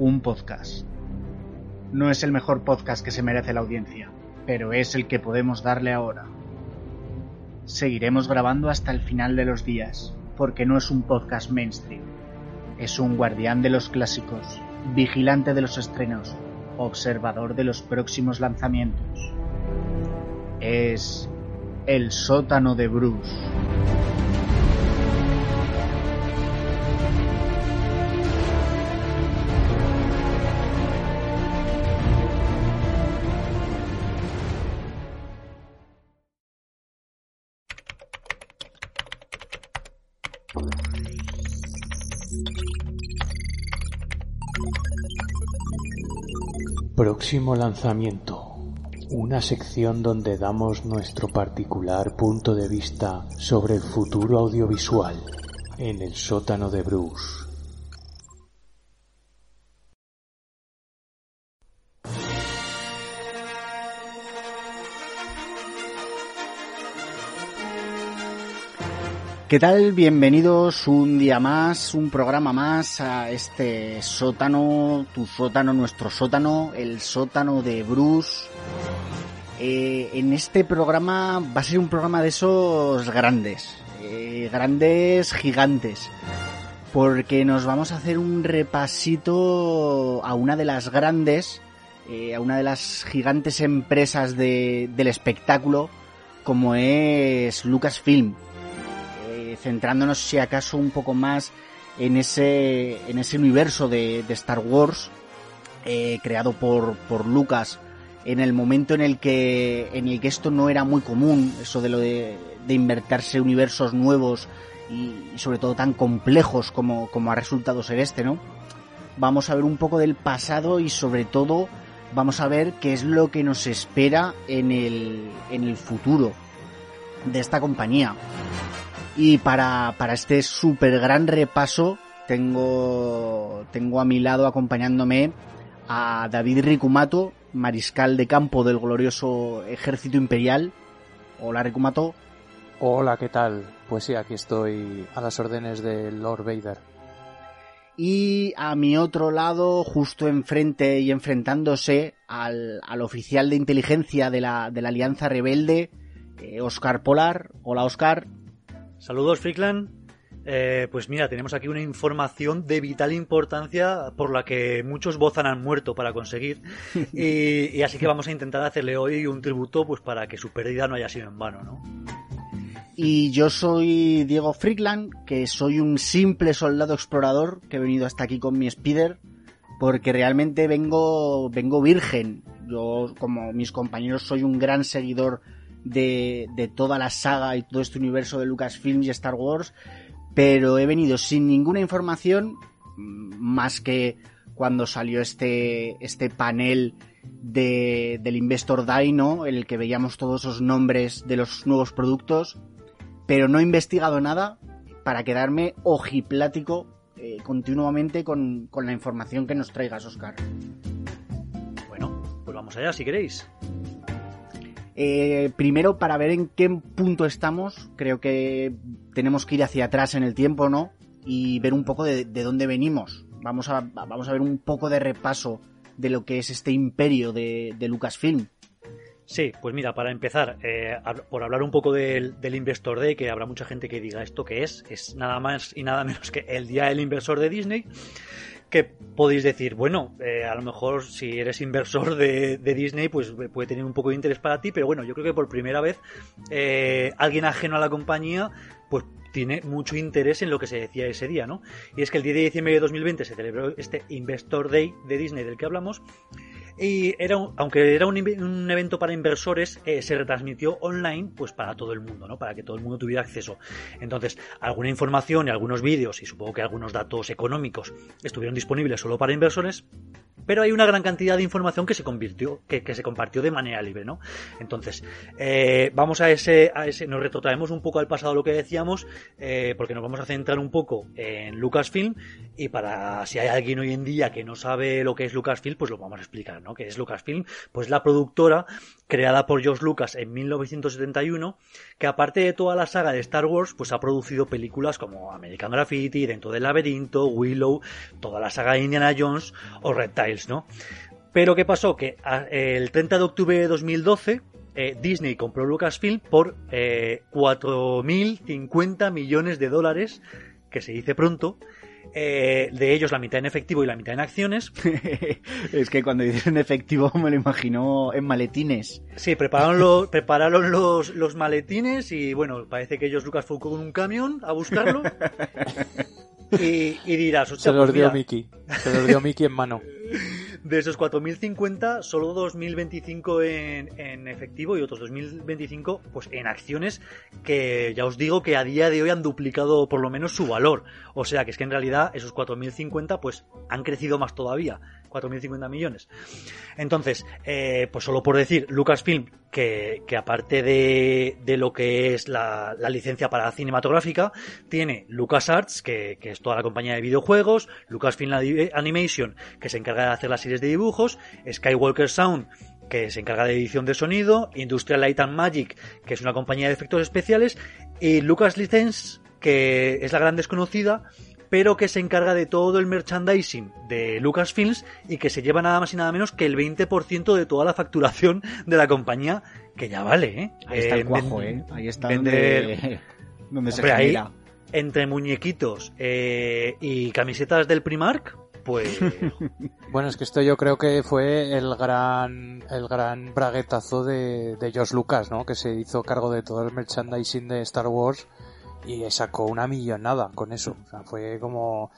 un podcast. No es el mejor podcast que se merece la audiencia, pero es el que podemos darle ahora. Seguiremos grabando hasta el final de los días, porque no es un podcast mainstream. Es un guardián de los clásicos, vigilante de los estrenos, observador de los próximos lanzamientos. Es el sótano de Bruce. Próximo lanzamiento. Una sección donde damos nuestro particular punto de vista sobre el futuro audiovisual en el sótano de Bruce. ¿Qué tal? Bienvenidos un día más, un programa más a este sótano, tu sótano, nuestro sótano, el sótano de Bruce. Eh, en este programa va a ser un programa de esos grandes, eh, grandes gigantes, porque nos vamos a hacer un repasito a una de las grandes, eh, a una de las gigantes empresas de, del espectáculo, como es Lucasfilm centrándonos si acaso un poco más en ese, en ese universo de, Star Wars eh, creado por, por Lucas en el momento en el que en el que esto no era muy común eso de lo de, invertirse universos nuevos y, sobre todo tan complejos como, como ha resultado ser este no vamos a ver un poco del pasado y sobre todo vamos a ver qué es lo que nos espera en el, en el futuro de esta compañía y para, para este súper gran repaso tengo, tengo a mi lado acompañándome a David Ricumato, mariscal de campo del glorioso ejército imperial. Hola Ricumato. Hola, ¿qué tal? Pues sí, aquí estoy a las órdenes de Lord Vader. Y a mi otro lado, justo enfrente y enfrentándose al, al oficial de inteligencia de la, de la Alianza Rebelde, Oscar eh, Polar. Hola Oscar. Saludos, Freakland. Eh, pues mira, tenemos aquí una información de vital importancia por la que muchos Bozan han muerto para conseguir. Y, así que vamos a intentar hacerle hoy un tributo pues para que su pérdida no haya sido en vano, ¿no? Y yo soy Diego Freakland, que soy un simple soldado explorador que he venido hasta aquí con mi Spider, porque realmente vengo, vengo virgen. Yo, como mis compañeros, soy un gran seguidor de, toda la saga y todo este universo de Lucasfilm y Star Wars, pero he venido sin ninguna información mm, más que cuando salió este, este panel de, del Investor Dino, en el que veíamos todos esos nombres de los nuevos productos, pero no he investigado nada para quedarme ojiplático eh, continuamente con, con la información que nos traigas, Oscar. Bueno, pues vamos allá si queréis. Eh, primero, para ver en qué punto estamos, creo que tenemos que ir hacia atrás en el tiempo, ¿no? Y ver un poco de, dónde venimos. Vamos a, vamos a ver un poco de repaso de lo que es este imperio de, Lucasfilm. Sí, pues mira, para empezar, eh, por hablar un poco del, Investor Day, que habrá mucha gente que diga esto que es, es nada más y nada menos que el día del inversor de Disney que podéis decir, bueno, eh, a lo mejor si eres inversor de, Disney, pues puede tener un poco de interés para ti, pero bueno, yo creo que por primera vez eh, alguien ajeno a la compañía, pues tiene mucho interés en lo que se decía ese día, ¿no? Y es que el 10 de diciembre de 2020 se celebró este Investor Day de Disney del que hablamos, y era aunque era un, evento para inversores, eh, se retransmitió online pues para todo el mundo, ¿no? Para que todo el mundo tuviera acceso. Entonces, alguna información y algunos vídeos y supongo que algunos datos económicos estuvieron disponibles solo para inversores, pero hay una gran cantidad de información que se convirtió, que, se compartió de manera libre, ¿no? Entonces, eh, vamos a ese, a ese, nos retrotraemos un poco al pasado lo que decíamos, eh, porque nos vamos a centrar un poco en Lucasfilm Y para si hay alguien hoy en día que no sabe lo que es Lucasfilm, pues lo vamos a explicar, ¿no? Que es Lucasfilm, pues la productora creada por George Lucas en 1971, que aparte de toda la saga de Star Wars, pues ha producido películas como American Graffiti, Dentro del Laberinto, Willow, toda la saga de Indiana Jones o Reptiles, ¿no? Pero ¿qué pasó? Que el 30 de octubre de 2012 eh, Disney compró Lucasfilm por eh, 4.050 millones de dólares, que se dice pronto, eh, de ellos la mitad en efectivo y la mitad en acciones. es que cuando dices en efectivo me lo imagino en maletines. Sí, prepararon, los, prepararon los, los maletines y bueno, parece que ellos Lucas fue con un camión a buscarlo. y, y dirás, se los pues dio Mickey, se los dio Mickey en mano. De esos 4.050, solo 2.025 en, en efectivo y otros 2.025 pues en acciones que ya os digo que a día de hoy han duplicado por lo menos su valor. O sea que es que en realidad esos 4.050 pues han crecido más todavía. 4.050 millones. Entonces, eh, pues solo por decir, Lucasfilm, que, que aparte de, de, lo que es la, la, licencia para cinematográfica, tiene LucasArts, que, que es toda la compañía de videojuegos, Lucasfilm Animation, que se encarga de hacer las series de dibujos, Skywalker Sound, que se encarga de edición de sonido, Industrial Light and Magic, que es una compañía de efectos especiales, y Lucas License, que es la gran desconocida, pero que se encarga de todo el merchandising de Lucasfilms y que se lleva nada más y nada menos que el 20% de toda la facturación de la compañía, que ya vale, ¿eh? Ahí está el cuajo, ¿eh? Ahí está vender... donde, se genera. entre muñequitos eh, y camisetas del Primark, pues... bueno, es que esto yo creo que fue el gran el gran braguetazo de, de George Lucas, ¿no? Que se hizo cargo de todo el merchandising de Star Wars y sacó una millonada con eso. O sea, fue como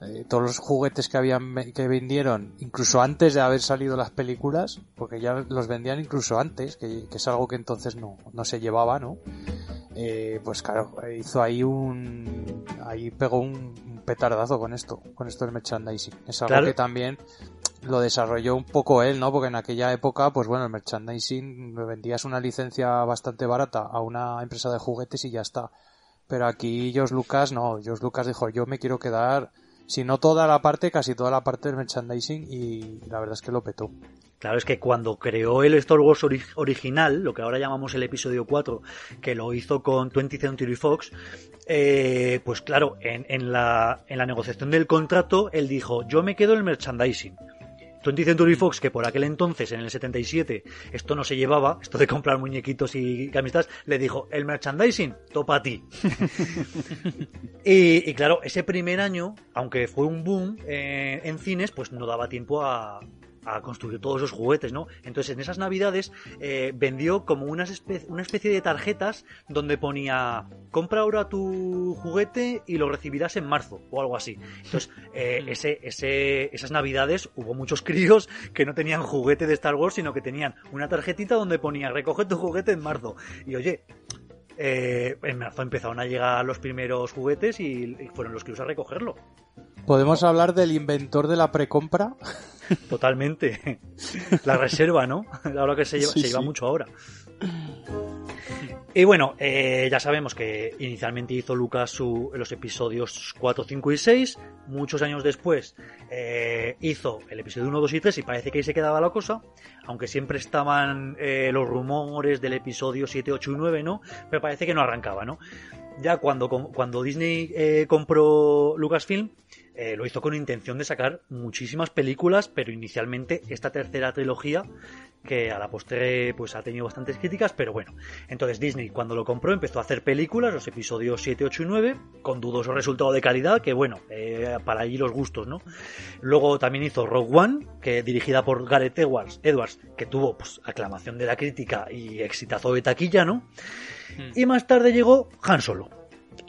eh, todos los juguetes que habían que vendieron, incluso antes de haber salido las películas, porque ya los vendían incluso antes, que, que es algo que entonces no, no se llevaba, ¿no? Eh, pues claro, hizo ahí un, ahí pegó un, petardazo con esto, con esto del merchandising. Es algo que también lo desarrolló un poco él, ¿no? Porque en aquella época, pues bueno, el merchandising vendías una licencia bastante barata a una empresa de juguetes y ya está. Pero aquí George Lucas no, George Lucas dijo yo me quiero quedar, si no toda la parte, casi toda la parte del merchandising y la verdad es que lo petó. Claro, es que cuando creó el Star Wars original, lo que ahora llamamos el episodio 4, que lo hizo con 20th Century Fox, eh, pues claro, en, en, la, en la negociación del contrato, él dijo, yo me quedo el merchandising. 20 Century Fox, que por aquel entonces, en el 77, esto no se llevaba, esto de comprar muñequitos y camisetas, le dijo, el merchandising, topa a ti. y, y, claro, ese primer año, aunque fue un boom eh, en cines, pues no daba tiempo a, a construir todos esos juguetes, ¿no? Entonces en esas navidades eh, vendió como una especie, una especie de tarjetas donde ponía compra ahora tu juguete y lo recibirás en marzo o algo así. Entonces eh, ese, ese, esas navidades hubo muchos críos que no tenían juguete de Star Wars sino que tenían una tarjetita donde ponía recoge tu juguete en marzo. Y oye, eh, en marzo empezaron a llegar los primeros juguetes y, y fueron los que a recogerlo. ¿Podemos hablar del inventor de la precompra? Totalmente. La reserva, ¿no? Ahora que se lleva, Sí, se lleva sí. mucho ahora. Y bueno, eh, ya sabemos que inicialmente hizo Lucas su, los episodios 4, 5 y 6. Muchos años después eh, hizo el episodio 1, 2 y 3 y parece que ahí se quedaba la cosa. Aunque siempre estaban eh, los rumores del episodio 7, 8 y 9, ¿no? Pero parece que no arrancaba, ¿no? Ya cuando, cuando Disney eh, compró Lucasfilm, eh, lo hizo con intención de sacar muchísimas películas, pero inicialmente esta tercera trilogía, que a la postre pues ha tenido bastantes críticas, pero bueno. Entonces Disney cuando lo compró empezó a hacer películas, los episodios 7, 8 y 9, con dudoso resultado de calidad, que bueno, eh, para allí los gustos, ¿no? Luego también hizo Rogue One, que dirigida por Gareth Edwards, Edwards que tuvo pues, aclamación de la crítica y exitazo de taquilla, ¿no? Y más tarde llegó Han Solo.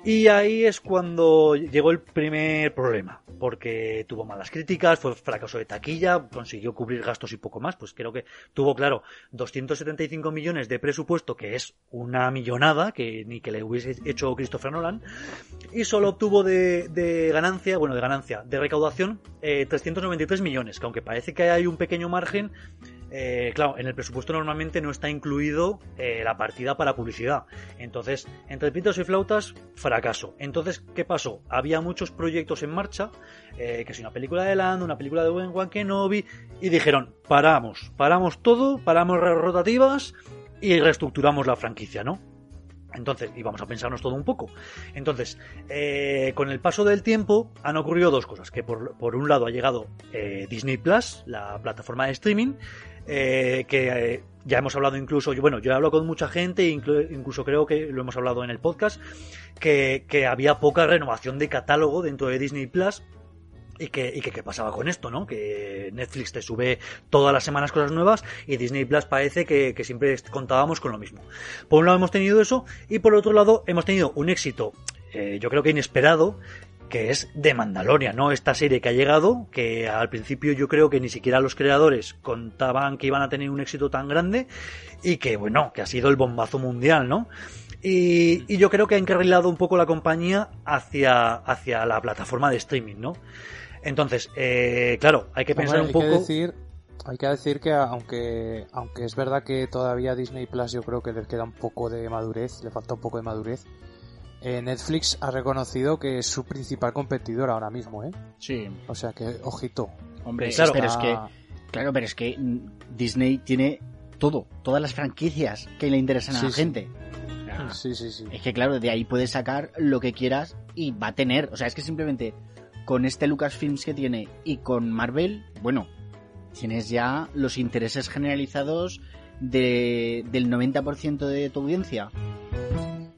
Y ahí es cuando llegó el primer problema, porque tuvo malas críticas, fue fracaso de taquilla, consiguió cubrir gastos y poco más, pues creo que tuvo, claro, 275 millones de presupuesto, que es una millonada, que ni que le hubiese hecho Christopher Nolan, y solo obtuvo de, ganancia, bueno, de ganancia, de recaudación, eh, 393 millones, que aunque parece que hay un pequeño margen, eh, claro, en el presupuesto normalmente no está incluido eh, la partida para publicidad. Entonces, entre pitos y flautas, fracaso. Entonces, ¿qué pasó? Había muchos proyectos en marcha, eh, que si una película de Land, una película de Obi-Wan Kenobi, y dijeron, paramos, paramos todo, paramos rotativas y reestructuramos la franquicia, ¿no? Entonces, y vamos a pensarnos todo un poco. Entonces, con el paso del tiempo han ocurrido dos cosas. Que por, un lado ha llegado Disney Plus, la plataforma de streaming, eh, que eh, ya hemos hablado incluso, bueno, yo he hablado con mucha gente, inclu- incluso creo que lo hemos hablado en el podcast, que, había poca renovación de catálogo dentro de Disney Plus. Y que, qué pasaba con esto, ¿no? Que Netflix te sube todas las semanas cosas nuevas y Disney Plus parece que, que siempre contábamos con lo mismo. Por un lado hemos tenido eso y por otro lado hemos tenido un éxito, eh, yo creo que inesperado, que es The Mandalorian, ¿no? Esta serie que ha llegado, que al principio yo creo que ni siquiera los creadores contaban que iban a tener un éxito tan grande y que, bueno, que ha sido el bombazo mundial, ¿no? Y, y yo creo que ha encarrilado un poco la compañía hacia, hacia la plataforma de streaming, ¿no? Entonces, eh, claro, hay que pensar Hombre, un poco... Que decir, hay que decir que aunque, aunque es verdad que todavía Disney Plus yo creo que les queda un poco de madurez, le falta un poco de madurez, eh, Netflix ha reconocido que es su principal competidor ahora mismo, ¿eh? Sí, O sea que, ojito. hombre, Claro. pero es que, claro, pero es que Disney tiene todo, todas las franquicias que le interesan a la sí. gente. Sí, sí, sí. Es que claro, de ahí puedes sacar lo que quieras y va a tener. O sea, es que simplemente con este Lucasfilms que tiene y con Marvel, bueno, tienes ya los intereses generalizados de, del 90% de tu audiencia.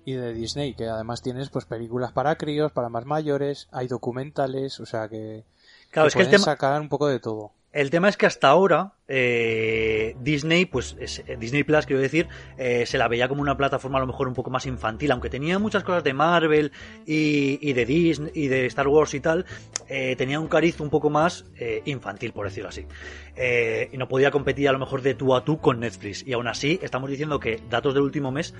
Y de Disney, que además tienes pues películas para críos, para más mayores, hay documentales, o sea que, Claro, que es que el pueden tema... sacar un poco de todo. El tema es que hasta ahora eh, Disney, pues es- eh, Disney Plus, quiero decir, eh, se la veía como una plataforma a lo mejor un poco más infantil, aunque tenía muchas cosas de Marvel y, y de Disney y de Star Wars y tal, eh, tenía un cariz un poco más infantil, por decirlo así. Y no podía competir a lo mejor de tú a tú con Netflix. Y aún así, estamos diciendo que, datos del último mes,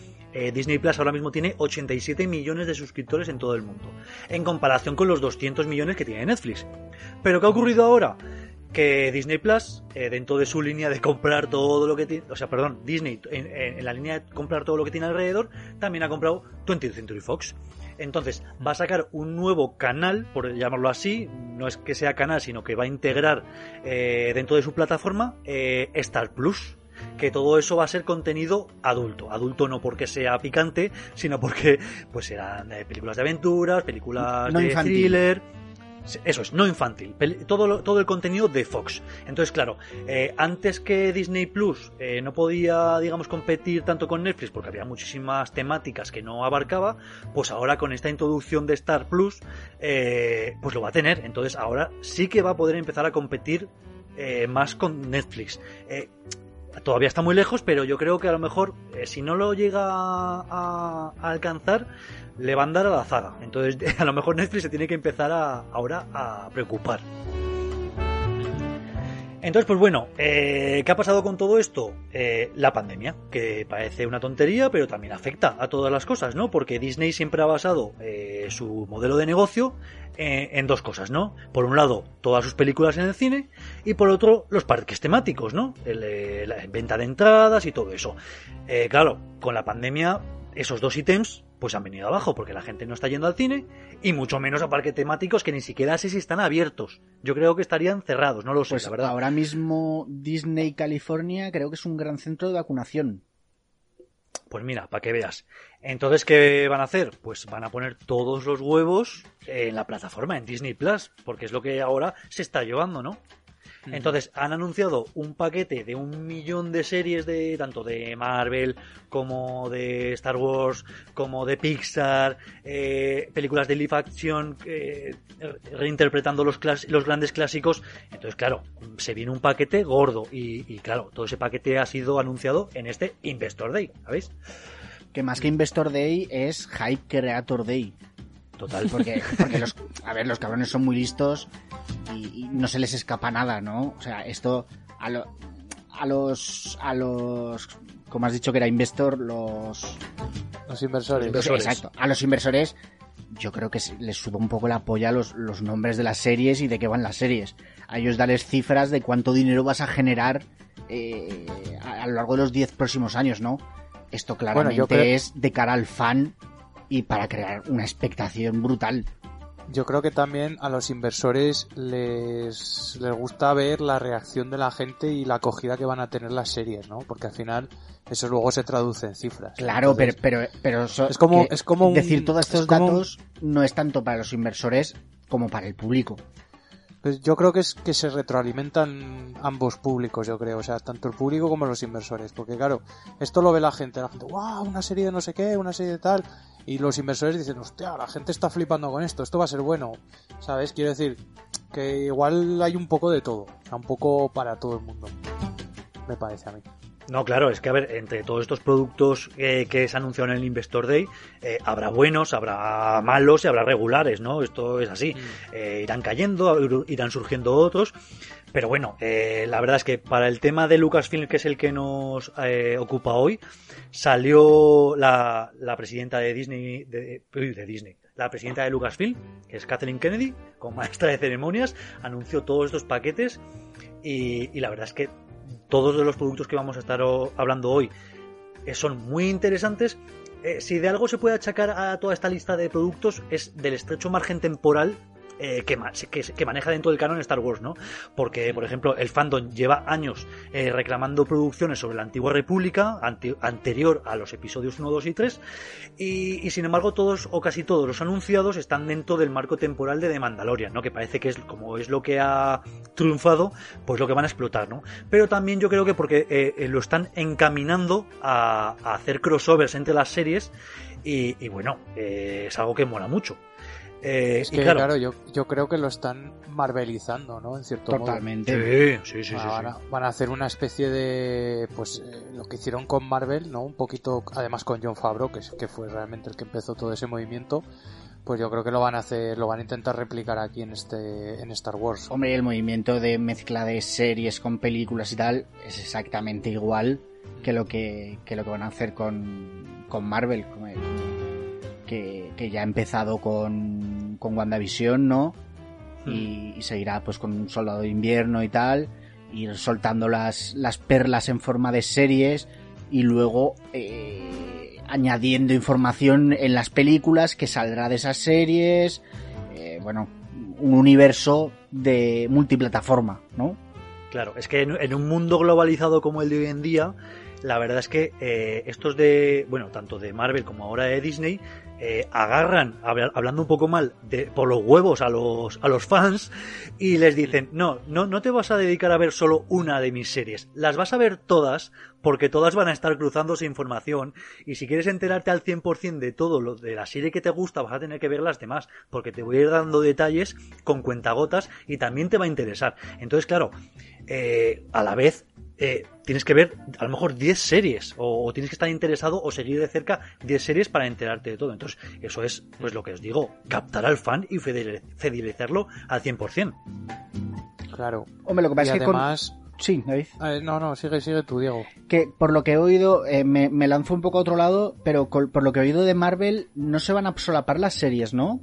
Disney Plus ahora mismo tiene 87 millones de suscriptores en todo el mundo, en comparación con los 200 millones que tiene Netflix. Pero ¿qué ha ocurrido ahora? Que Disney Plus, eh, dentro de su línea de comprar todo lo que tiene, o sea, perdón, Disney, en, la línea de comprar todo lo que tiene alrededor, también ha comprado 20th Century Fox. Entonces, va a sacar un nuevo canal, por llamarlo así, no es que sea canal, sino que va a integrar eh, dentro de su plataforma eh, Star Plus. Que todo eso va a ser contenido adulto. Adulto no porque sea picante, sino porque pues serán películas de aventuras, películas No de infantil. thriller, eso es, no infantil. Todo, todo el contenido de Fox. Entonces, claro, eh, antes que Disney Plus eh, no podía, digamos, competir tanto con Netflix porque había muchísimas temáticas que no abarcaba, pues ahora con esta introducción de Star Plus, eh, pues lo va a tener. Entonces, ahora sí que va a poder empezar a competir más con Netflix. Todavía está muy lejos, pero yo creo que a lo mejor, eh, si no lo llega a, a alcanzar, le van a dar a la zaga. Entonces, a lo mejor Netflix se tiene que empezar a, ahora a preocupar. Entonces, pues bueno, eh, ¿qué ha pasado con todo esto? Eh, la pandemia, que parece una tontería, pero también afecta a todas las cosas, ¿no? Porque Disney siempre ha basado eh, su modelo de negocio eh, en dos cosas, ¿no? Por un lado, todas sus películas en el cine, y por otro, los parques temáticos, ¿no? El, eh, la venta de entradas y todo eso. Eh, claro, con la pandemia, esos dos ítems pues han venido abajo porque la gente no está yendo al cine y mucho menos a parques temáticos que ni siquiera sé si están abiertos. Yo creo que estarían cerrados, no lo sé, Pues la verdad. ahora mismo Disney California creo que es un gran centro de vacunación. Pues mira, para que veas. Entonces, ¿qué van a hacer? Pues van a poner todos los huevos en la plataforma, en Disney Plus, porque es lo que ahora se está llevando, ¿no? Entonces, han anunciado un paquete de un millón de series de tanto de Marvel como de Star Wars, como de Pixar, eh, películas de live action, eh, reinterpretando los, los grandes clásicos. Entonces, claro, se viene un paquete gordo y, y, claro, todo ese paquete ha sido anunciado en este Investor Day, ¿sabéis? Que más que Investor Day es Hype Creator Day. Total. Porque, porque los, a ver, los cabrones son muy listos y, y no se les escapa nada, ¿no? O sea, esto a, lo- a los, a los, como has dicho que era Investor, los, Los inversores. Inversores. exacto, a los inversores, yo creo que les suba un poco la polla los, los nombres de las series y de qué van las series. A ellos darles cifras de cuánto dinero vas a generar eh, a, a lo largo de los 10 próximos años, ¿no? Esto claramente creo... es de cara al fan y para crear una expectación brutal. Yo creo que también a los inversores les, les gusta ver la reacción de la gente y la acogida que van a tener las series, ¿no? Porque al final eso luego se traduce en cifras. Claro, Entonces, pero, pero, pero es como, es como un, decir todos estos datos no es tanto para los inversores como para el público. Pues yo creo que es que se retroalimentan ambos públicos, yo creo, o sea, tanto el público como los inversores, porque claro, esto lo ve la gente, la gente, wow, una serie de no sé qué, una serie de tal, y los inversores dicen, hostia, la gente está flipando con esto, esto va a ser bueno, ¿sabes? Quiero decir, que igual hay un poco de todo, o sea, un poco para todo el mundo, me parece a mí. No, claro, es que a ver, entre todos estos productos eh, que se anunciaron en el Investor Day, eh, habrá buenos, habrá malos y habrá regulares, ¿no? Esto es así. Mm. Eh, irán cayendo, irán surgiendo otros. Pero bueno, la verdad es que para el tema de Lucasfilm, que es el que nos ocupa hoy, salió la, la presidenta de Disney, de, de Disney, la presidenta de Lucasfilm, que es Kathleen Kennedy, como maestra de ceremonias, anunció todos estos paquetes y, y la verdad es que todos de los productos que vamos a estar hablando hoy eh, son muy interesantes. Eh, si de algo se puede achacar a toda esta lista de productos es del estrecho margen temporal eh, que, maneja dentro del canon Star Wars, ¿no? Porque, por ejemplo, el fandom lleva años eh, reclamando producciones sobre la antigua República, ante, anterior a los episodios 1, 2 y 3, y, sin embargo todos o casi todos los anunciados están dentro del marco temporal de The Mandalorian, ¿no? Que parece que es como es lo que ha triunfado, pues lo que van a explotar, ¿no? Pero también yo creo que porque eh, lo están encaminando a, hacer crossovers entre las series y, y bueno, es algo que mola mucho. Eh, es que, claro, claro yo, yo, creo que lo están marvelizando, ¿no? En cierto Totalmente. modo. Sí, sí, sí, van, a, van, a, hacer una especie de. Pues eh, lo que hicieron con Marvel, ¿no? Un poquito, además con John Favreau, que, que fue realmente el que empezó todo ese movimiento. Pues yo creo que lo van a hacer, lo van a intentar replicar aquí en este, en Star Wars. Hombre, el movimiento de mezcla de series con películas y tal es exactamente igual que lo que, que lo que van a hacer con, con Marvel. Con el, que, que, ya ha empezado con, con WandaVision, ¿no? Y, y, seguirá pues con un soldado de invierno y tal, ir soltando las, las perlas en forma de series y luego eh, añadiendo información en las películas que saldrá de esas series. Eh, bueno, un universo de multiplataforma, ¿no? Claro, es que en, en un mundo globalizado como el de hoy en día, la verdad es que eh, estos de, bueno, tanto de Marvel como ahora de Disney, eh, agarran, hablando un poco mal, de, por los huevos a los, a los fans y les dicen, no, no, no te vas a dedicar a ver solo una de mis series, las vas a ver todas porque todas van a estar cruzándose información y si quieres enterarte al 100% de todo lo de la serie que te gusta vas a tener que ver las demás porque te voy a ir dando detalles con cuentagotas y también te va a interesar. Entonces, claro, eh, a la vez eh, tienes que ver a lo mejor 10 series o, o, tienes que estar interesado o seguir de cerca 10 series para enterarte de todo. Entonces, eso es pues lo que os digo, captar al fan y fidelizarlo al 100%. Claro. Hombre, lo que pasa y es además... que con... Sí, David. Eh, no, no, sigue, sigue tú, Diego. Que por lo que he oído, eh, me, me, lanzo un poco a otro lado, pero con, por lo que he oído de Marvel, no se van a solapar las series, ¿no?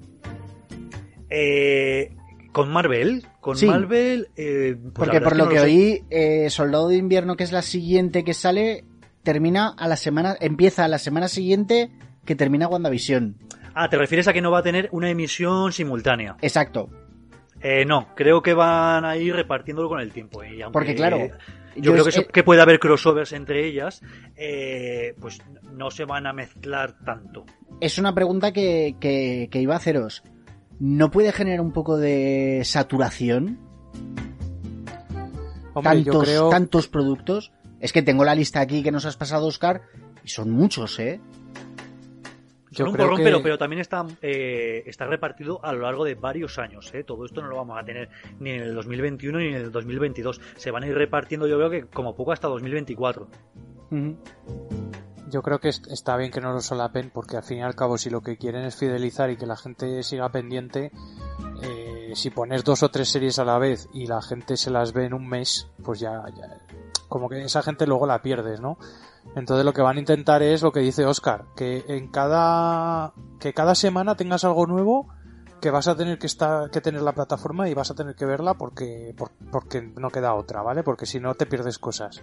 Eh, con Marvel, con sí. Marvel. Eh, pues Porque por lo que, lo oí, eh, Soldado de Invierno, que es la siguiente que sale, termina a la semana, empieza a la semana siguiente que termina WandaVision. Ah, te refieres a que no va a tener una emisión simultánea. Exacto. Eh, no, creo que van a ir repartiéndolo con el tiempo. Y aunque, Porque claro. Yo, yo creo que, que, puede haber crossovers entre ellas, eh, pues no se van a mezclar tanto. Es una pregunta que, que, que iba a haceros. ¿No puede generar un poco de saturación? Hombre, tantos, creo... tantos productos. Es que tengo la lista aquí que nos has pasado, Oscar, y son muchos, ¿eh? Son yo un porrón, que... pero, pero también está, eh, está repartido a lo largo de varios años. ¿eh? Todo esto no lo vamos a tener ni en el 2021 ni en el 2022. Se van a ir repartiendo, yo veo que como poco hasta 2024. Uh -huh yo creo que está bien que no lo solapen porque al fin y al cabo si lo que quieren es fidelizar y que la gente siga pendiente, eh, si pones dos o tres series a la vez y la gente se las ve en un mes, pues ya, ya como que esa gente luego la pierdes, ¿no? Entonces lo que van a intentar es lo que dice Oscar, que en cada que cada semana tengas algo nuevo que vas a tener que estar, que tener la plataforma y vas a tener que verla porque, porque no queda otra, ¿vale? Porque si no te pierdes cosas.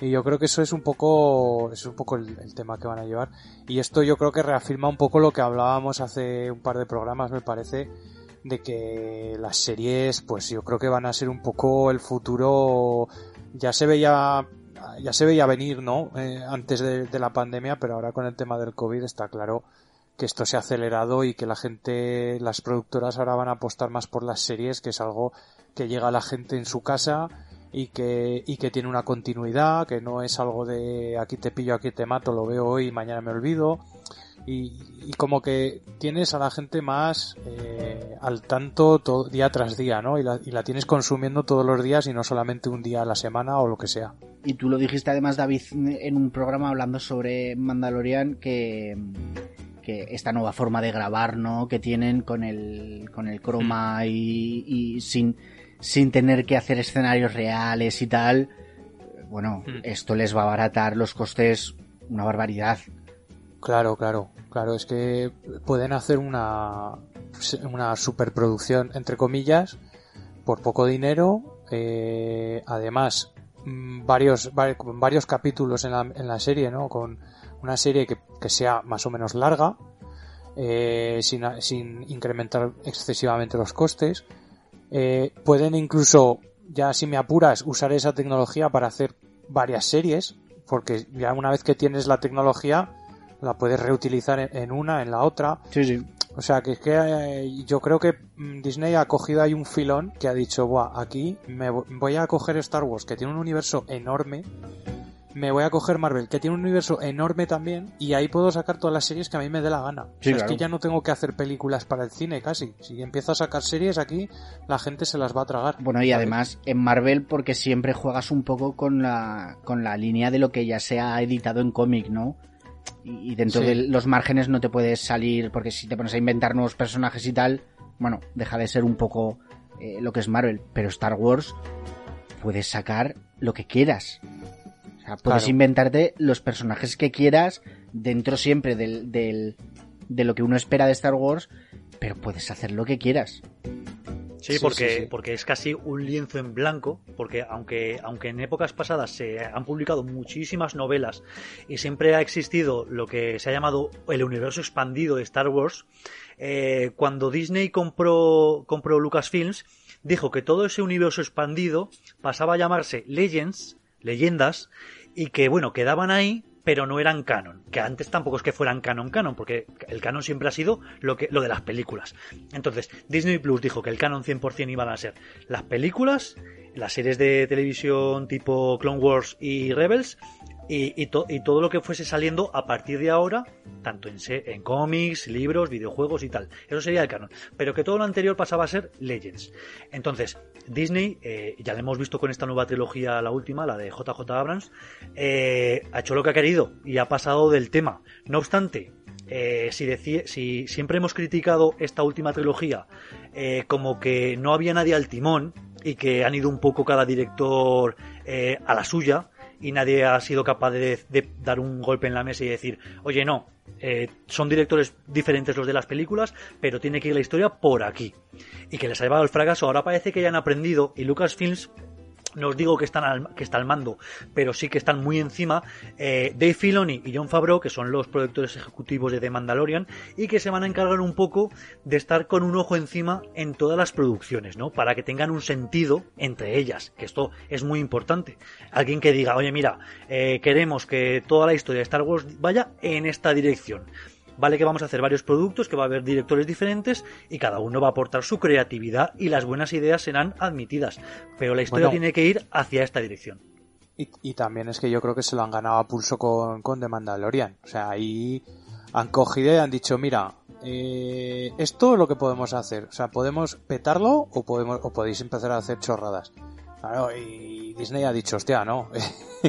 Y yo creo que eso es un poco, es un poco el, tema que van a llevar. Y esto yo creo que reafirma un poco lo que hablábamos hace un par de programas, me parece, de que las series, pues yo creo que van a ser un poco el futuro. Ya se veía, ya se veía venir, ¿no? Eh, antes de, de la pandemia, pero ahora con el tema del COVID está claro que esto se ha acelerado y que la gente, las productoras ahora van a apostar más por las series, que es algo que llega a la gente en su casa y que, y que tiene una continuidad, que no es algo de aquí te pillo, aquí te mato, lo veo hoy y mañana me olvido. Y, y como que tienes a la gente más eh, al tanto todo, día tras día, ¿no? Y la, y la tienes consumiendo todos los días y no solamente un día a la semana o lo que sea. Y tú lo dijiste además, David, en un programa hablando sobre Mandalorian, que, que esta nueva forma de grabar, ¿no? Que tienen con el, con el croma y, y sin, sin tener que hacer escenarios reales y tal, bueno, Mm. esto les va a abaratar los costes una barbaridad. Claro, claro, claro, es que pueden hacer una, una superproducción, entre comillas, por poco dinero, eh, además, mm, varios, varios capítulos en la, en la serie, ¿no? Con una serie que, que sea más o menos larga, eh, sin, sin incrementar excesivamente los costes. Eh, pueden incluso, ya si me apuras, usar esa tecnología para hacer varias series, porque ya una vez que tienes la tecnología, la puedes reutilizar en, en una, en la otra. Sí, sí. O sea, que es que eh, yo creo que mm, Disney ha cogido ahí un filón que ha dicho, Buah, aquí me vo- voy a coger Star Wars, que tiene un universo enorme, me voy a coger Marvel, que tiene un universo enorme también, y ahí puedo sacar todas las series que a mí me dé la gana. O Sí, sea, claro. Es que ya no tengo que hacer películas para el cine casi. Si empiezo a sacar series aquí, la gente se las va a tragar. Bueno, y además en Marvel porque siempre juegas un poco con la, con la línea de lo que ya se ha editado en cómic, ¿no? Y, y dentro Sí. de los márgenes no te puedes salir, porque si te pones a inventar nuevos personajes y tal, bueno, deja de ser un poco eh, lo que es Marvel, pero Star Wars puedes sacar lo que quieras. Sea, puedes Claro. inventarte los personajes que quieras dentro siempre del, del, de lo que uno espera de Star Wars, pero puedes hacer lo que quieras. Sí, Sí, porque, sí, sí. porque es casi un lienzo en blanco, porque aunque, aunque en épocas pasadas se han publicado muchísimas novelas y siempre ha existido lo que se ha llamado el universo expandido de Star Wars, eh, cuando Disney compró, compró Lucasfilms, dijo que todo ese universo expandido pasaba a llamarse Legends, leyendas, y que bueno, quedaban ahí, pero no eran canon. Que antes tampoco es que fueran canon canon, porque el canon siempre ha sido lo que lo de las películas. Entonces, Disney Plus dijo que el canon 100% iban a ser las películas, las series de televisión tipo Clone Wars y Rebels, y, y, y todo lo que fuese saliendo a partir de ahora, tanto en, en cómics, libros, videojuegos y tal. Eso sería el canon. Pero que todo lo anterior pasaba a ser Legends. Entonces, Disney, eh, ya lo hemos visto con esta nueva trilogía, la última, la de JJ Abrams, eh, ha hecho lo que ha querido y ha pasado del tema. No obstante, eh, si, deci- si siempre hemos criticado esta última trilogía eh, como que no había nadie al timón y que han ido un poco cada director eh, a la suya y nadie ha sido capaz de, dar un golpe en la mesa y decir, oye, no, eh, son directores diferentes los de las películas, pero tiene que ir la historia por aquí. Y que les ha llevado el fracaso. Ahora parece que ya han aprendido y Lucasfilms no os digo que están al, que está al mando, pero sí que están muy encima. Eh, Dave Filoni y John Favreau, que son los productores ejecutivos de The Mandalorian, y que se van a encargar un poco de estar con un ojo encima en todas las producciones, ¿no? Para que tengan un sentido entre ellas, que esto es muy importante. Alguien que diga, oye, mira, eh, queremos que toda la historia de Star Wars vaya en esta dirección. Vale que vamos a hacer varios productos, que va a haber directores diferentes y cada uno va a aportar su creatividad y las buenas ideas serán admitidas. Pero la historia Bueno. tiene que ir hacia esta dirección. Y, y también es que yo creo que se lo han ganado a pulso con, con The Mandalorian. O sea, ahí han cogido y han dicho, mira, eh, esto es lo que podemos hacer. O sea, podemos petarlo o, podemos, o podéis empezar a hacer chorradas. Claro, y Disney ha dicho, hostia, no.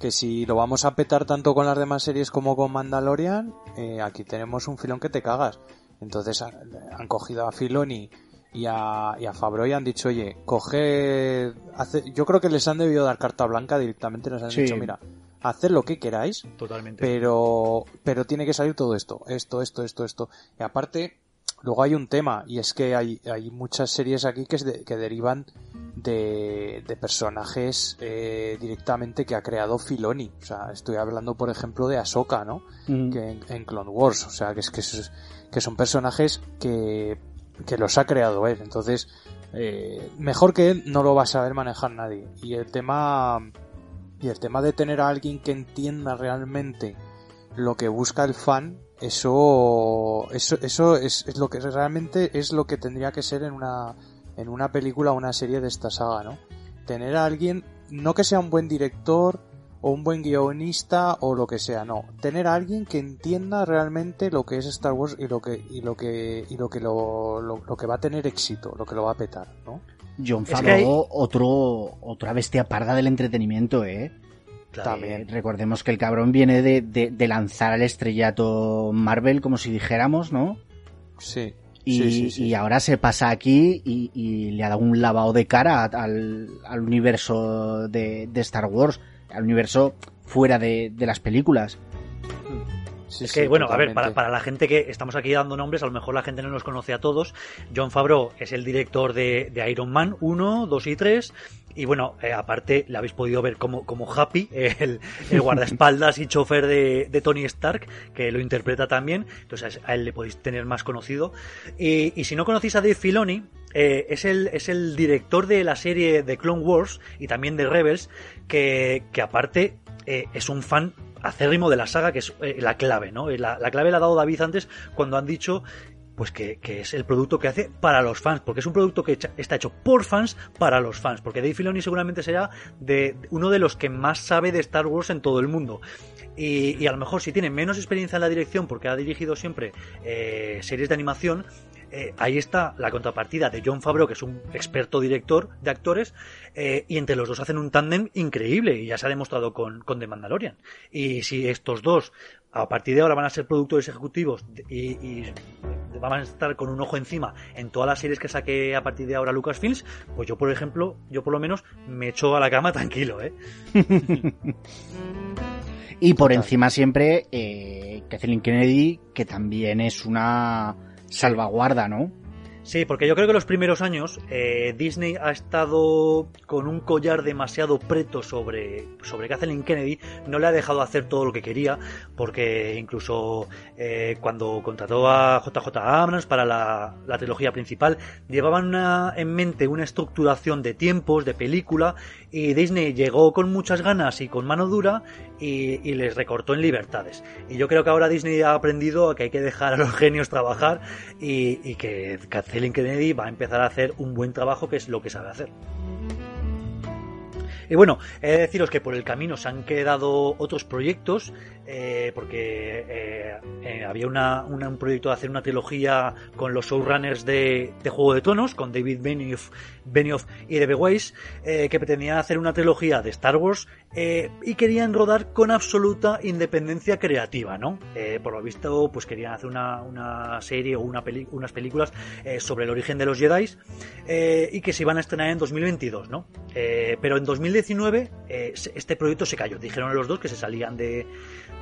que si lo vamos a petar tanto con las demás series como con Mandalorian, eh, aquí tenemos un filón que te cagas. Entonces han, cogido a Filoni y a, y a Favreau y han dicho, oye, coge... Hace... Yo creo que les han debido dar carta blanca directamente, les han Sí. dicho, mira, haced lo que queráis, Totalmente. pero, pero tiene que salir todo esto, esto, esto, esto, esto. Y aparte, luego hay un tema y es que hay, hay muchas series aquí que, que derivan de, de personajes eh, directamente que ha creado Filoni. O sea, estoy hablando, por ejemplo, de Ahsoka, ¿no? Que en, Clone Wars. O sea, que es que, que son personajes que, que los ha creado él. Entonces, eh, mejor que él no lo va a saber manejar nadie. Y el tema y el tema de tener a alguien que entienda realmente lo que busca el fan, eso eso eso es, es lo que realmente es lo que tendría que ser en una en una película o una serie de esta saga, ¿no? Tener a alguien no que sea un buen director o un buen guionista o lo que sea, no, tener a alguien que entienda realmente lo que es Star Wars y lo que y lo que y lo que lo, lo, que va a tener éxito, lo que lo va a petar, ¿no? John Favreau, otro otra bestia parda del entretenimiento, ¿eh? También. recordemos que el cabrón viene de, de, lanzar al estrellato Marvel, como si dijéramos, ¿no? Sí. Y, y ahora se pasa aquí y, y, le ha dado un lavado de cara al, al universo de, de Star Wars al universo fuera de, las películas. es que, bueno, a ver, para, la gente que estamos aquí dando nombres, a lo mejor la gente no nos conoce a todos. John Favreau es el director de, Iron Man 1, 2 y 3. Y bueno, eh, aparte le habéis podido ver como, como Happy, el, guardaespaldas y chofer de, Tony Stark, que lo interpreta también. Entonces a él le podéis tener más conocido. Y, si no conocéis a Dave Filoni, eh, es, el, es el director de la serie de Clone Wars y también de Rebels, que, que aparte eh, es un fan acérrimo de la saga, que es la clave, ¿no? La, la, clave la ha dado David antes cuando han dicho pues que, que, es el producto que hace para los fans, porque es un producto que está hecho por fans para los fans, porque Dave Filoni seguramente será de uno de los que más sabe de Star Wars en todo el mundo. Y, a lo mejor si tiene menos experiencia en la dirección, porque ha dirigido siempre eh, series de animación, eh, ahí está la contrapartida de John Favreau, que es un experto director de actores, eh, y entre los dos hacen un tándem increíble, y ya se ha demostrado con, con The Mandalorian. Y si estos dos, a partir de ahora, van a ser productores ejecutivos y, y van a estar con un ojo encima en todas las series que saque a partir de ahora Lucasfilms, pues yo, por ejemplo, yo por lo menos me echo a la cama tranquilo, ¿eh? y por encima siempre, eh, Kathleen Kennedy, que también es una salvaguarda, ¿no? Sí, porque yo creo que los primeros años eh, Disney ha estado con un collar demasiado preto sobre, sobre Kathleen Kennedy, no le ha dejado hacer todo lo que quería, porque incluso eh, cuando contrató a JJ Abrams para la, trilogía principal, llevaban en mente una estructuración de tiempos, de película, y Disney llegó con muchas ganas y con mano dura y, les recortó en libertades. Y yo creo que ahora Disney ha aprendido que hay que dejar a los genios trabajar y, que Kathleen Kennedy va a empezar a hacer un buen trabajo que es lo que sabe hacer. Y bueno, he de deciros que por el camino se han quedado otros proyectos, eh, porque eh, eh, había un proyecto de hacer una trilogía con los showrunners de, Juego de Tonos, con David Benioff, Benioff y D.B. Weiss, que pretendían hacer una trilogía de Star Wars y querían rodar con absoluta independencia creativa, ¿no? por lo visto, pues querían hacer una, serie o una unas películas sobre el origen de los Jedi y que se iban a estrenar en 2022, ¿no? pero en 2019 este proyecto se cayó. Dijeron los dos que se salían de,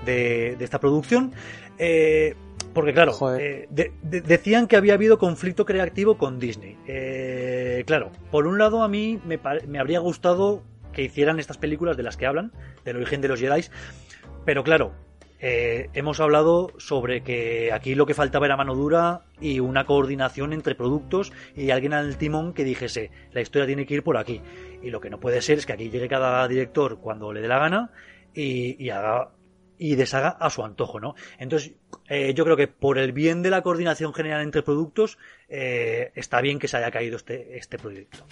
de, esta producción. Eh, porque claro, eh, decían que había habido conflicto creativo con Disney. Eh, claro, por un lado a mí me, me, habría gustado que hicieran estas películas de las que hablan, del origen de los Jedi, pero claro, hemos hablado sobre que aquí lo que faltaba era mano dura y una coordinación entre productos y alguien al timón que dijese, la historia tiene que ir por aquí. Y lo que no puede ser es que aquí llegue cada director cuando le dé la gana y, y haga y deshaga a su antojo, ¿no? Entonces, eh, yo creo que por el bien de la coordinación general entre productos, eh, está bien que se haya caído este, este proyecto.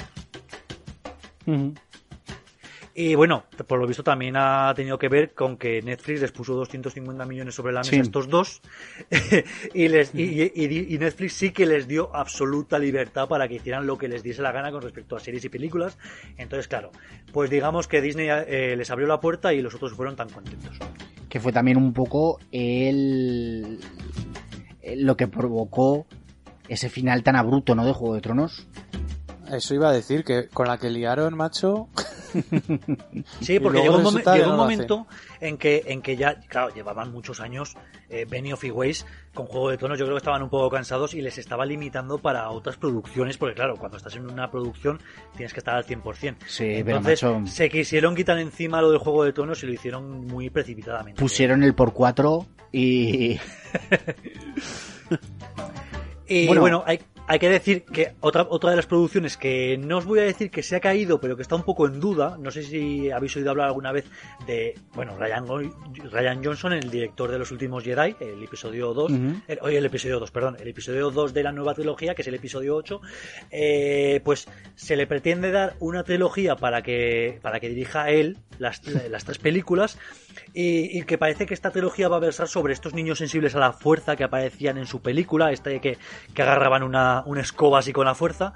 Y bueno, por lo visto también ha tenido que ver con que Netflix les puso 250 millones sobre la mesa a estos dos y, les, y, Netflix sí que les dio absoluta libertad para que hicieran lo que les diese la gana con respecto a series y películas. Entonces, claro, pues digamos que Disney eh, les abrió la puerta y los otros fueron tan contentos que fue también un poco el lo que provocó ese final tan abrupto, ¿no? De Juego de Tronos. Eso iba a decir, que con la que liaron, macho. Sí, porque llegó un, llegó un momento en que, en que ya, claro, llevaban muchos años eh, Benny of Ways con Juego de Tonos, yo creo que estaban un poco cansados y les estaba limitando para otras producciones, porque claro, cuando estás en una producción tienes que estar al 100%. Sí, Entonces, pero macho, se quisieron quitar encima lo del Juego de Tonos y lo hicieron muy precipitadamente. pusieron el por cuatro y... Y Bueno. bueno, hay, hay que decir que otra, otra de las producciones que no os voy a decir que se ha caído, pero que está un poco en duda, no sé si habéis oído hablar alguna vez de, bueno, Ryan, Ryan Johnson, el director de los últimos Jedi, el episodio 2, Ujú. el, oye, el episodio 2, perdón, el episodio 2 de la nueva trilogía, que es el episodio 8, eh, pues se le pretende dar una trilogía para que, para que dirija él las, las tres películas y, y que parece que esta trilogía va a versar sobre estos niños sensibles a la fuerza que aparecían en su película, este que, que agarraban una, una escoba así con la fuerza.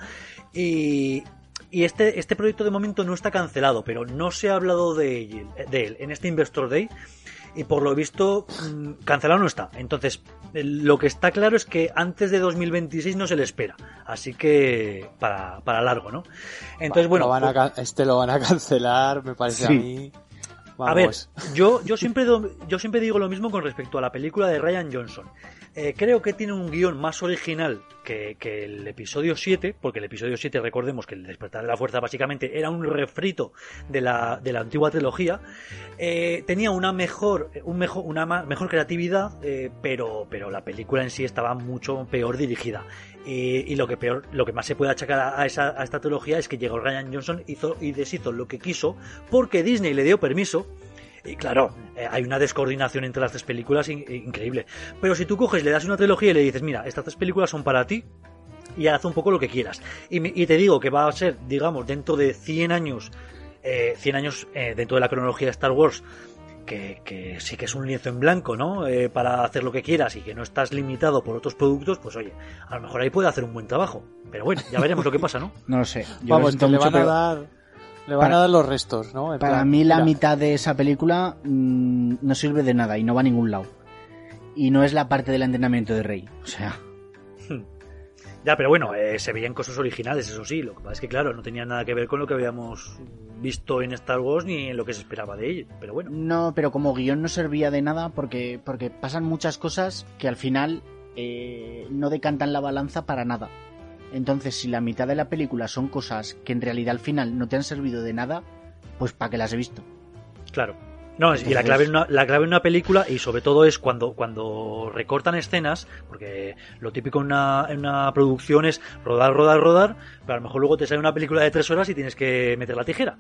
Y, y este, este proyecto de momento no está cancelado, pero no se ha hablado de él, de él en este Investor Day. Y por lo visto, mm, cancelado no está. Entonces, eh, lo que está claro es que antes de 2026 no se le espera. Así que, para, para largo, ¿no? Entonces, bueno. Lo van a ca- este lo van a cancelar, me parece Sí. a mí. A ver, yo, yo, siempre, do- yo siempre digo lo mismo con respecto a la película de Ryan Johnson. Eh, creo que tiene un guion más original que, que el episodio 7, porque el episodio 7, recordemos que el despertar de la fuerza básicamente era un refrito de la, de la antigua trilogía. Eh, tenía una mejor, un mejor, una mejor creatividad, eh, pero, pero la película en sí estaba mucho peor dirigida. Y, y lo que peor, lo que más se puede achacar a esa, a esta trilogía es que llegó Ryan Johnson hizo, y deshizo lo que quiso porque Disney le dio permiso y claro, eh, hay una descoordinación entre las tres películas in- increíble. Pero si tú coges, le das una trilogía y le dices, mira, estas tres películas son para ti y haz un poco lo que quieras. Y, me- y te digo que va a ser, digamos, dentro de 100 años, eh, 100 años eh, dentro de la cronología de Star Wars, que, que sí que es un lienzo en blanco, ¿no? Eh, para hacer lo que quieras y que no estás limitado por otros productos, pues oye, a lo mejor ahí puede hacer un buen trabajo. Pero bueno, ya veremos lo que pasa, ¿no? No lo sé. Yo Vamos, siento que le mucho, van a dar. Le van para- a dar los restos, ¿no? En Para plan, mí la mira, mitad de esa película mm, no sirve de nada y no va a ningún lado. Y no es la parte del entrenamiento de Rey. O sea, Ya, pero bueno, eh, se veían cosas originales, eso sí. Lo que pasa es que, claro, no tenía nada que ver con lo que habíamos visto en Star Wars ni en lo que se esperaba de ello. Pero bueno, no, pero como guion no servía de nada porque, porque pasan muchas cosas que al final eh, no decantan la balanza para nada. Entonces, si la mitad de la película son cosas que en realidad al final no te han servido de nada, pues ¿para qué las he visto? claro. No, y la clave, en una, la clave en una película, y sobre todo es cuando, cuando recortan escenas, porque lo típico en una, en una producción es rodar, rodar, rodar, pero a lo mejor luego te sale una película de tres horas y tienes que meter la tijera.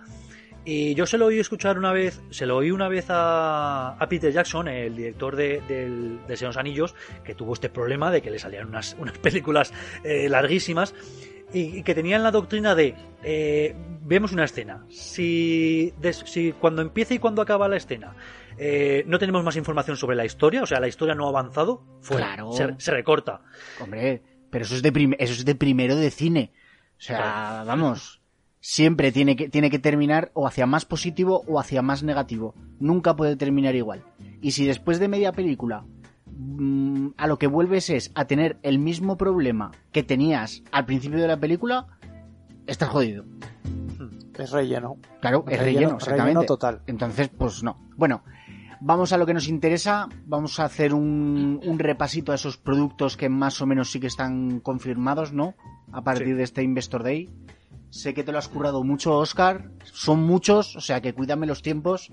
Y yo se lo oí escuchar una vez, se lo oí una vez a, a Peter Jackson, el director de, de Señor de los Anillos, que tuvo este problema de que le salían unas, unas películas eh, larguísimas y, y que tenían la doctrina de eh, vemos una escena, si, des- si cuando empieza y cuando acaba la escena eh, no tenemos más información sobre la historia, o sea, la historia no ha avanzado, fuera, Claro. se, se recorta. Hombre, pero eso es de, eso es de primero de cine. O sea, vamos, siempre tiene que, tiene que terminar o hacia más positivo o hacia más negativo. Nunca puede terminar igual. Y si después de media película mm, a lo que vuelves es a tener el mismo problema que tenías al principio de la película, estás jodido. Es relleno. Claro, es Relleno- relleno, exactamente. relleno total. Entonces, pues no. Bueno, vamos a lo que nos interesa. Vamos a hacer un, un repasito a esos productos que más o menos sí que están confirmados, ¿no? A partir Sí. de este Investor Day. Sé que te lo has currado mucho, Oscar. Son muchos, o sea que cuídame los tiempos,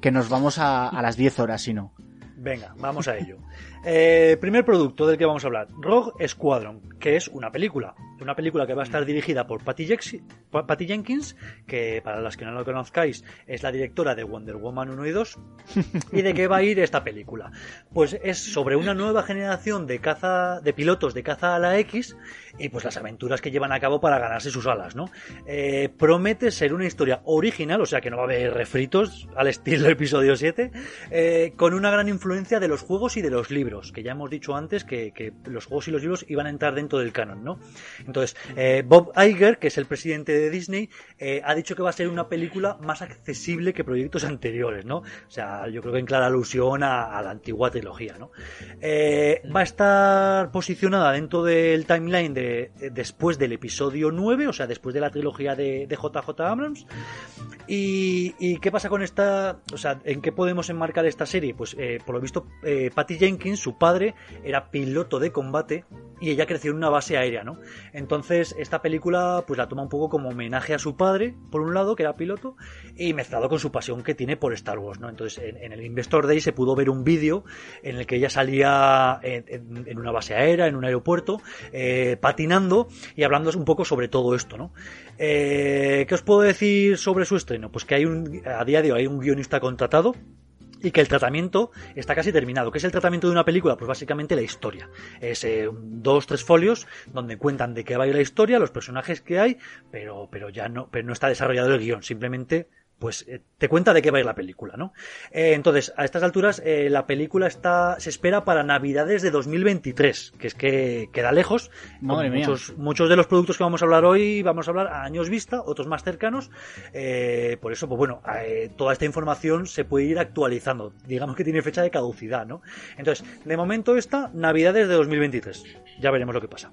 que nos vamos a, a las 10 horas, si no. Venga, vamos a ello. Eh, primer producto del que vamos a hablar, Rogue Squadron, que es una película. Una película que va a estar dirigida por Patty, Jenkins, que para las que no lo conozcáis es la directora de Wonder Woman 1 y 2. ¿Y de qué va a ir esta película? Pues es sobre una nueva generación de caza, de pilotos de caza a la X y pues las aventuras que llevan a cabo para ganarse sus alas, ¿no? Eh, promete ser una historia original, o sea que no va a haber refritos al estilo del episodio 7, eh, con una gran influencia de los juegos y de los libros, que ya hemos dicho antes que, que los juegos y los libros iban a entrar dentro del canon, ¿no? Entonces, eh, Bob Iger, que es el presidente de Disney, eh, ha dicho que va a ser una película más accesible que proyectos anteriores, ¿no? O sea, yo creo que en clara alusión a, la antigua trilogía, ¿no? Eh, va a estar posicionada dentro del timeline de, después del episodio 9, o sea, después de la trilogía de, JJ Abrams. Y, qué pasa con esta? O sea, ¿en qué podemos enmarcar esta serie? Pues, por lo visto, Patty Jenkins, su padre, era piloto de combate y ella creció en una base aérea, ¿no? Entonces, esta película pues la toma un poco como homenaje a su padre, por un lado, que era piloto, y mezclado con su pasión que tiene por Star Wars, ¿no? Entonces, en, el Investor Day se pudo ver un vídeo en el que ella salía en, una base aérea, en un aeropuerto, eh, patinando y hablando un poco sobre todo esto, ¿no? Eh, ¿Qué os puedo decir sobre su estreno? Pues que hay un, a día de hoy hay un guionista contratado, y que el tratamiento está casi terminado. ¿Qué es el tratamiento de una película? Pues básicamente la historia. Es eh, dos, tres folios donde cuentan de qué va a ir la historia, los personajes que hay, pero, pero ya no, pero no está desarrollado el guion. Simplemente pues eh, te cuenta de qué va a ir la película, ¿no? Eh, entonces, a estas alturas, eh, la película está, se espera para Navidades de 2023, que es que queda lejos. muchos, muchos de los productos que vamos a hablar hoy, vamos a hablar a años vista, otros más cercanos. por eso, pues bueno, toda esta información se puede ir actualizando. Digamos que tiene fecha de caducidad, ¿no? Entonces, de momento está Navidades de 2023. Ya veremos lo que pasa.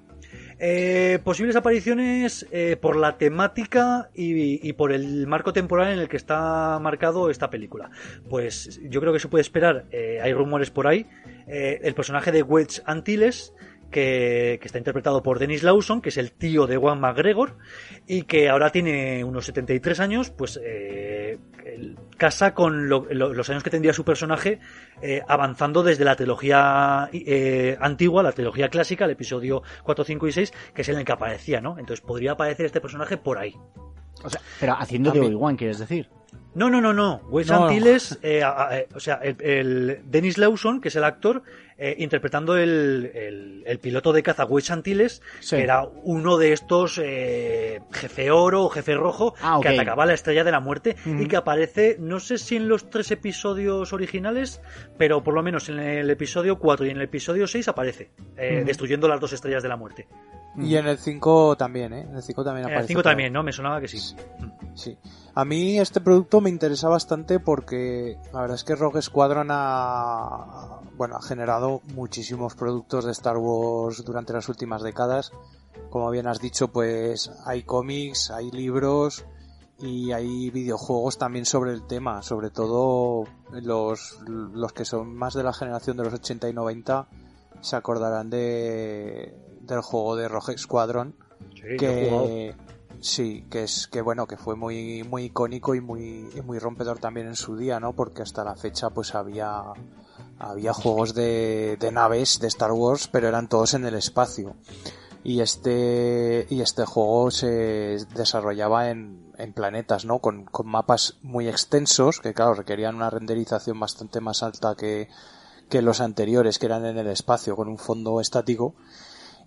Eh, posibles apariciones eh, por la temática y, por el marco temporal en el que está marcado esta película. Pues yo creo que se puede esperar, eh, hay rumores por ahí, el personaje de Wedge Antilles, que, está interpretado por Dennis Lawson, que es el tío de Juan McGregor, y que ahora tiene unos 73 años, pues casa con los años que tendría su personaje eh, avanzando desde la trilogía eh, antigua, la trilogía clásica, el episodio 4, 5 y 6, que es en el que aparecía, ¿no? Entonces podría aparecer este personaje por ahí. O sea, pero haciendo de Obi-Wan, quieres decir. No, no, no, no. Wes Antilles, eh, o sea, el, Dennis Lawson, que es el actor, eh, interpretando el, el, piloto de caza Wes Antilles, que era uno de estos eh, jefe oro o jefe rojo ah, que atacaba la estrella de la muerte y que aparece, no sé si en los tres episodios originales, pero por lo menos en el episodio 4 y en el episodio 6 aparece, destruyendo las dos estrellas de la muerte. Y en el 5 también, ¿eh? En el 5 también aparece. En el 5 también, ¿no? Me sonaba que sí. Sí. A mí este producto me interesa bastante porque la verdad es que Rogue Squadron ha, bueno, ha generado muchísimos productos de Star Wars durante las últimas décadas. Como bien has dicho, pues hay cómics, hay libros y hay videojuegos también sobre el tema, sobre todo los, los que son más de la generación de los 80 y 90 se acordarán de del juego de Rogue Squadron que sí que es que bueno que fue muy muy icónico y muy muy rompedor también en su día no porque hasta la fecha pues había había juegos de, de naves de Star Wars pero eran todos en el espacio. Y este y este juego se desarrollaba en, en planetas no con, con mapas muy extensos que claro requerían una renderización bastante más alta que que los anteriores que eran en el espacio con un fondo estático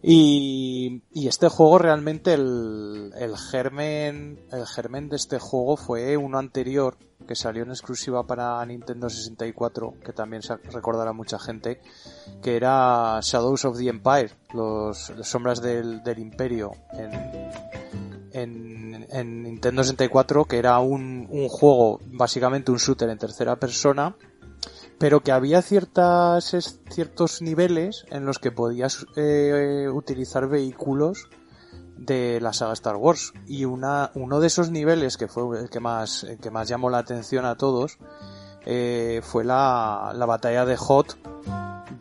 y, este juego realmente el, el germen el germen de este juego fue uno anterior que salió en exclusiva para Nintendo 64 que también se recordará mucha gente que era Shadows of the Empire los, sombras del, del imperio en, en, en, Nintendo 64 que era un, un juego básicamente un shooter en tercera persona pero que había ciertas, ciertos niveles en los que podías eh, utilizar vehículos de la saga Star Wars. Y una, uno de esos niveles que fue el que más, que más llamó la atención a todos eh, fue la, la batalla de Hot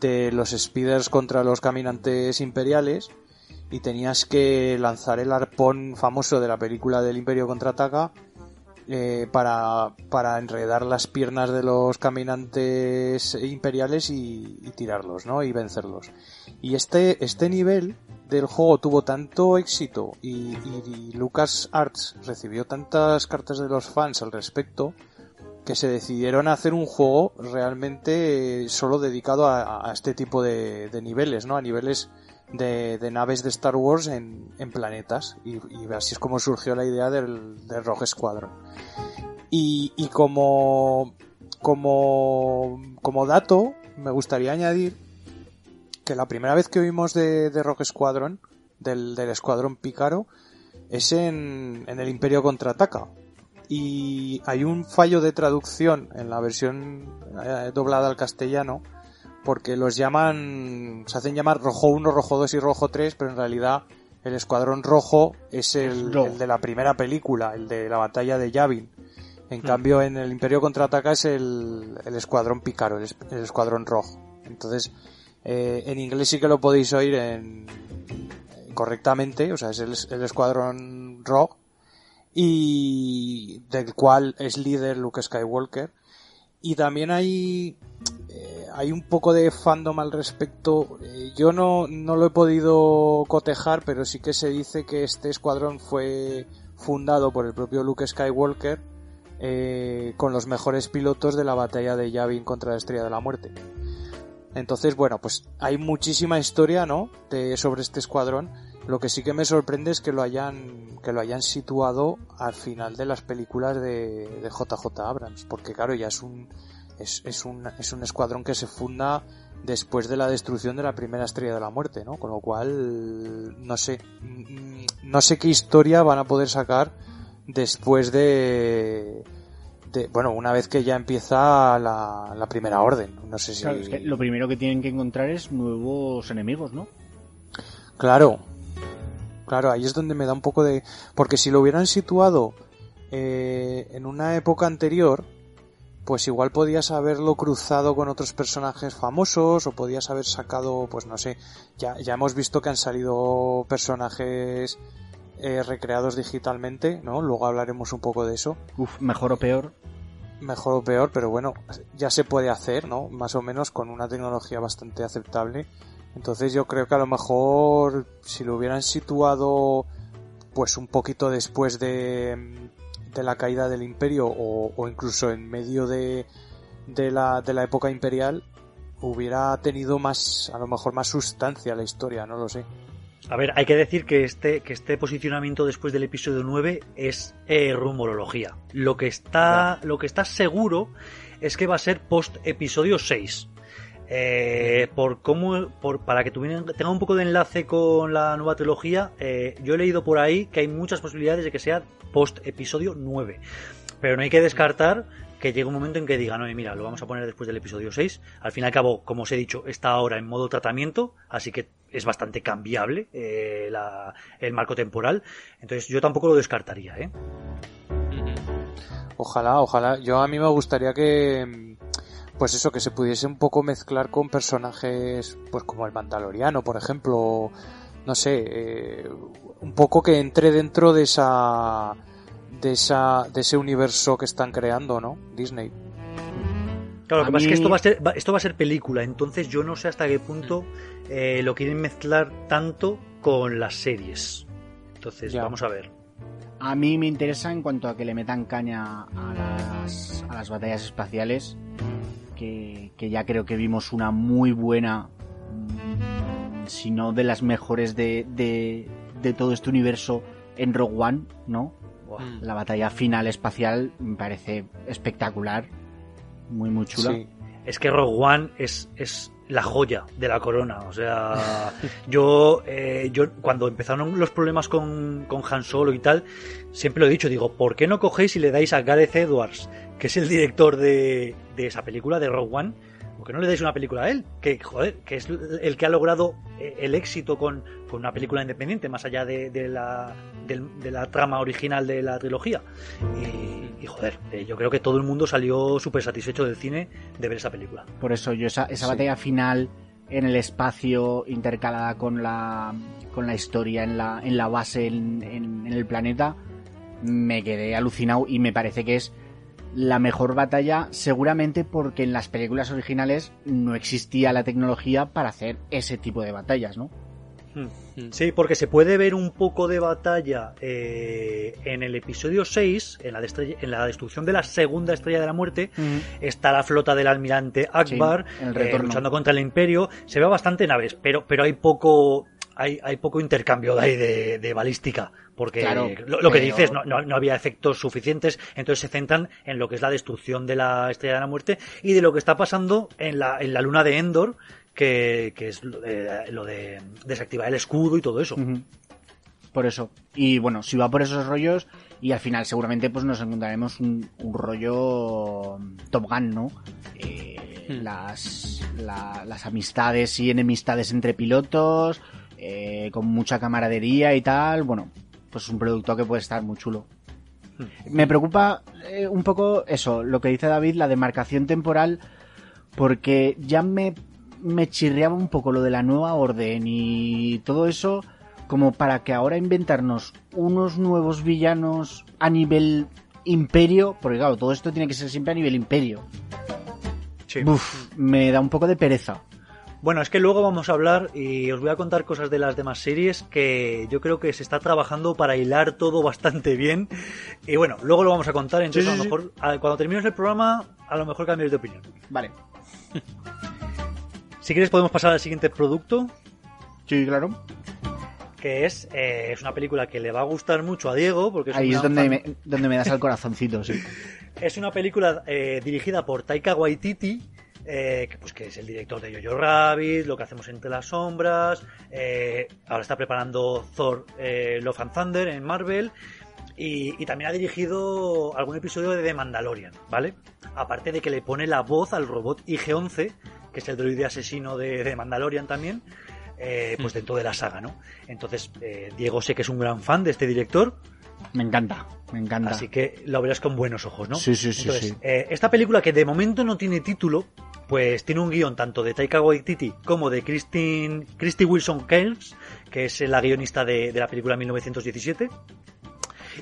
de los speeders contra los caminantes imperiales y tenías que lanzar el arpón famoso de la película del Imperio contraataca eh, para, para enredar las piernas de los caminantes imperiales y, tirarlos, ¿no? Y vencerlos. Y este, este nivel del juego tuvo tanto éxito y, Lucas Arts recibió tantas cartas de los fans al respecto que se decidieron a hacer un juego realmente solo dedicado a, este tipo de, niveles, ¿no? A niveles de, naves de Star Wars en, planetas. Y, así es como surgió la idea del, del Rogue Squadron. Y, como, como, como dato, me gustaría añadir que la primera vez que oímos de, de Rogue Squadron del, del escuadrón pícaro es en, en el Imperio contraataca. Y hay un fallo de traducción en la versión eh, doblada al castellano porque los llaman, se hacen llamar Rojo 1, Rojo 2 y Rojo 3, pero en realidad el Escuadrón Rojo es el, el de la primera película, el de la batalla de Yavin. En Hmm. cambio, en el Imperio Contraataca es el, el Escuadrón Pícaro, el, el Escuadrón Rojo. Entonces, eh, en inglés sí que lo podéis oír en, correctamente, o sea, es el, Escuadrón Rojo, y del cual es líder Luke Skywalker. Y también hay, hay un poco de fandom al respecto. Eh, yo no, no lo he podido cotejar, pero sí que se dice que este escuadrón fue fundado por el propio Luke Skywalker eh, con los mejores pilotos de la batalla de Yavin contra la Estrella de la Muerte. Entonces, bueno, pues hay muchísima historia, ¿no? De, sobre este escuadrón. Lo que sí que me sorprende es que lo hayan, que lo hayan situado al final de las películas de, de JJ Abrams, porque claro, ya es un, es, es un, es un escuadrón que se funda después de la destrucción de la primera estrella de la muerte, ¿no? Con lo cual, no sé, mm, no sé qué historia van a poder sacar después de, de bueno, una vez que ya empieza la, la primera orden. No sé si. Claro, es que lo primero que tienen que encontrar es nuevos enemigos, ¿no? Claro, claro, ahí es donde me da un poco de... Porque si lo hubieran situado eh, en una época anterior, pues igual podías haberlo cruzado con otros personajes famosos o podías haber sacado, pues no sé, ya, ya hemos visto que han salido personajes eh, recreados digitalmente, ¿no? Luego hablaremos un poco de eso. Uf, mejor o peor. Mejor o peor, pero bueno, ya se puede hacer, ¿no? Más o menos con una tecnología bastante aceptable. Entonces yo creo que a lo mejor si lo hubieran situado pues un poquito después de, de la caída del imperio o, o incluso en medio de, de, la, de la época imperial hubiera tenido más, a lo mejor más sustancia la historia, no lo sé. A ver, hay que decir que este, que este posicionamiento después del episodio 9 es eh, rumorología. Lo que está, lo que está seguro es que va a ser post episodio 6. Eh, por cómo, por, para que tuvieran, tenga un poco de enlace con la nueva trilogía, eh, yo he leído por ahí que hay muchas posibilidades de que sea post episodio 9. Pero no hay que descartar que llegue un momento en que digan, oye, mira, lo vamos a poner después del episodio 6. Al fin y al cabo, como os he dicho, está ahora en modo tratamiento, así que es bastante cambiable eh, la- el marco temporal. Entonces yo tampoco lo descartaría, ¿eh? Ojalá, ojalá. Yo a mí me gustaría que, pues eso, que se pudiese un poco mezclar con personajes, pues como el Mandaloriano, por ejemplo, no sé, eh, un poco que entre dentro de esa, de esa, de ese universo que están creando, ¿no? Disney. Claro, lo A que pasa es que esto va a ser, va- esto va a ser película, entonces yo no sé hasta qué punto eh, lo quieren mezclar tanto con las series. Entonces, Ya. vamos a ver. A mí me interesa en cuanto a que le metan caña a las, a las batallas espaciales, que, que ya creo que vimos una muy buena, si no de las mejores de, de, de todo este universo en Rogue One, ¿no? Mm. La batalla final espacial me parece espectacular, muy muy chula. Sí. Es que Rogue One es, es la joya de la corona. O sea, yo, eh, yo cuando empezaron los problemas con, con Han Solo y tal, siempre lo he dicho, digo, ¿por qué no cogéis y le dais a Gareth Edwards, que es el director de, de esa película, de Rogue One? ¿Por qué no le dais una película a él? Que, joder, que es el que ha logrado eh, el éxito con, con una película independiente, más allá de, de la, del- de la trama original de la trilogía. Y, y, joder, eh, yo creo que todo el mundo salió súper satisfecho del cine de ver esa película. Por eso yo esa, esa Sí. batalla final en el espacio intercalada con la con la historia en la en la base en, en- en el planeta me quedé alucinado y me parece que es la mejor batalla seguramente porque en las películas originales no existía la tecnología para hacer ese tipo de batallas, ¿no? Sí, porque se puede ver un poco de batalla eh, en el episodio 6, en la, en destrucción de la segunda estrella de la muerte. Está la flota del almirante Akbar Sí, el eh, luchando contra el imperio. Se ve bastante naves, pero, pero hay poco hay, hay poco intercambio de, ahí de, de balística. Porque Claro, lo, lo que pero- dices, no, no, no había efectos suficientes, entonces se centran en lo que es la destrucción de la estrella de la muerte y de lo que está pasando en la, en la luna de Endor, que, que es lo de, lo de desactivar el escudo y todo eso. Por eso. Y bueno, si va por esos rollos, y al final seguramente pues nos encontraremos un, un rollo Top Gun, ¿no? Eh, Hmm. las, la- las amistades y enemistades entre pilotos, eh, con mucha camaradería y tal. Bueno, pues un producto que puede estar muy chulo. Me preocupa eh, un poco eso, lo que dice David, la demarcación temporal, porque ya me, me chirriaba un poco lo de la nueva orden y todo eso, como para que ahora inventarnos unos nuevos villanos a nivel imperio, porque claro, todo esto tiene que ser siempre a nivel imperio. Sí. Me da un poco de pereza. Bueno, es que luego vamos a hablar y os voy a contar cosas de las demás series que yo creo que se está trabajando para hilar todo bastante bien. Y bueno, luego lo vamos a contar, entonces Sí, a lo mejor a- cuando terminemos el programa a lo mejor cambies de opinión. Vale. Si quieres podemos pasar al siguiente producto, Sí, claro. que es, eh, es una película que le va a gustar mucho a Diego, porque es, Ahí es donde me, donde me das al corazoncito, sí. es una película eh, dirigida por Taika Waititi, eh, que, pues, que es el director de Jojo Rabbit, Lo que hacemos entre las sombras, eh, ahora está preparando Thor eh, Love and Thunder en Marvel y, y también ha dirigido algún episodio de The Mandalorian, ¿vale? Aparte de que le pone la voz al robot IG-11, que es el droide asesino de, de Mandalorian también, eh, pues dentro de la saga, ¿no? Entonces, eh, Diego sé que es un gran fan de este director, Me encanta, me encanta. Así que lo verás con buenos ojos, ¿no? Sí, sí, sí, Entonces, sí. eh, esta película que de momento no tiene título, pues tiene un guion tanto de Taika Waititi como de Christine, Christy Wilson Cairns, que es la guionista de, la película 1917.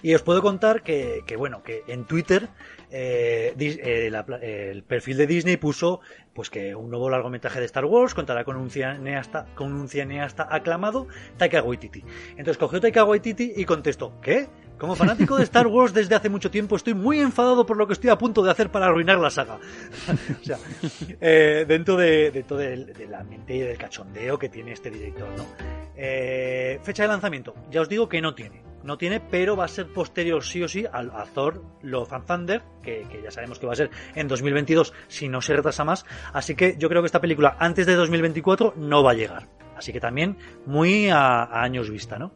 Y os puedo contar que, que, bueno, que en Twitter eh, eh, el perfil de Disney puso pues que un nuevo largometraje de Star Wars contará con un cineasta, con un cineasta aclamado, Taika Waititi. Entonces cogió Taika Waititi y contestó, ¿qué? Como fanático de Star Wars desde hace mucho tiempo estoy muy enfadado por lo que estoy a punto de hacer para arruinar la saga. o sea, eh, dentro de, dentro del, del ambiente y del cachondeo que tiene este director, ¿no? Eh, fecha de lanzamiento, ya os digo que no tiene. No tiene, pero va a ser posterior sí o sí al a Thor Love and Thunder, que, ya sabemos que va a ser en 2022 si no se retrasa más. Así que yo creo que esta película antes de 2024 no va a llegar. Así que también muy a, a años vista, ¿no?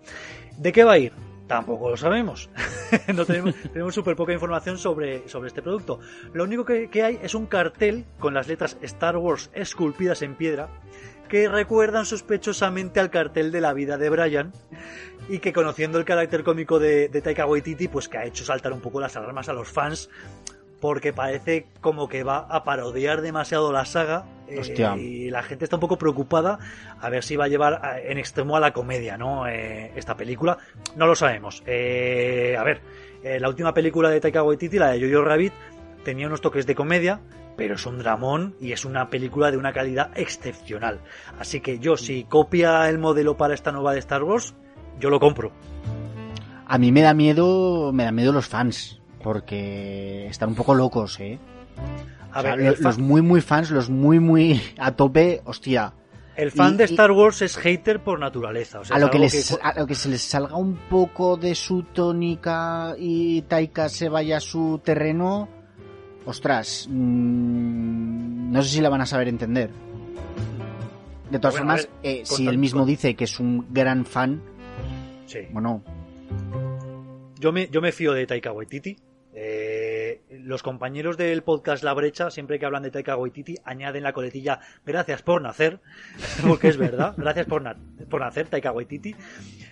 ¿De qué va a ir? Tampoco lo sabemos. no tenemos, tenemos súper poca información sobre, sobre este producto. Lo único que, que hay es un cartel con las letras Star Wars esculpidas en piedra que recuerdan sospechosamente al cartel de la vida de Brian y que conociendo el carácter cómico de, de Taika Waititi pues que ha hecho saltar un poco las alarmas a los fans porque parece como que va a parodiar demasiado la saga eh, y la gente está un poco preocupada a ver si va a llevar a- en extremo a la comedia, ¿no? Eh, esta película, no lo sabemos. Eh, a ver, eh, la última película de Taika Waititi, la de Jojo Rabbit, tenía unos toques de comedia, pero es un dramón y es una película de una calidad excepcional. Así que yo, si copia el modelo para esta nueva de Star Wars, yo lo compro. A mí me da miedo, me da miedo los fans, porque están un poco locos, ¿eh? A O sea, ver, los muy muy fans, los muy muy a tope, hostia. el fan y- de Star Wars es hater por naturaleza. O sea, a lo que les a lo que se les salga un poco de su tónica y Taika se vaya a su terreno, ostras, mm, no sé si la van a saber entender. De todas Bueno, formas, ver, eh, si él mismo con- dice que es un gran fan, Sí. bueno, Yo me, yo me fío de Taika Waititi. Eh, los compañeros del podcast La Brecha, siempre que hablan de Taika Waititi, añaden la coletilla gracias por nacer, porque es verdad, gracias por, na- por nacer, Taika Waititi.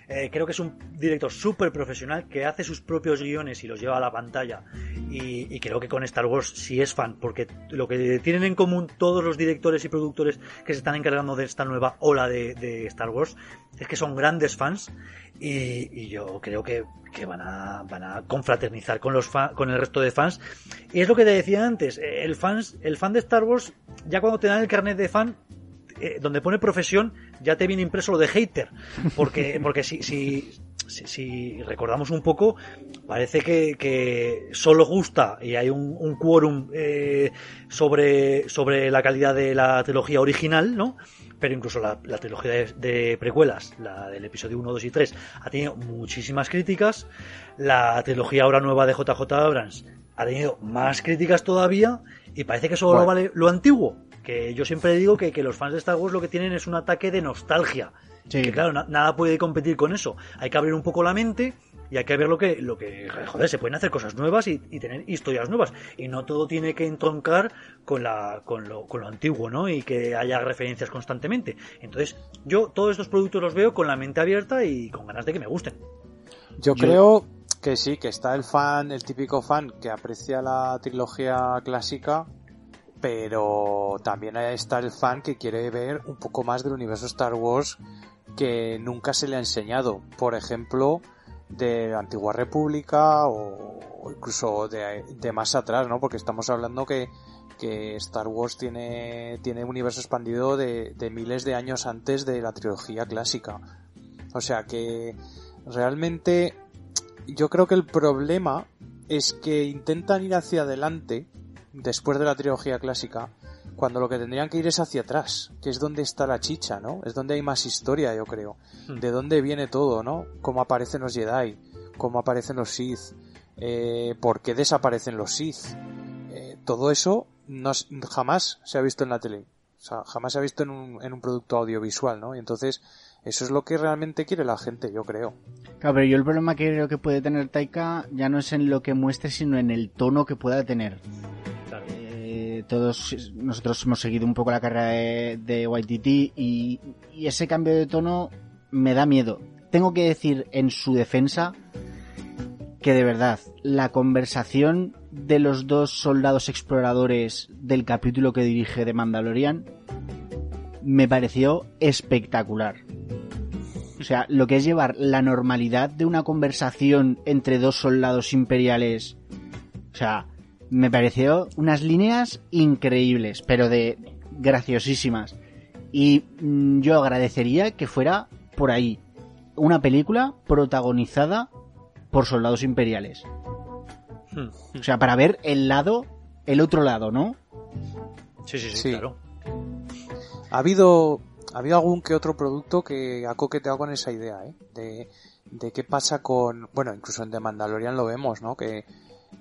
Eh, creo que es un director súper profesional que hace sus propios guiones y los lleva a la pantalla. Y, creo que con Star Wars sí es fan, porque lo que tienen en común todos los directores y productores que se están encargando de esta nueva ola de Star Wars es que son grandes fans y, y yo creo que, que van, a, van a confraternizar con, los fa- con el resto de fans. Y es lo que te decía antes, eh, el, fans, el fan de Star Wars, ya cuando te dan el carnet de fan, eh, donde pone profesión, ya te viene impreso lo de hater. Porque, porque si, si, si, si recordamos un poco, parece que, que solo gusta y hay un, un quórum eh, sobre, sobre la calidad de la trilogía original, ¿no? Pero incluso la, la trilogía de, de precuelas, la del episodio 1, 2 y 3, ha tenido muchísimas críticas. La trilogía ahora nueva de JJ Abrams ha tenido más críticas todavía y parece que solo Bueno. vale lo antiguo. Que yo siempre digo que, que los fans de Star Wars lo que tienen es un ataque de nostalgia. Que claro, nada puede competir con eso. Hay que abrir un poco la mente y hay que ver lo que, lo que joder, se pueden hacer cosas nuevas y, tener historias nuevas. Y no todo tiene que entroncar con, la, con, lo, con lo antiguo, ¿no? Y que haya referencias constantemente. Entonces, yo todos estos productos los veo con la mente abierta y con ganas de que me gusten. Yo, creo que sí, que está el fan, el típico fan que aprecia la trilogía clásica, pero también está el fan que quiere ver un poco más del universo Star Wars que nunca se le ha enseñado. Por ejemplo, de la antigua república o, incluso de, más atrás, ¿no? Porque estamos hablando que, que Star Wars tiene, tiene universo expandido de, de, miles de años antes de la trilogía clásica. O sea que realmente yo creo que el problema es que intentan ir hacia adelante después de la trilogía clásica cuando lo que tendrían que ir es hacia atrás, que es donde está la chicha, ¿no? Es donde hay más historia, yo creo. Hmm. De dónde viene todo, ¿no? Cómo aparecen los Jedi, cómo aparecen los Sith, eh, por qué desaparecen los Sith. Eh, todo eso no, jamás se ha visto en la tele. O sea, jamás se ha visto en un, en un producto audiovisual, ¿no? Y entonces, eso es lo que realmente quiere la gente, yo creo. Claro, pero yo el problema que creo que puede tener Taika ya no es en lo que muestre, sino en el tono que pueda tener todos nosotros hemos seguido un poco la carrera de, de YTT y, ese cambio de tono me da miedo. Tengo que decir en su defensa que de verdad la conversación de los dos soldados exploradores del capítulo que dirige de Mandalorian me pareció espectacular. O sea, lo que es llevar la normalidad de una conversación entre dos soldados imperiales. O sea, me pareció unas líneas increíbles, pero de graciosísimas. Y mm, yo agradecería que fuera por ahí una película protagonizada por soldados imperiales. Hmm. O sea, para ver el lado, el otro lado, ¿no? Sí, sí, sí, claro. Ha habido, ha habido algún que otro producto que ha coqueteado con esa idea, ¿eh? De, de qué pasa con, bueno, incluso en The Mandalorian lo vemos, ¿no? Que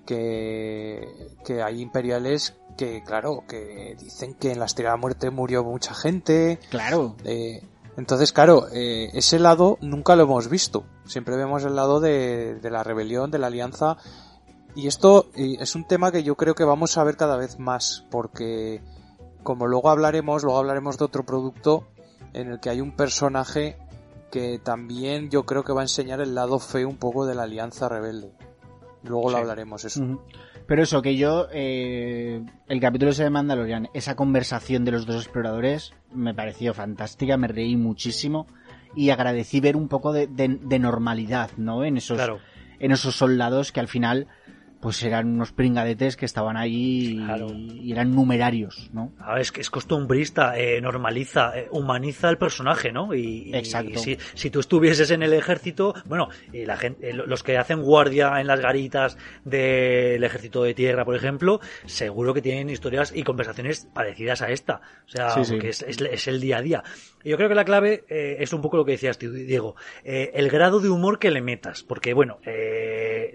que, que hay imperiales que, claro, que dicen que en la Estrella de la Muerte murió mucha gente. Claro. Eh, entonces, claro, eh, ese lado nunca lo hemos visto. Siempre vemos el lado de, de la rebelión, de la alianza. Y esto es un tema que yo creo que vamos a ver cada vez más, porque como luego hablaremos, luego hablaremos de otro producto en el que hay un personaje que también yo creo que va a enseñar el lado feo un poco de la alianza rebelde. Luego lo hablaremos eso. Pero eso, que yo, eh, el capítulo ese de Mandalorian, esa conversación de los dos exploradores, me pareció fantástica, me reí muchísimo y agradecí ver un poco de, normalidad, ¿no? En esos, en esos soldados que al final pues eran unos pringadetes que estaban ahí y, eran numerarios, ¿no? A ver, es que es costumbrista, eh, normaliza, eh, humaniza el personaje, ¿no? Y, Exacto. si, si, tú estuvieses en el ejército, bueno, y la gente, eh, los que hacen guardia en las garitas del ejército de tierra, por ejemplo, seguro que tienen historias y conversaciones parecidas a esta. O sea, que es, es, el día a día. Yo creo que la clave es un poco lo que decías, Diego, el grado de humor que le metas, porque bueno,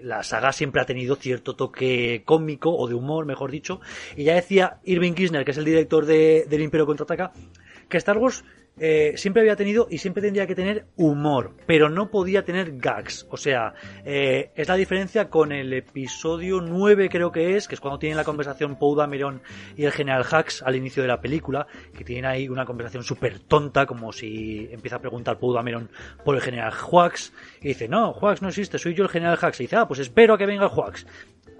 la saga siempre ha tenido cierto toque cómico o de humor, mejor dicho. Y ya decía Irving Kirchner, que es el director de, del Imperio Contraataca, que Star Wars eh, siempre había tenido y siempre tendría que tener humor, pero no podía tener gags. O sea, eh, es la diferencia con el episodio 9 creo que es, que es cuando tienen la conversación Poe Dameron y el general Hux al inicio de la película, que tienen ahí una conversación súper tonta, como si empieza a preguntar Poe Dameron por el general Hux, y dice, no, Hux no existe, soy yo el general Hux, y dice, ah, pues espero que venga Hux.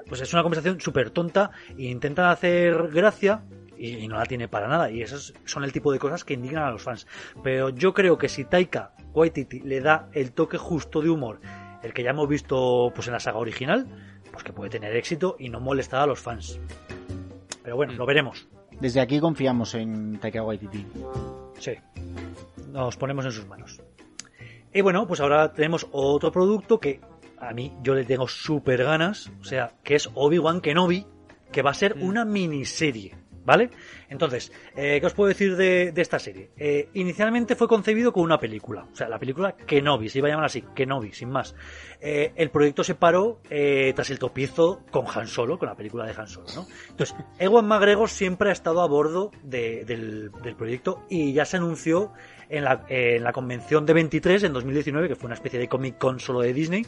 Pues es una conversación súper tonta e intentan hacer gracia y, no la tiene para nada. Y esos son el tipo de cosas que indignan a los fans. Pero yo creo que si Taika Waititi le da el toque justo de humor, el que ya hemos visto pues en la saga original, pues que puede tener éxito y no molestar a los fans. Pero bueno, lo veremos. Desde aquí confiamos en Taika Waititi. Sí. Nos ponemos en sus manos. Y bueno, pues ahora tenemos otro producto que a mí yo le tengo súper ganas, o sea, que es Obi-Wan Kenobi, que va a ser mm. una miniserie. ¿Vale? Entonces, eh, ¿qué os puedo decir de, esta serie? Eh, inicialmente fue concebido como una película, o sea, la película Kenobi, se iba a llamar así, Kenobi, sin más. Eh, el proyecto se paró tras el tropiezo con Han Solo, con la película de Han Solo, ¿no? Entonces, Ewan McGregor siempre ha estado a bordo de- del, proyecto y ya se anunció en la, en la convención de 23 en 2019, que fue una especie de Comic Con solo de Disney,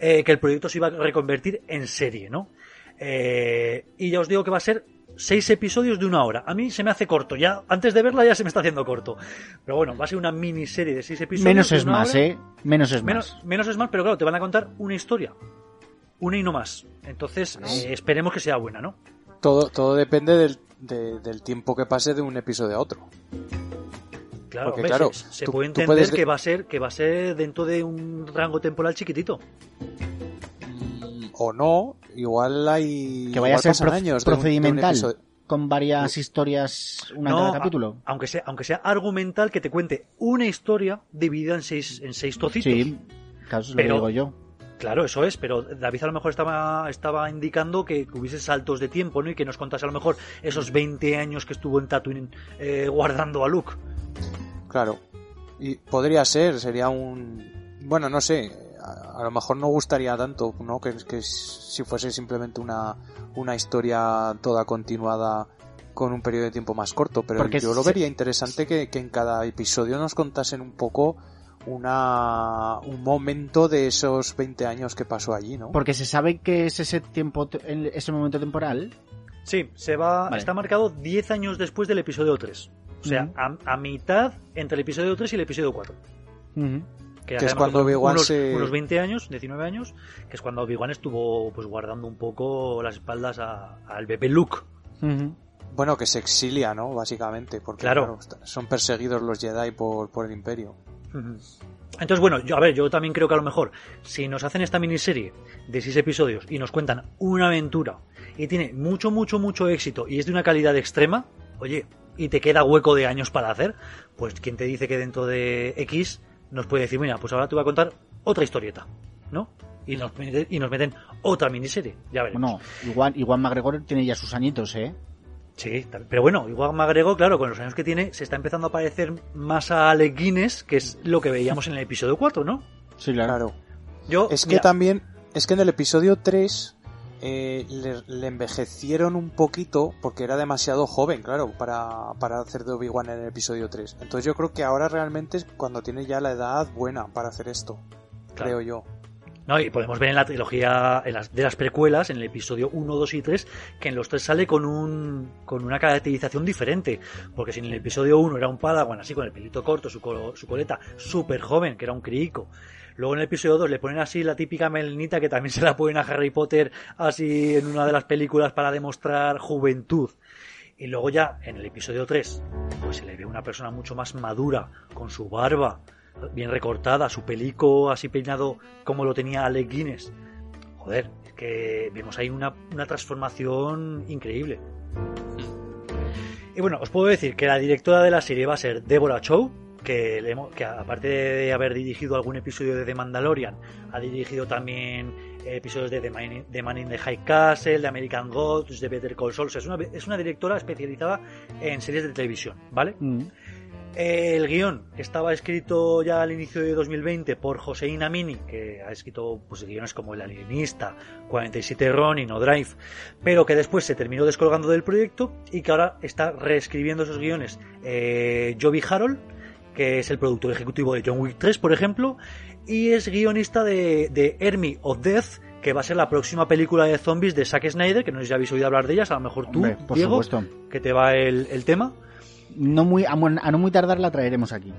que el proyecto se iba a reconvertir en serie, ¿no? Y ya os digo que va a ser seis episodios de una hora. A mí se me hace corto, ya antes de verla ya se me está haciendo corto. Pero bueno, va a ser una miniserie de seis episodios. Menos es más, hora. ¿eh? Menos es Menos, más. menos es más, pero claro, te van a contar una historia. Una y no más. Entonces, eh, esperemos que sea buena, ¿no? Todo, todo depende del, de- del tiempo que pase de un episodio a otro. Claro, Porque, claro, se, se tú- puede entender puedes que va a ser que va a ser dentro de un rango temporal chiquitito. O no, igual hay. Que vaya a ser de un- de un procedimental. con varias historias, una en No, cada a- capítulo. aunque sea aunque sea argumental que te cuente una historia dividida en seis en seis trocitos. Sí, claro, eso es Pero- lo digo yo. Claro, eso es, pero David a lo mejor estaba, estaba indicando que hubiese saltos de tiempo, ¿no? Y que nos contase a lo mejor esos 20 años que estuvo en Tatooine eh, guardando a Luke. Claro. Y podría ser, sería un. Bueno, no sé. A, a lo mejor no gustaría tanto, ¿no? Que, que si fuese simplemente una, una historia toda continuada con un periodo de tiempo más corto. Pero Porque yo lo se- vería interesante que, que en cada episodio nos contasen un poco una un momento de esos 20 años que pasó allí, ¿no? Porque se sabe que es ese tiempo, ese momento temporal. Sí, se va, Vale. está marcado 10 años después del episodio 3. O sea, a, a mitad entre el episodio 3 y el episodio 4. Ujú. Que, Que es cuando Obi-Wan unos, se- unos 20 años, 19 años, que es cuando Obi-Wan estuvo pues guardando un poco las espaldas al bebé Luke. Bueno, que se exilia, ¿no? Básicamente, porque Claro. claro, son perseguidos los Jedi por, por el Imperio. Entonces, bueno, yo, a ver, yo también creo que a lo mejor, si nos hacen esta miniserie de seis episodios y nos cuentan una aventura y tiene mucho, mucho, mucho éxito y es de una calidad extrema, oye, y te queda hueco de años para hacer, pues quien te dice que dentro de X nos puede decir, mira, pues ahora te voy a contar otra historieta, ¿no? Y nos, meten- y nos meten otra miniserie, ya veremos. Bueno, igual, igual McGregor tiene ya sus añitos, ¿eh? Sí, pero bueno, igual McGregor, claro, con los años que tiene, se está empezando a parecer más a Alec Guinness, que es lo que veíamos en el episodio 4, ¿no? Sí, Claro. Yo, Es que mira, también, es que en el episodio 3 eh, le, le envejecieron un poquito porque era demasiado joven, claro, para, para hacer de Obi-Wan en el episodio 3. Entonces yo creo que ahora realmente es cuando tiene ya la edad buena para hacer esto, Claro. creo yo. No, y podemos ver en la trilogía en las, de las precuelas, en el episodio 1, 2 y 3, que en los tres sale con un con una caracterización diferente. Porque si en el episodio 1 era un Padawan así con el pelito corto, su, su coleta súper joven, que era un criico. Luego en el episodio 2 le ponen así la típica melenita que también se la ponen a Harry Potter así en una de las películas para demostrar juventud. Y luego ya en el episodio 3, pues se le ve una persona mucho más madura, con su barba bien recortada, su pelico así peinado como lo tenía Alec Guinness. Joder, es que vemos ahí una, una transformación increíble. Y bueno, os puedo decir que la directora de la serie va a ser Deborah Chow, que, le hemos- que aparte de haber dirigido algún episodio de The Mandalorian, ha dirigido también episodios de The Man, in, The Man in the High Castle, de American Gods, de Better Call Saul. O sea, es, una, es una directora especializada en series de televisión, ¿vale? Mm. El guion estaba escrito ya al inicio de 2020 por Josein Amini, que ha escrito pues, guiones como El Alienista, 47 Ron y No Drive, pero que después se terminó descolgando del proyecto y que ahora está reescribiendo esos guiones eh, Joby Harold, que es el productor ejecutivo de John Wick 3, por ejemplo, y es guionista de, de Army of Death, que va a ser la próxima película de zombies de Zack Snyder, que no sé si habéis oído hablar de ellas, a lo mejor tú, Hombre, por Diego, supuesto. que te va el, el tema. No muy, a, a no muy tardar la traeremos aquí.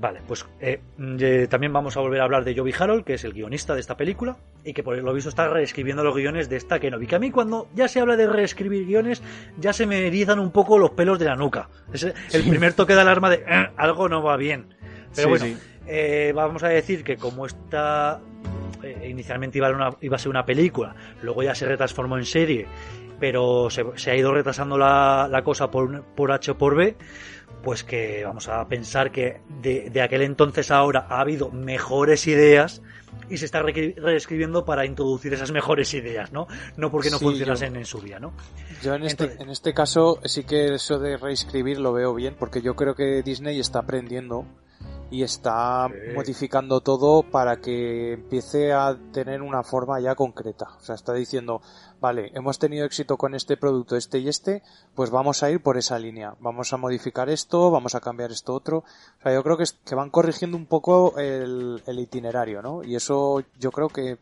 Vale, pues eh, eh, también vamos a volver a hablar de Joby Harold, que es el guionista de esta película, y que por lo visto está reescribiendo los guiones de esta Kenobi. Que a mí cuando ya se habla de reescribir guiones, ya se me erizan un poco los pelos de la nuca. Es el primer toque de alarma de "Eh, algo no va bien. Pero Sí, bueno, sí. eh, vamos a decir que como esta inicialmente iba a, una, iba a ser una película, luego ya se retransformó en serie, pero se, se ha ido retrasando la, la cosa por, por H o por B, pues que vamos a pensar que de, de aquel entonces a ahora ha habido mejores ideas y se está re- reescribiendo para introducir esas mejores ideas, ¿no? No porque no Sí, funcionasen yo- en su día, ¿no? Yo en este, Entonces- en este caso sí que eso de reescribir lo veo bien, porque yo creo que Disney está aprendiendo y está Sí. modificando todo para que empiece a tener una forma ya concreta. O sea, está diciendo, vale, hemos tenido éxito con este producto, este y este, pues vamos a ir por esa línea. Vamos a modificar esto, vamos a cambiar esto otro. O sea, yo creo que, es- que van corrigiendo un poco el, el itinerario, ¿no? Y eso yo creo que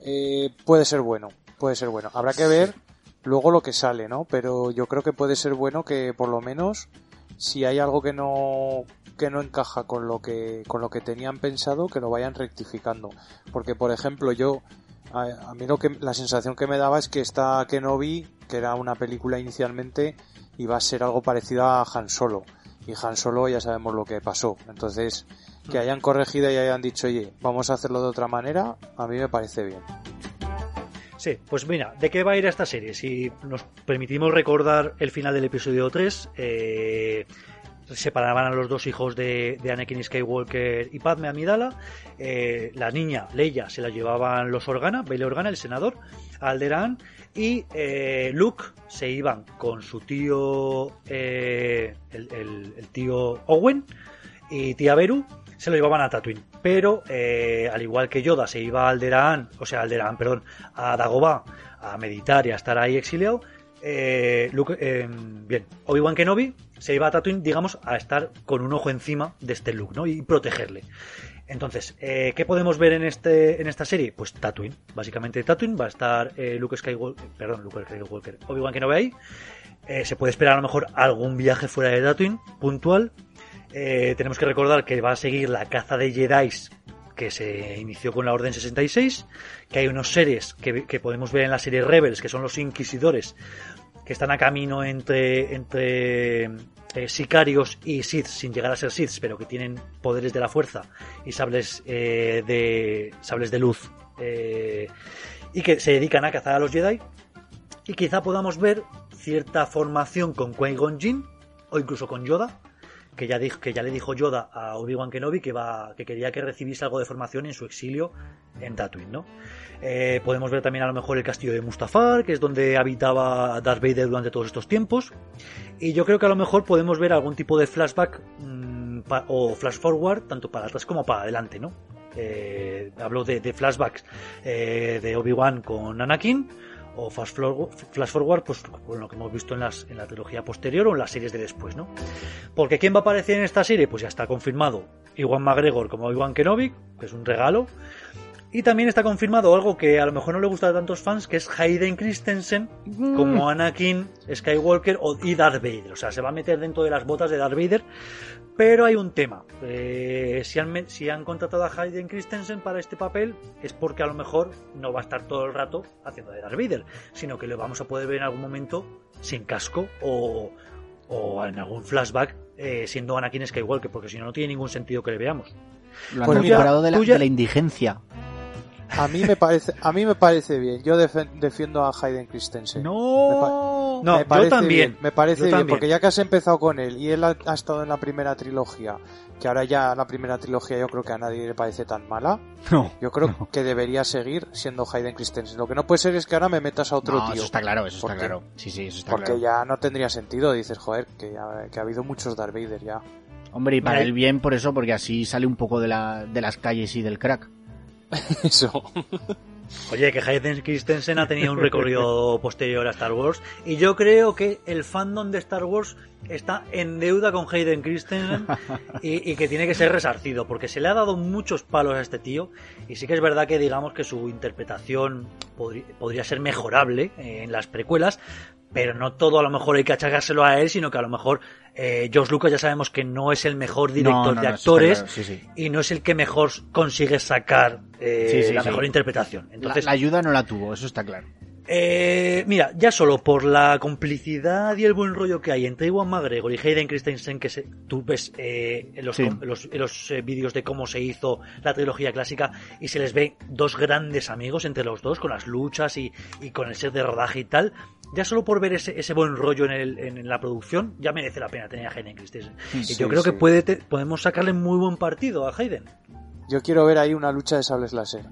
eh, puede ser bueno, puede ser bueno. Habrá que ver luego lo que sale, ¿no? Pero yo creo que puede ser bueno que por lo menos si hay algo que no que no encaja con lo que con lo que tenían pensado que lo vayan rectificando. Porque por ejemplo yo a, a mí lo que la sensación que me daba es que esta Kenobi que era una película inicialmente iba a ser algo parecido a Han Solo. Y Han Solo ya sabemos lo que pasó. Entonces que hayan corregido y hayan dicho oye vamos a hacerlo de otra manera a mí me parece bien Sí, pues mira, ¿de qué va a ir esta serie? Si nos permitimos recordar el final del episodio 3, eh, separaban a los dos hijos de, de Anakin Skywalker y Padme Amidala. Eh, la niña, Leia, se la llevaban los Organa, Bail Organa, el senador, Alderaan, y eh, Luke se iban con su tío, eh, el, el- tío Owen y tía Beru, se lo llevaban a Tatooine. Pero, eh, al igual que Yoda se iba a Alderaan, o sea, Alderaan, perdón, a Dagobah a meditar y a estar ahí exiliado, eh, eh, bien, Obi-Wan Kenobi se iba a Tatooine, digamos, a estar con un ojo encima de este Luke, ¿no? Y protegerle. Entonces, ¿qué podemos ver en este en esta serie? Pues Tatooine. Básicamente Tatooine va a estar Luke Skywalker, perdón, Luke Skywalker, Obi-Wan Kenobi ahí. Se puede esperar a lo mejor algún viaje fuera de Tatooine, puntual. Eh, tenemos que recordar que va a seguir la caza de Jedi que se inició con la Orden 66, que hay unos seres que, podemos ver en la serie Rebels, que son los Inquisidores, que están a camino entre, entre eh, sicarios y Sith, sin llegar a ser Sith, pero que tienen poderes de la fuerza y sables eh, de sables de luz eh, y que se dedican a cazar a los Jedi. Y quizá podamos ver cierta formación con Qui-Gon Jinn o incluso con Yoda, que ya, dijo, que ya le dijo Yoda a Obi-Wan Kenobi que, va, que quería que recibiese algo de formación en su exilio en Tatooine. Eh, podemos ver también a lo mejor el castillo de Mustafar, que es donde habitaba Darth Vader durante todos estos tiempos. Y yo creo que a lo mejor podemos ver algún tipo de flashback pa, o flash forward, tanto para atrás como para adelante, ¿no? Eh, hablo de, de flashbacks eh, de Obi-Wan con Anakin o flash forward pues con lo que hemos visto en, las, en la trilogía posterior o en las series de después, ¿no? Porque ¿quién va a aparecer en esta serie? Pues ya está confirmado Iwan McGregor como Iwan Kenobi, que es un regalo. Y también está confirmado algo que a lo mejor no le gusta a tantos fans, que es Hayden Christensen como Anakin Skywalker o, y Darth Vader. O sea, se va a meter dentro de las botas de Darth Vader. Pero hay un tema. Eh, si, han, si han contratado a Hayden Christensen para este papel es porque a lo mejor no va a estar todo el rato haciendo de Darth Vader, sino que lo vamos a poder ver en algún momento sin casco o, o en algún flashback eh, siendo Anakin Skywalker, porque si no, no tiene ningún sentido que le veamos. Lo han Pues de la, ya- de la indigencia. A mí me parece, a mí me parece bien. Yo defiendo a Hayden Christensen. No, no, me parece yo también. bien, me parece yo bien, también. porque ya que has empezado con él y él ha, ha estado en la primera trilogía, que ahora ya la primera trilogía yo creo que a nadie le parece tan mala, No, yo creo No. que debería seguir siendo Hayden Christensen. Lo que no puede ser es que ahora me metas a otro no, tío. eso está claro, eso está Porque- claro. Sí, sí, eso está Porque claro. ya no tendría sentido, dices, joder, que, ya- que ha habido muchos Darth Vader ya. Hombre, y para el bien por eso, porque así sale un poco de, la, de las calles y del crack. Eso. Oye, que Hayden Christensen ha tenido un recorrido posterior a Star Wars y yo creo que el fandom de Star Wars está en deuda con Hayden Christensen y, y que tiene que ser resarcido porque se le ha dado muchos palos a este tío y sí que es verdad que digamos que su interpretación podría ser mejorable eh, en las precuelas pero no todo a lo mejor hay que achacárselo a él sino que a lo mejor eh, George Lucas ya sabemos que no es el mejor director No, no, de no, actores claro, sí, sí. y no es el que mejor consigue sacar eh, Sí, la mejor interpretación entonces la ayuda no la tuvo, eso está claro. Eh, mira, ya solo por la complicidad y el buen rollo que hay entre Iwan McGregor y Hayden Christensen, que se, tú ves eh, en los, Sí. en los, en los, eh, vídeos de cómo se hizo la trilogía clásica y se les ve dos grandes amigos entre los dos, con las luchas y, y con el set de rodaje y tal. Ya solo por ver ese, ese buen rollo en, el, en, en la producción, ya merece la pena tener a Hayden Christensen. y yo creo sí. que puede te- podemos sacarle muy buen partido a Hayden. Yo quiero ver ahí una lucha de sables láser.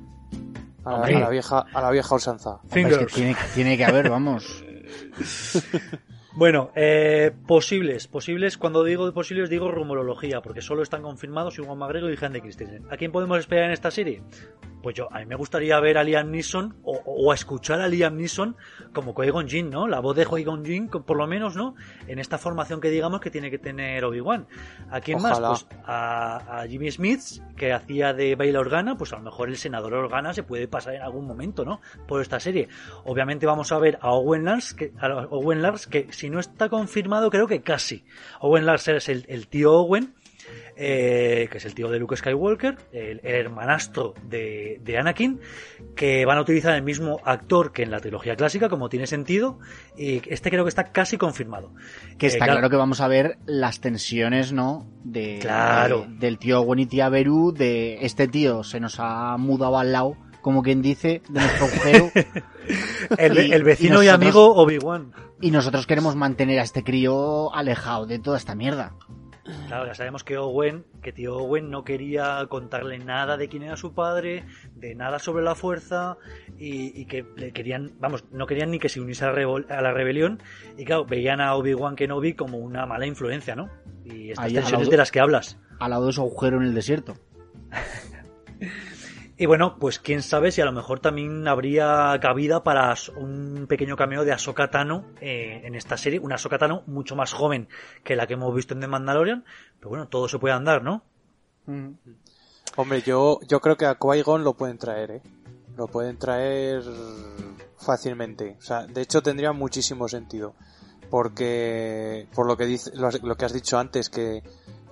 A la, Hombre. a la vieja, a la vieja usanza. Hombre, es que tiene, tiene que haber, vamos. Bueno, eh, posibles, posibles, cuando digo posibles digo rumorología, porque solo están confirmados Iwan McGregor y Hayden Christensen. ¿A quién podemos esperar en esta serie? Pues yo, a mí me gustaría ver a Liam Neeson o, o a escuchar a Liam Neeson como Qui-Gon Jinn, ¿no? La voz de Qui-Gon Jinn, por lo menos, ¿no? En esta formación que digamos que tiene que tener Obi-Wan. ¿A quién Ojalá. más? Pues a, a Jimmy Smith, que hacía de Baila Organa, pues a lo mejor el senador Organa se puede pasar en algún momento, ¿no? Por esta serie. Obviamente vamos a ver a Owen Lars, que, a Owen Lars, que si no está confirmado, creo que casi. Owen Lars es el, el tío Owen, eh, que es el tío de Luke Skywalker, el, el hermanastro de, de Anakin, que van a utilizar el mismo actor que en la trilogía clásica, como tiene sentido, y este creo que está casi confirmado. Que Eh, está claro que vamos a ver las tensiones, ¿no? De, Claro. de- del tío Owen y tía Beru, de este tío se nos ha mudado al lado, como quien dice, de nuestro agujero, El, y- el vecino y amigo Obi-Wan. y nosotros queremos mantener a este crío alejado de toda esta mierda. Claro, ya sabemos que Owen, que tío Owen no quería contarle nada de quién era su padre, de nada sobre la fuerza, y, y que le querían, vamos, no querían ni que se uniese a la, revol- a la rebelión, y claro, veían a Obi-Wan Kenobi como una mala influencia, ¿no? Y estas Ahí, tensiones lado- de las que hablas. Al lado de su agujero en el desierto. Y bueno, pues quién sabe si a lo mejor también habría cabida para un pequeño cameo de Ahsoka Tano eh, en esta serie. Una Ahsoka Tano mucho más joven que la que hemos visto en The Mandalorian. Pero bueno, todo se puede andar, ¿no? Hombre, yo, yo creo que a Qui-Gon lo pueden traer, ¿eh? Lo pueden traer fácilmente. O sea, de hecho tendría muchísimo sentido. Porque, por lo que dice, lo, lo que has dicho antes, que,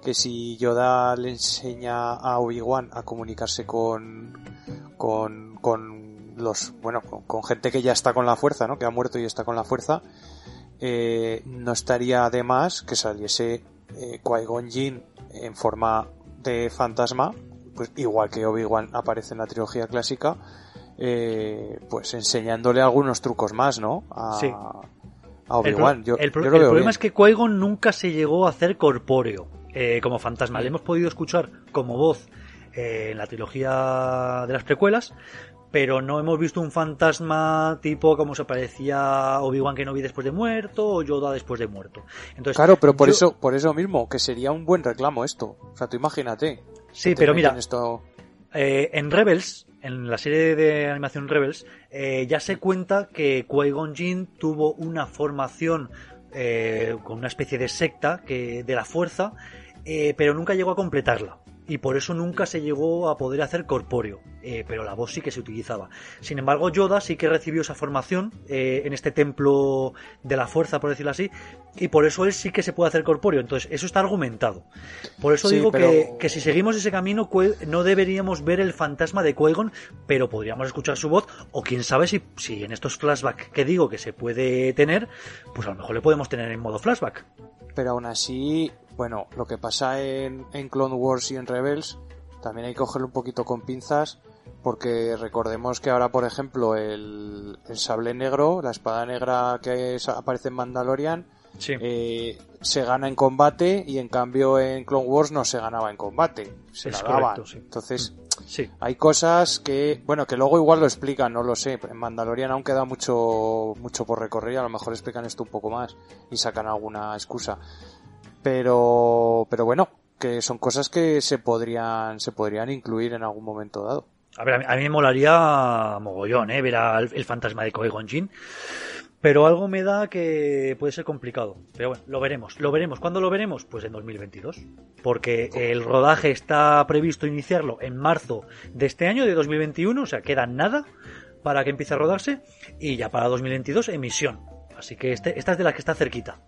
que si Yoda le enseña a Obi-Wan a comunicarse con, con, con los, bueno, con, con gente que ya está con la fuerza, ¿no? Que ha muerto y está con la fuerza, eh, no estaría de más que saliese eh, Qui-Gon Jinn en forma de fantasma, pues igual que Obi-Wan aparece en la trilogía clásica, eh, pues enseñándole algunos trucos más, ¿no? A, Sí. a Obi-Wan. El pro- yo lo el veo problema bien. es que Qui-Gon nunca se llegó a hacer corpóreo eh, como fantasma. Le hemos podido escuchar como voz eh, en la trilogía de las precuelas, pero no hemos visto un fantasma tipo como se parecía Obi-Wan Kenobi después de muerto o Yoda después de muerto. Entonces, Claro, pero por yo- eso, por eso mismo, que sería un buen reclamo esto. O sea, tú imagínate. Sí, pero mira, Esto... Eh, en Rebels, en la serie de animación Rebels, eh, ya se cuenta que Qui-Gon Jinn tuvo una formación eh, con una especie de secta que, de la fuerza, eh, pero nunca llegó a completarla. Y por eso nunca se llegó a poder hacer corpóreo, eh, pero la voz sí que se utilizaba. Sin embargo, Yoda sí que recibió esa formación eh, en este templo de la fuerza, por decirlo así, y por eso él sí que se puede hacer corpóreo. Entonces, eso está argumentado. Por eso Sí, digo pero- que, que si seguimos ese camino, no deberíamos ver el fantasma de Qui-Gon, pero podríamos escuchar su voz, o quién sabe si, si en estos flashbacks que digo que se puede tener, pues a lo mejor le podemos tener en modo flashback. Pero aún así, bueno, lo que pasa en, en Clone Wars y en Rebels, también hay que cogerlo un poquito con pinzas, porque recordemos que ahora, por ejemplo, el, el sable negro, la espada negra que aparece en Mandalorian, Sí. eh, se gana en combate y en cambio en Clone Wars no se ganaba en combate, se Es la daban. correcto, sí. Entonces, sí. hay cosas que, bueno, que luego igual lo explican, no lo sé. En Mandalorian aún queda mucho, mucho por recorrer, a lo mejor explican esto un poco más y sacan alguna excusa. Pero, pero bueno, que son cosas que se podrían, se podrían incluir en algún momento dado. A ver, a mí, a mí me molaría mogollón, ¿eh? Ver al el fantasma de Qui-Gon. Pero algo me da que puede ser complicado. Pero bueno, lo veremos. Lo veremos. ¿Cuándo lo veremos? Pues en 2022. Porque el rodaje está previsto iniciarlo en marzo de este año, de 2021. O sea, queda nada para que empiece a rodarse. Y ya para 2022, emisión. Así que este, esta es de la que está cerquita.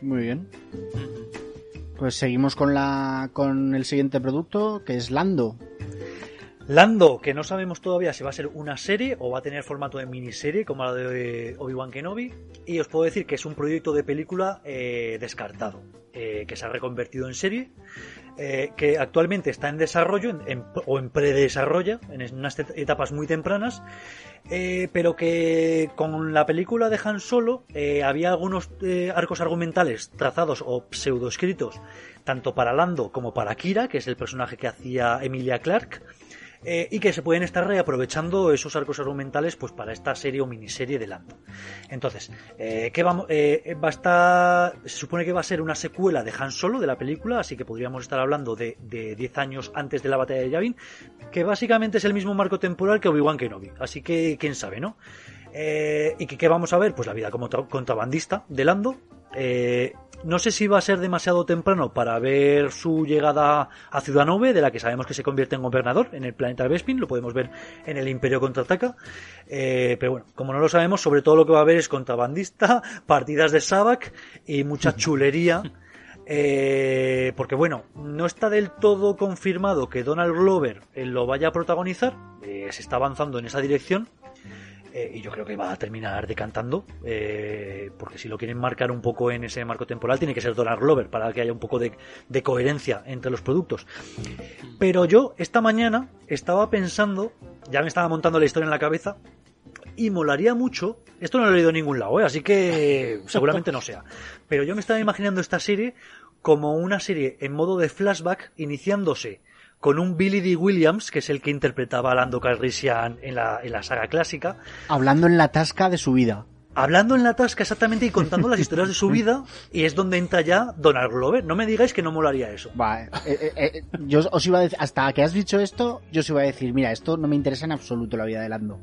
Muy bien. Pues seguimos con la con el siguiente producto, que es Lando. Lando, que no sabemos todavía si va a ser una serie o va a tener formato de miniserie como la de Obi-Wan Kenobi. Y os puedo decir que es un proyecto de película eh, descartado, eh, que se ha reconvertido en serie, eh, que actualmente está en desarrollo en- en- o en predesarrollo, en unas et- etapas muy tempranas, pero que con la película de Han Solo había algunos arcos argumentales trazados o pseudoescritos tanto para Lando como para Kira, que es el personaje que hacía Emilia Clarke, eh, y que se pueden estar reaprovechando esos arcos argumentales pues para esta serie o miniserie de Lando. Entonces, eh, ¿qué vamos, eh, va a estar, se supone que va a ser una secuela de Han Solo de la película, así que podríamos estar hablando de, de 10 años antes de la batalla de Yavin, que básicamente es el mismo marco temporal que Obi-Wan Kenobi, así que quién sabe, ¿no? ¿Y qué vamos a ver? Pues la vida como tra- contrabandista de Lando. Eh, no sé si va a ser demasiado temprano para ver su llegada a Ciudad Nove, de la que sabemos que se convierte en gobernador en el planeta Bespin, lo podemos ver en el Imperio Contraataca. Eh, pero bueno, como no lo sabemos, sobre todo lo que va a haber es contrabandista, partidas de Sabak y mucha chulería. Eh, porque bueno, no está del todo confirmado que Donald Glover eh, lo vaya a protagonizar, eh, se está avanzando en esa dirección, eh, y yo creo que va a terminar decantando, eh, porque si lo quieren marcar un poco en ese marco temporal, tiene que ser Donald Glover para que haya un poco de, de coherencia entre los productos. Pero yo esta mañana estaba pensando, ya me estaba montando la historia en la cabeza, y molaría mucho, esto no lo he leído en ningún lado, ¿eh? así que seguramente no sea, pero yo me estaba imaginando esta serie como una serie en modo de flashback, iniciándose con un Billy D. Williams, que es el que interpretaba a Lando Calrissian en la, en la saga clásica, Hablando en la tasca de su vida. hablando en la tasca exactamente y contando las historias de su vida, y es donde entra ya Donald Glover. No me digáis que no molaría eso. Va, eh, eh, eh, yo os iba a decir, hasta que has dicho esto, yo os iba a decir, mira, esto no me interesa en absoluto la vida de Lando.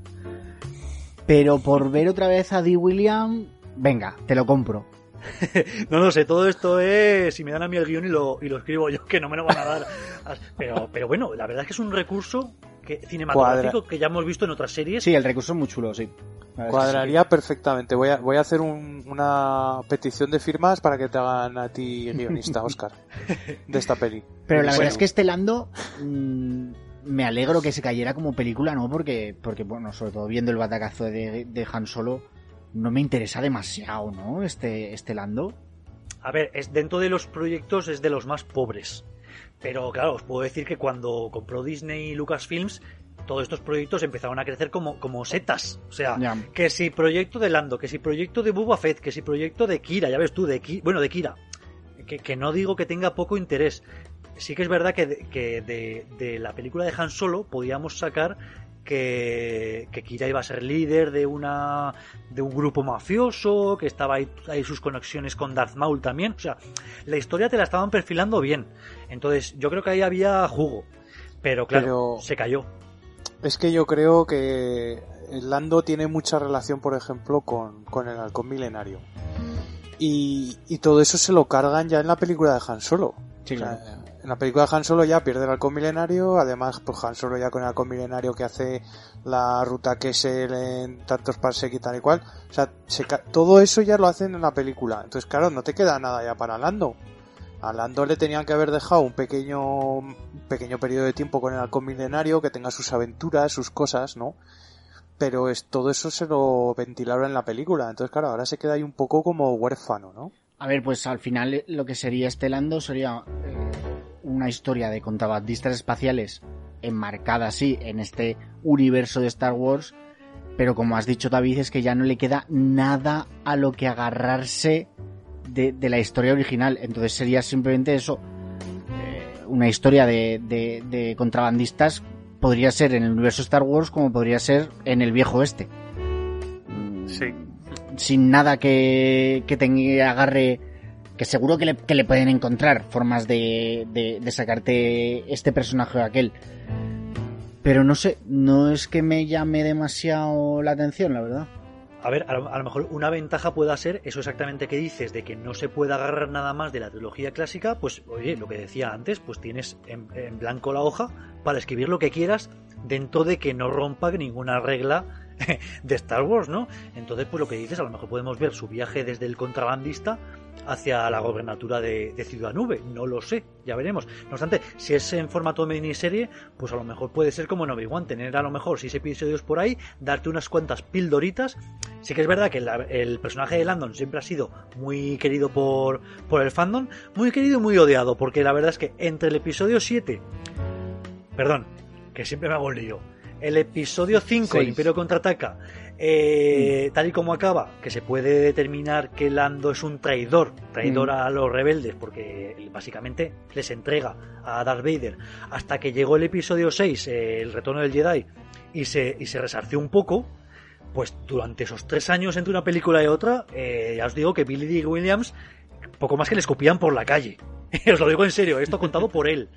Pero por ver otra vez a Dee William, venga, te lo compro. No lo sé, todo esto es. Si me dan a mí el guion y lo, y lo escribo yo, que no me lo van a dar. Pero, pero bueno, la verdad es que es un recurso que, cinematográfico que ya hemos visto en otras series. Sí, el recurso es muy chulo, sí. Cuadraría perfectamente. Voy a, voy a hacer un- una petición de firmas para que te hagan a ti guionista, Oscar, de esta peli. Pero la Bueno, verdad es que este Lando, mm, me alegro que se cayera como película, ¿no? Porque, porque bueno, sobre todo viendo el batacazo de, de Han Solo, no me interesa demasiado, ¿no? Este, este Lando. A ver, es dentro de los proyectos es de los más pobres. Pero claro, os puedo decir que cuando compró Disney y Lucasfilms, todos estos proyectos empezaron a crecer como, como setas. O sea, que si proyecto de Lando, que si proyecto de Boba Fett, que si proyecto de Kira, ya ves tú, de Ki- bueno, de Kira. Que, que no digo que tenga poco interés. Sí que es verdad que, de, que de, de la película de Han Solo podíamos sacar que, que Kira iba a ser líder de una de un grupo mafioso, que estaba ahí, ahí sus conexiones con Darth Maul también. O sea, la historia te la estaban perfilando bien. Entonces, yo creo que ahí había jugo. Pero claro, Pero- se cayó. Es que yo creo que el Lando tiene mucha relación, por ejemplo, con, con el halcón milenario. Y, y todo eso se lo cargan ya en la película de Han Solo. Sí, O sea, claro. En la película de Han Solo ya pierde el halcón milenario, además pues Han Solo ya con el halcón milenario que hace la ruta que es en tantos parsec y tal y cual. O sea, se todo eso ya lo hacen en la película. Entonces, claro, no te queda nada ya para Lando. A Lando le tenían que haber dejado un pequeño, un pequeño periodo de tiempo con el halcón milenario, que tenga sus aventuras, sus cosas, ¿no? Pero es, todo eso se lo ventilaron en la película. Entonces, claro, ahora se queda ahí un poco como huérfano, ¿no? A ver, pues al final lo que sería este Lando sería eh, una historia de contrabandistas espaciales enmarcada así en este universo de Star Wars, pero como has dicho David, es que ya no le queda nada a lo que agarrarse de, de la historia original. Entonces sería simplemente eso, eh, una historia de, de- de contrabandistas, podría ser en el universo Star Wars como podría ser en el viejo este. Sí. sin nada que, que tenga agarre que seguro que le, que le pueden encontrar formas de, de, sacarte este personaje o aquel pero no sé no es que me llame demasiado la atención la verdad A ver, a lo, mejor una ventaja pueda ser eso exactamente que dices, de que no se puede agarrar nada más de la trilogía clásica, pues oye, lo que decía antes, pues tienes en, en blanco la hoja para escribir lo que quieras dentro de que no rompa ninguna regla de Star Wars, ¿no? Entonces, pues lo que dices, a lo mejor podemos ver su viaje desde el contrabandista hacia la gobernatura de, Ciudad Nube. No lo sé, ya veremos. No obstante, si es en formato miniserie, pues a lo mejor puede ser como en Obi-Wan, tener a lo mejor seis episodios por ahí, darte unas cuantas pildoritas. Sí que es verdad que el personaje de Landon siempre ha sido muy querido por, por el fandom, muy querido y muy odiado, porque la verdad es que entre el episodio 7, perdón, que siempre me hago el lío, el episodio 5, el Imperio contraataca, eh, tal y como acaba, que se puede determinar que Lando es un traidor, traidor a los rebeldes, porque básicamente les entrega a Darth Vader, hasta que llegó el episodio 6, eh, el retorno del Jedi, y se, y se resarció un poco, pues durante esos tres años entre una película y otra, eh, ya os digo que Billy D. Williams, poco más que le escupían por la calle. os lo digo en serio, esto contado por él.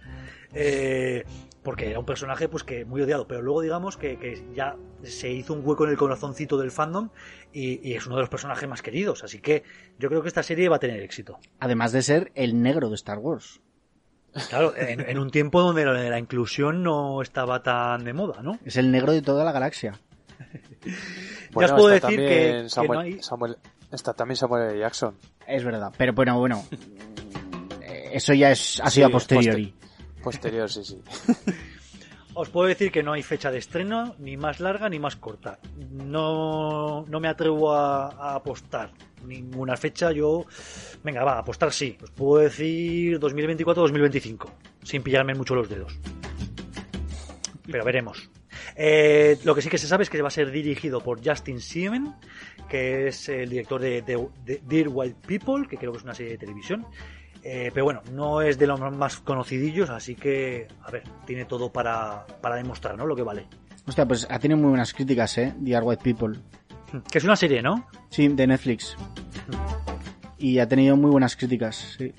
Eh, porque era un personaje pues que muy odiado, pero luego digamos que, ya se hizo un hueco en el corazoncito del fandom y, es uno de los personajes más queridos, así que yo creo que esta serie va a tener éxito. Además de ser el negro de Star Wars. Claro, en, un tiempo donde la, inclusión no estaba tan de moda, ¿no? Es el negro de toda la galaxia. ya os puedo decir que, está también Samuel Jackson. Es verdad, pero bueno, bueno, eso ya es, ha sido a posteriori. Posterior, sí, sí. Os puedo decir que no hay fecha de estreno, ni más larga ni más corta. No, no me atrevo a, apostar ninguna fecha. Yo, venga, va, apostar sí. Os puedo decir 2024-2025, sin pillarme mucho los dedos. Pero veremos. Eh, lo que sí que se sabe es que va a ser dirigido por Justin Siemen, que es el director de Dear White People, que creo que es una serie de televisión, eh, pero bueno, no es de los más conocidillos, así que, a ver, tiene todo para, demostrar, ¿no? Lo que vale. Hostia, pues ha tenido muy buenas críticas, ¿eh? The White People. Que es una serie, ¿no? Sí, de Netflix. Y ha tenido muy buenas críticas, sí.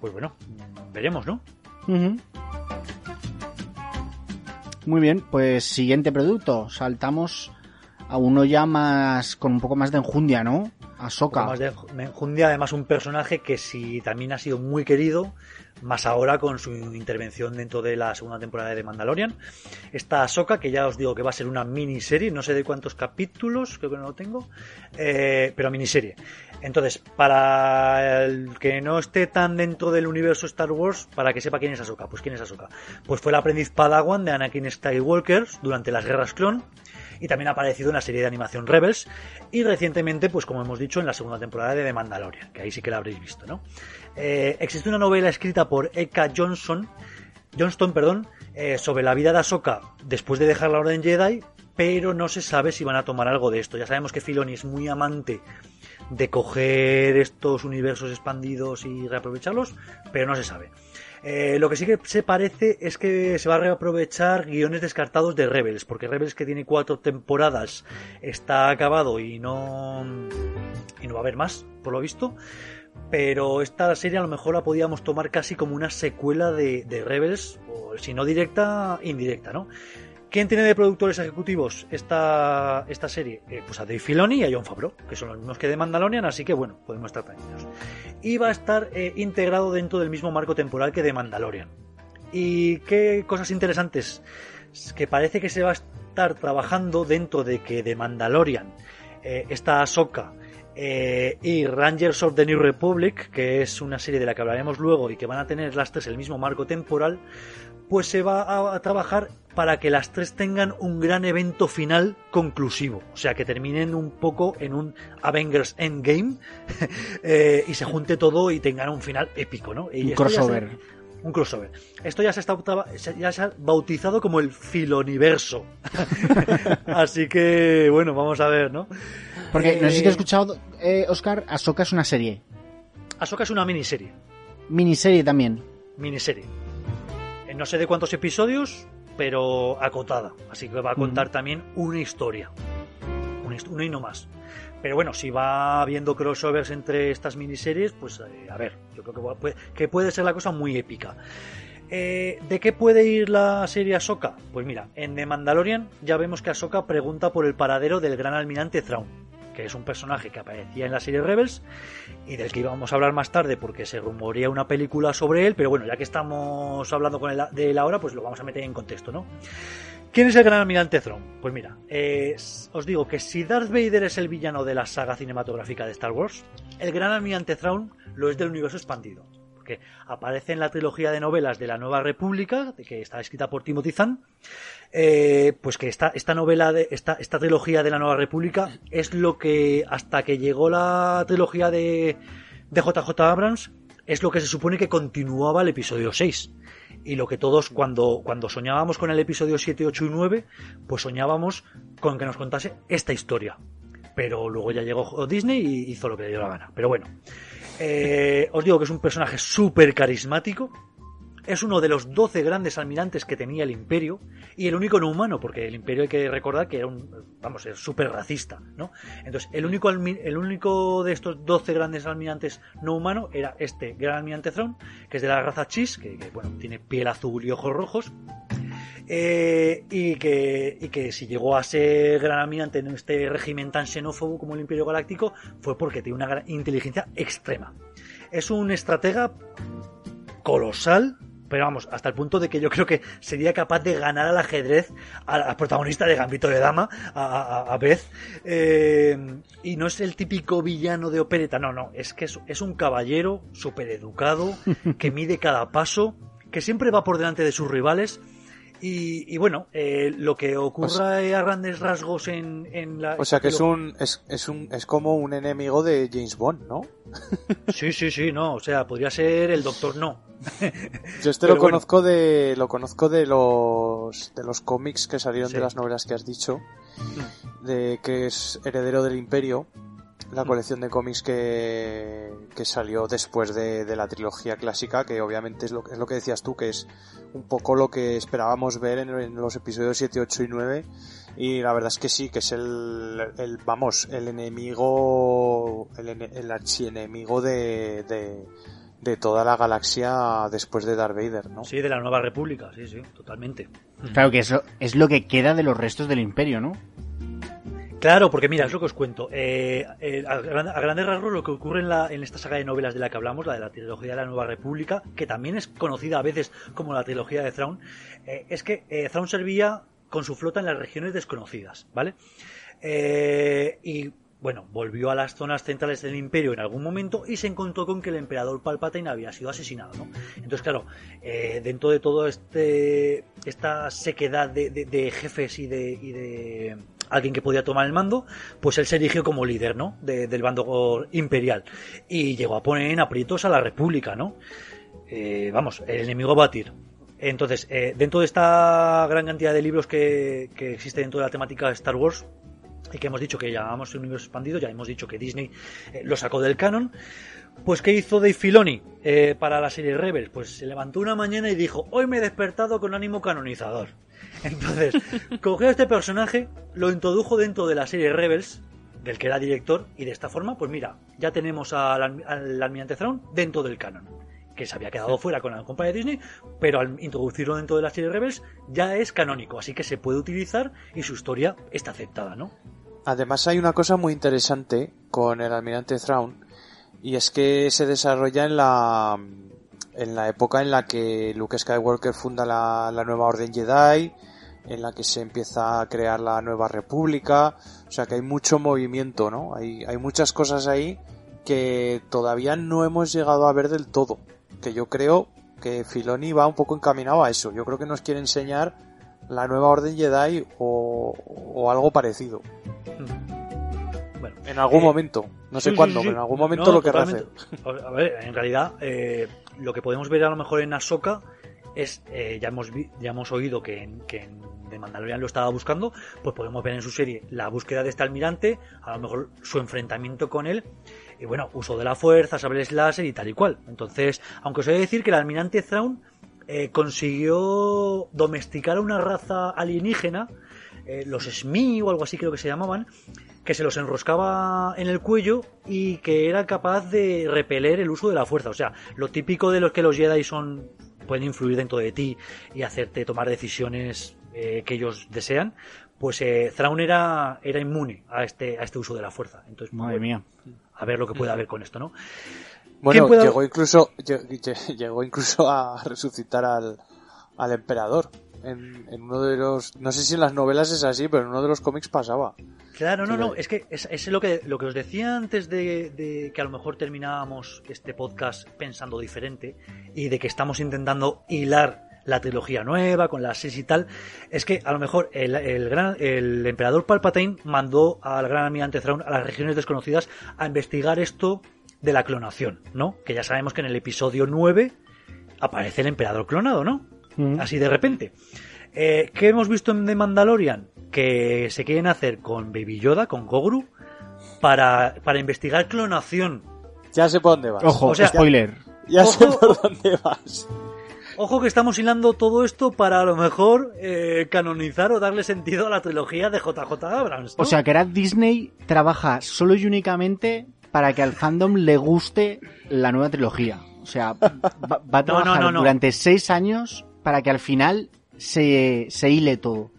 Pues bueno, veremos, ¿no? Muy bien, pues siguiente producto. Saltamos a uno ya más, con un poco más de enjundia, ¿no? Ahsoka. Más de enjundia, además un personaje que sí también ha sido muy querido, más ahora con su intervención dentro de la segunda temporada de Mandalorian. Esta Ahsoka, que ya os digo que va a ser una miniserie, no sé de cuántos capítulos, creo que no lo tengo, eh, pero miniserie. Entonces, para el que no esté tan dentro del universo Star Wars, para que sepa quién es Ahsoka, pues quién es Ahsoka. Pues fue el aprendiz Padawan de Anakin Skywalker durante las guerras clon y también ha aparecido en la serie de animación Rebels y recientemente, pues como hemos dicho, en la segunda temporada de The Mandalorian, que ahí sí que la habréis visto, ¿no? Eh, existe una novela escrita por Eka Johnson, Johnston, perdón, eh, sobre la vida de Ahsoka después de dejar la Orden Jedi, pero no se sabe si van a tomar algo de esto. Ya sabemos que Filoni es muy amante de coger estos universos expandidos y reaprovecharlos, pero no se sabe. Eh, lo que sí que se parece es que se va a reaprovechar guiones descartados de Rebels, porque Rebels que tiene cuatro temporadas está acabado y no, y no va a haber más, por lo visto. Pero esta serie a lo mejor la podíamos tomar casi como una secuela de, de Rebels, o si no directa, indirecta, ¿no? ¿Quién tiene de productores ejecutivos esta, esta serie? Eh, pues a Dave Filoni y a John Favreau, que son los mismos que de Mandalorian, así que bueno, podemos estar tranquilos. Y va a estar eh, integrado dentro del mismo marco temporal que de Mandalorian. ¿Y qué cosas interesantes? Que parece que se va a estar trabajando dentro de que de Mandalorian eh, está Ahsoka y Rangers of the New Republic, que es una serie de la que hablaremos luego y que van a tener las tres el mismo marco temporal, pues se va a trabajar para que las tres tengan un gran evento final conclusivo. O sea, que terminen un poco en un Avengers Endgame eh, y se junte todo y tengan un final épico, ¿no? un crossover. un crossover. Esto ya se, está, ya se ha bautizado como el filoniverso. Así que, bueno, vamos a ver, ¿no? Porque, no sé si te he eh, escuchado, eh, Oscar, Ahsoka es una serie. Ahsoka es una miniserie. Miniserie también. Miniserie. No sé de cuántos episodios, pero acotada. Así que va a contar también una historia. Una, y no más. Pero bueno, si va habiendo crossovers entre estas miniseries, pues eh, a ver, yo creo que puede, que puede ser la cosa muy épica. Eh, ¿De qué puede ir la serie Ahsoka? Pues mira, en The Mandalorian ya vemos que Ahsoka pregunta por el paradero del gran almirante Thrawn que es un personaje que aparecía en la serie Rebels y del que íbamos a hablar más tarde porque se rumorea una película sobre él, pero bueno, ya que estamos hablando con él de él ahora, pues lo vamos a meter en contexto, ¿no? ¿Quién es el gran almirante Thrawn? Pues mira, eh, os digo que si Darth Vader es el villano de la saga cinematográfica de Star Wars, el gran almirante Thrawn lo es del universo expandido. Porque aparece en la trilogía de novelas de la Nueva República, que está escrita por Timothy Zahn, eh, pues que esta, esta novela, de, esta, esta trilogía de la Nueva República es lo que, hasta que llegó la trilogía de, de JJ Abrams, es lo que se supone que continuaba el episodio 6 y lo que todos cuando, cuando soñábamos con el episodio 7, 8 y 9, pues soñábamos con que nos contase esta historia. Pero luego ya llegó Disney y hizo lo que le dio la gana. Pero bueno, eh, os digo que es un personaje súper carismático, es uno de los 12 grandes almirantes que tenía el imperio y el único no humano, porque el imperio hay que recordar que era un, vamos, súper racista, ¿no? Entonces, el único, el único de estos 12 grandes almirantes no humanos era este gran almirante Thrawn, que es de la raza Chis, que, bueno, tiene piel azul y ojos rojos. Eh, y, que, y que si llegó a ser gran almirante en este régimen tan xenófobo como el Imperio Galáctico fue porque tiene una inteligencia extrema. Es un estratega colosal pero vamos, hasta el punto de que yo creo que sería capaz de ganar al ajedrez al, protagonista de Gambito de Dama, a, Beth. Eh, y no es el típico villano de opereta, no, no, es que es, un caballero súper educado, que mide cada paso, que siempre va por delante de sus rivales y, bueno, eh, lo que ocurra a grandes rasgos en, en la... O sea que es un, es, es, un, es como un enemigo de James Bond, ¿no? Sí, sí, sí, no, o sea, podría ser el Doctor No. Yo este lo conozco de lo conozco de los de los cómics que salieron de las novelas que has dicho, mm. de que es heredero del Imperio la colección de cómics que, que salió después de, de, la trilogía clásica, que obviamente es lo, es lo que decías tú, que es un poco lo que esperábamos ver en, los episodios 7, 8 y 9. Y la verdad es que sí, que es el, el vamos, el enemigo, el, el archienemigo de, de, de toda la galaxia después de Darth Vader, ¿no? Sí, de la Nueva República, sí, sí, totalmente. Claro que eso es lo que queda de los restos del Imperio, ¿no? Claro, porque mira, es lo que os cuento. Eh, eh, a, grandes rasgos, lo que ocurre en, esta saga de novelas de la que hablamos, la de la trilogía de la Nueva República, que también es conocida a veces como la trilogía de Thrawn, eh, es que Thrawn servía con su flota en las regiones desconocidas, ¿vale? y bueno, volvió a las zonas centrales del imperio en algún momento y se encontró con que el emperador Palpatine había sido asesinado, ¿no? Entonces, claro, dentro de todo este esta sequedad de, jefes y de alguien que podía tomar el mando, pues él se erigió como líder, ¿no? del bando imperial. Y llegó a poner en aprietos a la República, ¿no? Eh, vamos, el enemigo a batir. Entonces, eh, dentro de esta gran cantidad de libros que, que existe dentro de la temática de Star Wars, y que hemos dicho que llamamos un universo expandido, ya hemos dicho que Disney eh, lo sacó del canon, pues ¿qué hizo Dave Filoni para la serie Rebels? Pues se levantó una mañana y dijo, hoy me he despertado con ánimo canonizador. Entonces, cogió a este personaje, lo introdujo dentro de la serie Rebels, del que era director, y de esta forma, pues mira, ya tenemos al, al almirante Thrawn dentro del canon que se había quedado fuera con la compañía de Disney, pero al introducirlo dentro de la serie Rebels ya es canónico, así que se puede utilizar y su historia está aceptada, ¿no? Además hay una cosa muy interesante con el almirante Thrawn y es que se desarrolla en la en la época en la que Luke Skywalker funda la, la nueva Orden Jedi en la que se empieza a crear la nueva república, o sea que hay mucho movimiento, ¿no? Hay, hay muchas cosas ahí que todavía no hemos llegado a ver del todo, que yo creo que Filoni va un poco encaminado a eso, yo creo que nos quiere enseñar la nueva orden Jedi o, o algo parecido. Bueno, en algún eh, momento, no sé cuándo, pero en algún momento lo querrá hacer. A ver, en realidad, eh, lo que podemos ver a lo mejor en Ahsoka es, eh, ya, hemos ya hemos oído que en, que The Mandalorian lo estaba buscando, pues podemos ver en su serie la búsqueda de este almirante, a lo mejor su enfrentamiento con él, y bueno, uso de la fuerza, sables láser y tal y cual. Entonces, aunque os he de decir que el almirante Thrawn eh, consiguió domesticar a una raza alienígena, eh, los Smee o algo así creo que se llamaban, que se los enroscaba en el cuello y que era capaz de repeler el uso de la fuerza. O sea, lo típico de los que los Jedi son pueden influir dentro de ti y hacerte tomar decisiones eh, que ellos desean, pues eh, Thrawn era, era inmune a este, a este uso de la fuerza. Entonces, Madre mía. A ver lo que puede haber con esto, ¿no? Bueno, llegó incluso llegó incluso a resucitar al, al emperador en, en uno de los... No sé si en las novelas es así, pero en uno de los cómics pasaba. Claro, no, Sí, no, es que es, es lo que lo que os decía antes de, de que a lo mejor terminábamos este podcast pensando diferente y de que estamos intentando hilar la trilogía nueva con las seis y tal, es que a lo mejor el, el gran el emperador Palpatine mandó al gran almirante Thrawn a las regiones desconocidas a investigar esto de la clonación, ¿no? Que ya sabemos que en el episodio 9 aparece el emperador clonado, ¿no? Mm. así de repente. Eh, ¿Qué hemos visto en The Mandalorian? Que se quieren hacer con Baby Yoda, con Gogru, para, para investigar clonación. Ya sé por dónde vas. Ojo, O sea, spoiler. Ya sé ojo, por dónde vas. Ojo que estamos hilando todo esto para a lo mejor eh, canonizar o darle sentido a la trilogía de JJ Abrams. ¿no? O sea, que ahora Disney trabaja solo y únicamente para que al fandom le guste la nueva trilogía. O sea, va, va a No, trabajar no, no, no. durante seis años para que al final se, se hile todo.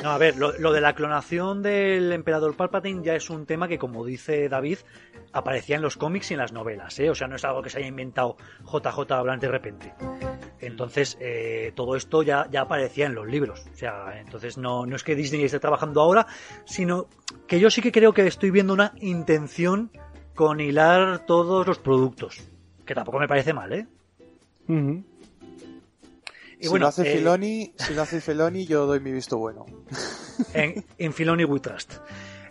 No, a ver, lo, lo de la clonación del emperador Palpatine ya es un tema que, como dice David, aparecía en los cómics y en las novelas, ¿eh? O sea, no es algo que se haya inventado JJ Abrams de repente. Entonces, eh, todo esto ya, ya aparecía en los libros. O sea, entonces no, no es que Disney esté trabajando ahora, sino que yo sí que creo que estoy viendo una intención con hilar todos los productos. Que tampoco me parece mal, ¿eh? Ujú. Y si bueno, lo hace eh, Filoni, si lo hace Filoni, yo doy mi visto bueno. en, en Filoni We Trust.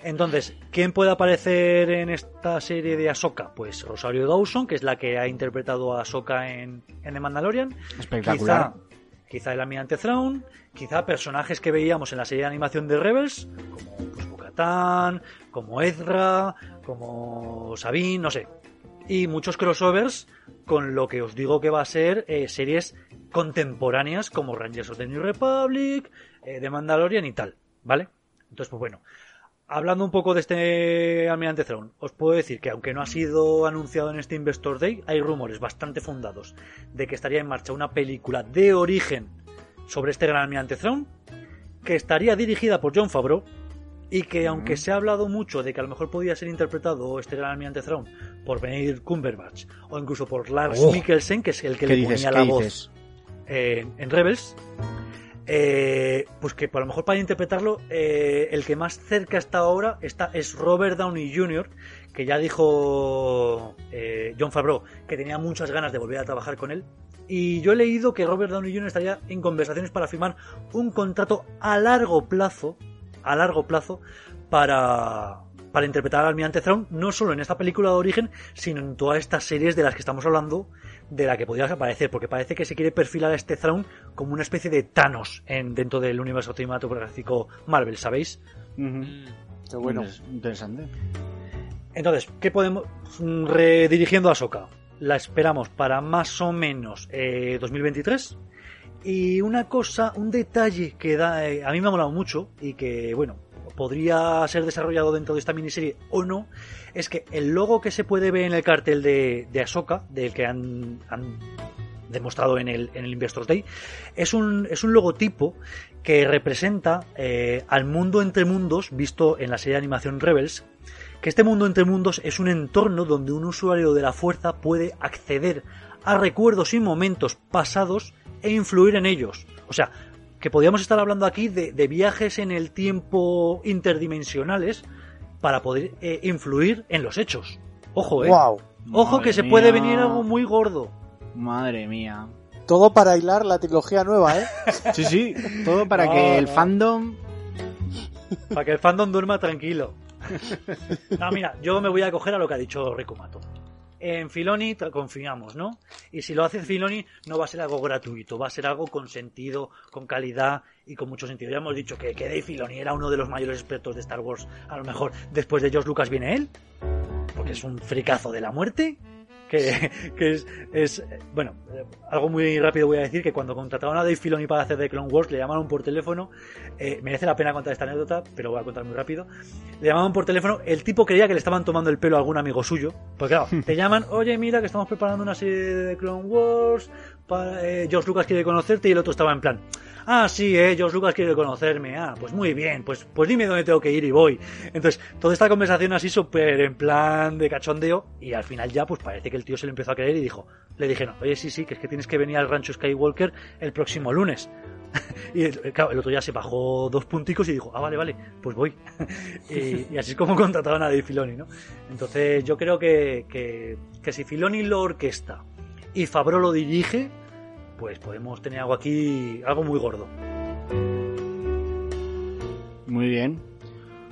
Entonces, ¿quién puede aparecer en esta serie de Ahsoka? Pues Rosario Dawson, que es la que ha interpretado a Ahsoka en, en The Mandalorian. Espectacular. Quizá, quizá el Almirante Thrawn, quizá personajes que veíamos en la serie de animación de Rebels, como pues, Bo-Katan, como Ezra, como Sabine, no sé. Y muchos crossovers con lo que os digo que va a ser eh, series contemporáneas como Rangers of the New Republic, eh, The Mandalorian y tal, ¿vale? Entonces, pues bueno, hablando un poco de este Almirante Thrawn, os puedo decir que aunque no ha sido anunciado en este Investor Day, hay rumores bastante fundados de que estaría en marcha una película de origen sobre este gran Almirante Thrawn, que estaría dirigida por John Favreau y que aunque se ha hablado mucho de que a lo mejor podía ser interpretado este gran Almirante Thrawn por Benedict Cumberbatch o incluso por Lars Oh. Mikkelsen, que es el que ¿Qué le ponía ¿Qué la dices? Eh, en Rebels, eh, pues que por lo mejor para interpretarlo eh, el que más cerca está ahora está, es Robert Downey Jr., que ya dijo eh, John Favreau que tenía muchas ganas de volver a trabajar con él. Y yo he leído que Robert Downey Jr. estaría en conversaciones para firmar un contrato a largo plazo, a largo plazo, para, para interpretar al Almirante Thrawn, no solo en esta película de origen, sino en todas estas series de las que estamos hablando, de la que podría aparecer, porque parece que se quiere perfilar a este Thrawn como una especie de Thanos en, dentro del universo cinematográfico Marvel, ¿sabéis? Qué bueno. Interes- Interesante. Entonces, ¿qué podemos mm, redirigiendo a Soka? La esperamos para más o menos eh, 2023. Y una cosa, un detalle que da, eh, a mí me ha molado mucho y que, bueno, podría ser desarrollado dentro de esta miniserie o no, es que el logo que se puede ver en el cartel de, de Ahsoka, del que han, han demostrado en el, en el Investors Day, es un, es un logotipo que representa eh, al mundo entre mundos visto en la serie de animación Rebels, que este mundo entre mundos es un entorno donde un usuario de la fuerza puede acceder a recuerdos y momentos pasados e influir en ellos. O sea, que podríamos estar hablando aquí de, de viajes en el tiempo interdimensionales para poder eh, influir en los hechos. Ojo, eh. Wow. Ojo Madre que se puede venir algo muy gordo. Madre mía. Todo para hilar la trilogía nueva, ¿eh? Sí, sí. Todo para No, que el no. fandom. Para que el fandom duerma tranquilo. No, mira, yo me voy a coger a lo que ha dicho Rikumato. En Filoni confiamos, ¿no? Y si lo hace Filoni, no va a ser algo gratuito, va a ser algo con sentido, con calidad y con mucho sentido. Ya hemos dicho que, que Filoni era uno de los mayores expertos de Star Wars. A lo mejor después de George Lucas viene él, porque es un fricazo de la muerte. Que, que es, es, eh, bueno, eh, algo muy rápido voy a decir que cuando contrataron a Dave Filoni para hacer The Clone Wars le llamaron por teléfono eh, merece la pena contar esta anécdota, pero voy a contar muy rápido. Le llamaban por teléfono, el tipo creía que le estaban tomando el pelo a algún amigo suyo. Pues claro, te llaman, oye, mira que estamos preparando una serie de Clone Wars, para, eh, George Lucas quiere conocerte y el otro estaba en plan, ah, sí, eh, George Lucas quiere conocerme, ah, pues muy bien, pues, pues dime dónde tengo que ir y voy. Entonces, toda esta conversación así súper en plan de cachondeo y al final ya pues parece que el tío se le empezó a creer y dijo, le dijeron, oye, sí, sí, que es que tienes que venir al rancho Skywalker el próximo lunes. y el, claro, el otro ya se bajó dos punticos y dijo, ah, vale, vale, pues voy. y, y, así es como contrataron a Dave Filoni, ¿no? Entonces yo creo que, que, que si Filoni lo orquesta y Fabro lo dirige, pues podemos tener algo aquí, algo muy gordo. Muy bien.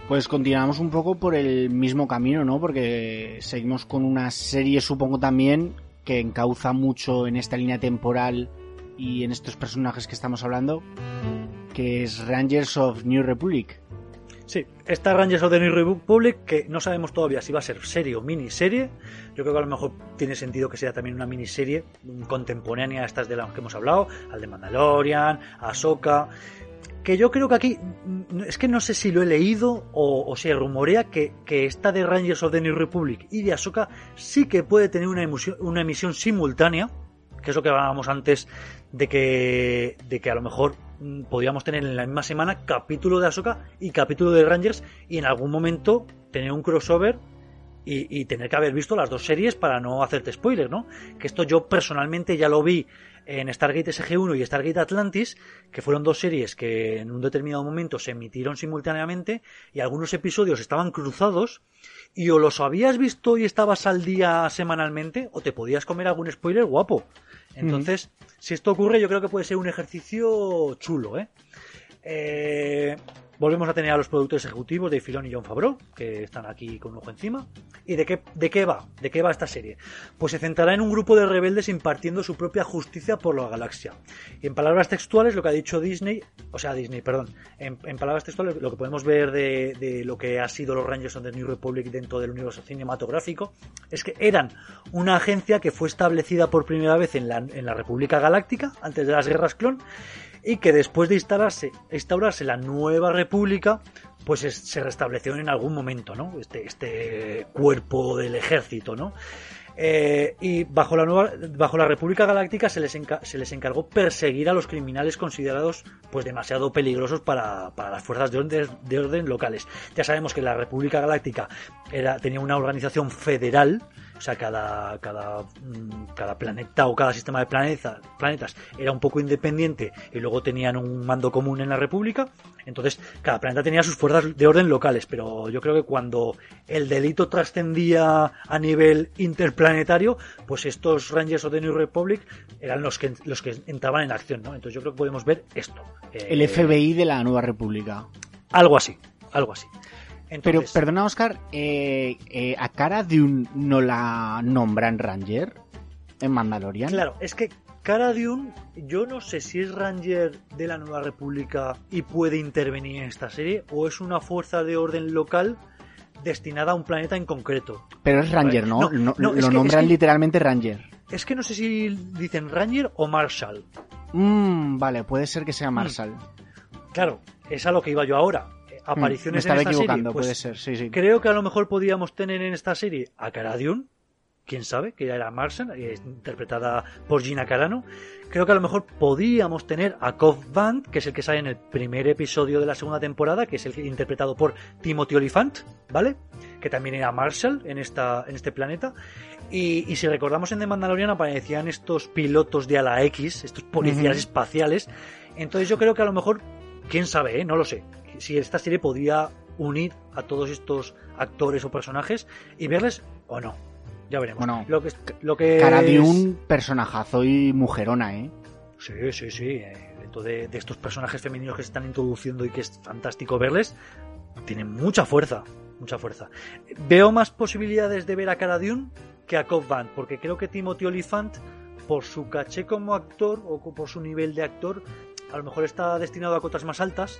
Pues continuamos un poco por el mismo camino, ¿no? Porque seguimos con una serie, supongo también, que encauza mucho en esta línea temporal y en estos personajes que estamos hablando, que es Rangers of New Republic. Sí, esta Rangers of the New Republic, que no sabemos todavía si va a ser serie o miniserie. Yo creo que a lo mejor tiene sentido que sea también una miniserie contemporánea a estas de las que hemos hablado, al de Mandalorian, a Ahsoka que yo creo que aquí, es que no sé si lo he leído o, se rumorea que, que, esta de Rangers of the New Republic y de Ahsoka sí que puede tener una una emisión simultánea, que es lo que hablábamos antes de que, de que a lo mejor podríamos tener en la misma semana capítulo de Ahsoka y capítulo de Rangers y en algún momento tener un crossover y, y, tener que haber visto las dos series para no hacerte spoiler, ¿no? Que esto yo personalmente ya lo vi en Stargate SG-1 y Stargate Atlantis, que fueron dos series que en un determinado momento se emitieron simultáneamente y algunos episodios estaban cruzados y o los habías visto y estabas al día semanalmente o te podías comer algún spoiler guapo. Entonces, si esto ocurre, yo creo que puede ser un ejercicio chulo, ¿eh? eh Volvemos a tener a los productores ejecutivos de Filón y John Favreau, que están aquí con un ojo encima. ¿Y de qué, de qué va? ¿De qué va esta serie? Pues se centrará en un grupo de rebeldes impartiendo su propia justicia por la galaxia. Y en palabras textuales, lo que ha dicho Disney, o sea, Disney, perdón, en, en palabras textuales, lo que podemos ver de, de, lo que ha sido los Rangers of the New Republic dentro del universo cinematográfico, es que eran una agencia que fue establecida por primera vez en la, en la República Galáctica, antes de las guerras clon, y que después de instaurarse, instaurarse la nueva república, pues es, se restableció en algún momento, ¿no? Este, este cuerpo del ejército, ¿no? Eh, y bajo la nueva, bajo la República Galáctica se les, se les encargó perseguir a los criminales considerados pues demasiado peligrosos para, para las fuerzas de orden, de orden, locales. Ya sabemos que la República Galáctica era, tenía una organización federal o sea, cada, cada, mm, cada planeta o cada sistema de planeta, planetas era un poco independiente y luego tenían un mando común en la República. Entonces, cada planeta tenía sus fuerzas de orden locales, pero yo creo que cuando el delito trascendía a nivel interplanetario, pues estos Rangers of the New Republic eran los que, los que entraban en acción, ¿no? Entonces yo creo que podemos ver esto. El eh, FBI de la Nueva República. Algo así, algo así. Pero, perdona, Oscar, eh, eh, ¿a Cara Dune no la nombran Ranger en Mandalorian? Claro, es que Cara Dune, yo no sé si es Ranger de la Nueva República y puede intervenir en esta serie, o es una fuerza de orden local destinada a un planeta en concreto. Pero es Ranger, ¿no? no, lo nombran que, literalmente Ranger. Es que no sé si dicen Ranger o Marshall. Mm, vale, puede ser que sea mm. Marshall. Claro, es a lo que iba yo ahora apariciones mm, me en esta equivocando, serie, pues puede ser, sí, sí. creo que a lo mejor podíamos tener en esta serie a Cara Dune, quién sabe, que ya era Marsen, interpretada por Gina Carano. Creo que a lo mejor podíamos tener a Cobb Band, que es el que sale en el primer episodio de la segunda temporada, que es el interpretado por Timothy Olyphant, ¿vale? Que también era Marshall en, esta, en este planeta. Y, y, si recordamos en The Mandalorian aparecían estos pilotos de ala X, estos policías uh -huh. espaciales. Entonces yo creo que a lo mejor, quién sabe, ¿eh? no lo sé si esta serie podía unir a todos estos actores o personajes y verles o no. Ya veremos. Bueno, lo que, lo que cara de es... un personajazo y mujerona, ¿eh? Sí, sí, sí. Eh, dentro de, de, estos personajes femeninos que se están introduciendo y que es fantástico verles, tienen mucha fuerza. Mucha fuerza. Veo más posibilidades de ver a Cara Dune que a Cobb Band, porque creo que Timothy Olyphant, por su caché como actor o por su nivel de actor, a lo mejor está destinado a cotas más altas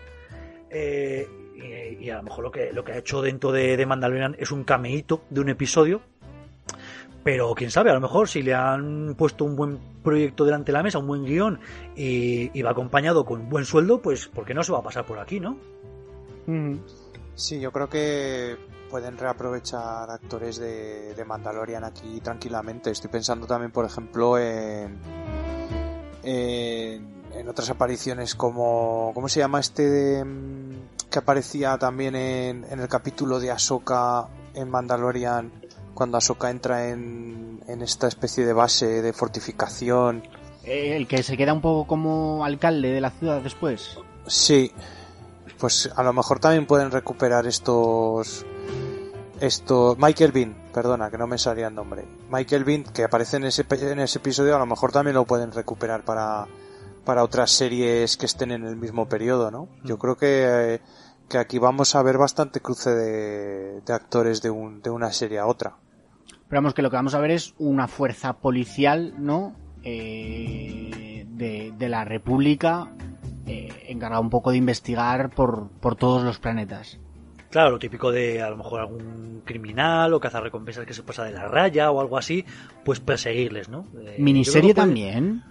eh, y, y, a lo mejor lo que, lo que ha hecho dentro de, de Mandalorian es un cameíto de un episodio. Pero quién sabe, a lo mejor si le han puesto un buen proyecto delante de la mesa, un buen guion y, y va acompañado con un buen sueldo, pues ¿por qué no se va a pasar por aquí, no? Mm. Sí, yo creo que pueden reaprovechar actores de, de, Mandalorian aquí tranquilamente. Estoy pensando también, por ejemplo, en, en en otras apariciones como ¿cómo se llama este de, que aparecía también en, en, el capítulo de Ahsoka en Mandalorian cuando Ahsoka entra en, en esta especie de base de fortificación Eh, el que se queda un poco como alcalde de la ciudad después. Sí, pues a lo mejor también pueden recuperar estos esto Michael Bean, perdona que no me salía el nombre. Michael Bean que aparece en ese en ese episodio a lo mejor también lo pueden recuperar para para otras series que estén en el mismo periodo, ¿no? Yo creo que, que aquí vamos a ver bastante cruce de, de actores de, un, de una serie a otra. Pero vamos, que lo que vamos a ver es una fuerza policial, ¿no? Eh, de, de, la República eh, encargada un poco de investigar por, por todos los planetas. Claro, lo típico de a lo mejor algún criminal o cazar recompensas que se pasa de la raya o algo así, pues perseguirles, ¿no? Eh, ¿Miniserie puede... también?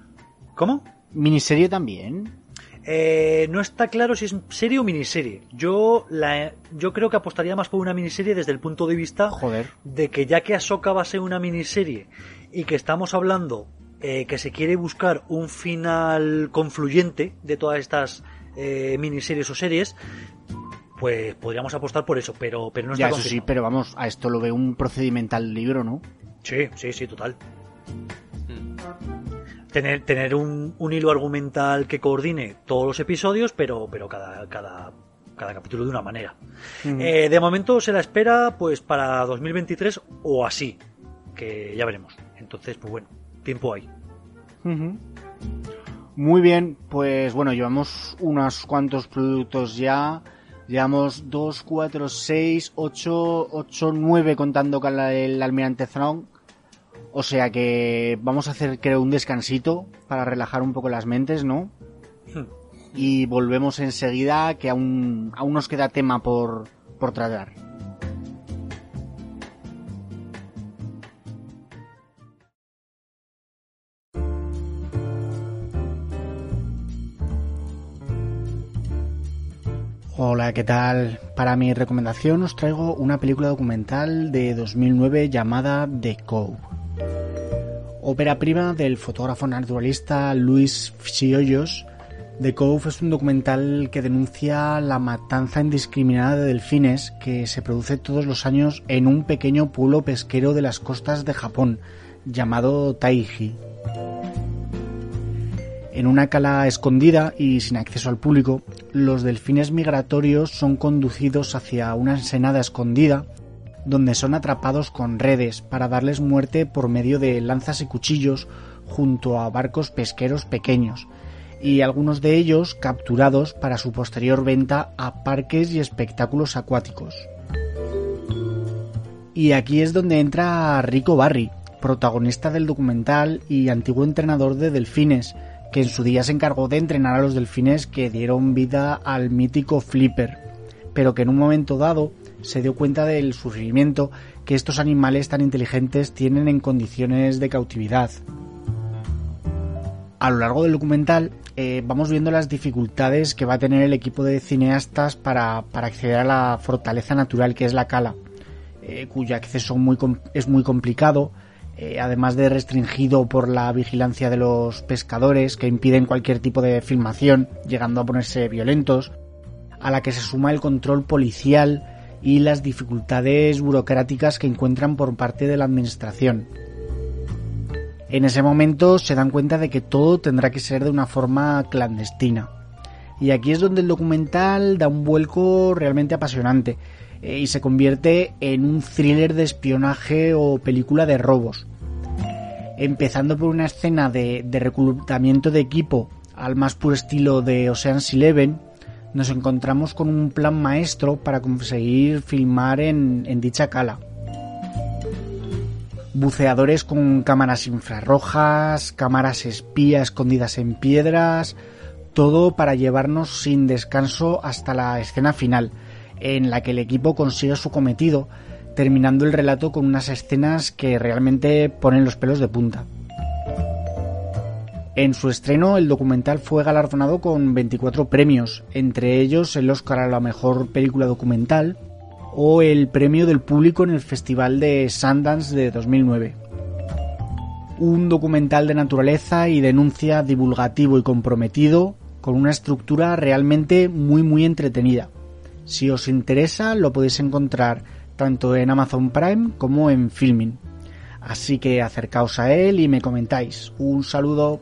¿Cómo? ¿Miniserie también? Eh, no está claro si es serie o miniserie. Yo la, yo creo que apostaría más por una miniserie desde el punto de vista Joder. de que ya que Ahsoka va a ser una miniserie y que estamos hablando eh, que se quiere buscar un final confluyente de todas estas eh, miniseries o series, pues podríamos apostar por eso, pero, pero no está Ya, eso sí, pero vamos, a esto lo veo un procedimental libro, ¿no? Sí, sí, sí, total. Tener, tener un, un, hilo argumental que coordine todos los episodios, pero, pero cada, cada, cada capítulo de una manera. Mm. Eh, de momento se la espera pues para 2023 o así, que ya veremos. Entonces, pues bueno, tiempo hay. Muy bien, pues bueno, llevamos unos cuantos productos ya. Llevamos 2, 4, 6, 8, 8, 9 contando con la, el Almirante Thrawn. O sea que vamos a hacer, creo, un descansito para relajar un poco las mentes, ¿no? Hmm. Y volvemos enseguida, que aún, aún nos queda tema por, por tratar. Hola, ¿qué tal? Para mi recomendación os traigo una película documental de 2009 llamada The Cove ópera prima del fotógrafo naturalista Luis Fiollos, The Cove es un documental que denuncia la matanza indiscriminada de delfines que se produce todos los años en un pequeño pueblo pesquero de las costas de Japón, llamado Taiji. En una cala escondida y sin acceso al público, los delfines migratorios son conducidos hacia una ensenada escondida donde son atrapados con redes para darles muerte por medio de lanzas y cuchillos junto a barcos pesqueros pequeños, y algunos de ellos capturados para su posterior venta a parques y espectáculos acuáticos. Y aquí es donde entra Rico Barry, protagonista del documental y antiguo entrenador de delfines, que en su día se encargó de entrenar a los delfines que dieron vida al mítico Flipper, pero que en un momento dado se dio cuenta del sufrimiento que estos animales tan inteligentes tienen en condiciones de cautividad. A lo largo del documental eh, vamos viendo las dificultades que va a tener el equipo de cineastas para, para acceder a la fortaleza natural que es la cala, eh, cuyo acceso es muy complicado, eh, además de restringido por la vigilancia de los pescadores que impiden cualquier tipo de filmación, llegando a ponerse violentos, a la que se suma el control policial y las dificultades burocráticas que encuentran por parte de la administración. En ese momento se dan cuenta de que todo tendrá que ser de una forma clandestina. Y aquí es donde el documental da un vuelco realmente apasionante eh, y se convierte en un thriller de espionaje o película de robos. Empezando por una escena de, de reclutamiento de equipo al más puro estilo de Ocean's Eleven, nos encontramos con un plan maestro para conseguir filmar en, dicha cala. Buceadores con cámaras infrarrojas, cámaras espía escondidas en piedras, todo para llevarnos sin descanso hasta la escena final, en la que el equipo consigue su cometido, terminando el relato con unas escenas que realmente ponen los pelos de punta. En su estreno, el documental fue galardonado con 24 premios, entre ellos el Oscar a la mejor película documental o el premio del público en el Festival de Sundance de 2009. Un documental de naturaleza y denuncia divulgativo y comprometido, con una estructura realmente muy muy entretenida. Si os interesa, lo podéis encontrar tanto en Amazon Prime como en Filming. Así que acercaos a él y me comentáis. Un saludo.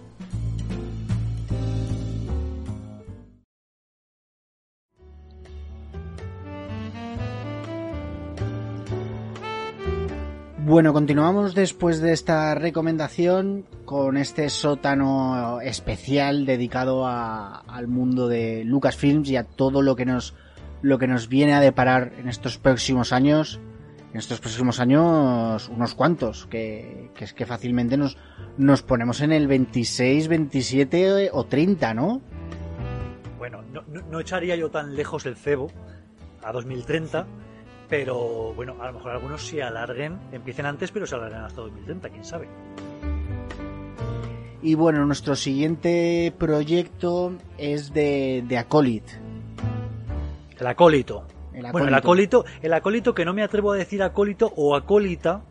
Bueno, continuamos después de esta recomendación con este sótano especial dedicado a, al mundo de Lucasfilms y a todo lo que nos lo que nos viene a deparar en estos próximos años. En estos próximos años, unos cuantos, que, que es que fácilmente nos, nos ponemos en el 26, 27 o 30, ¿no? Bueno, no, no, no echaría yo tan lejos el cebo a 2030 pero bueno, a lo mejor algunos sí alarguen, empiecen antes, pero se alarguen hasta 2030, quién sabe. Y bueno, nuestro siguiente proyecto es de, de. El acólito. El Bueno, el acólito, el acólito que no me atrevo a decir acólito o acólita,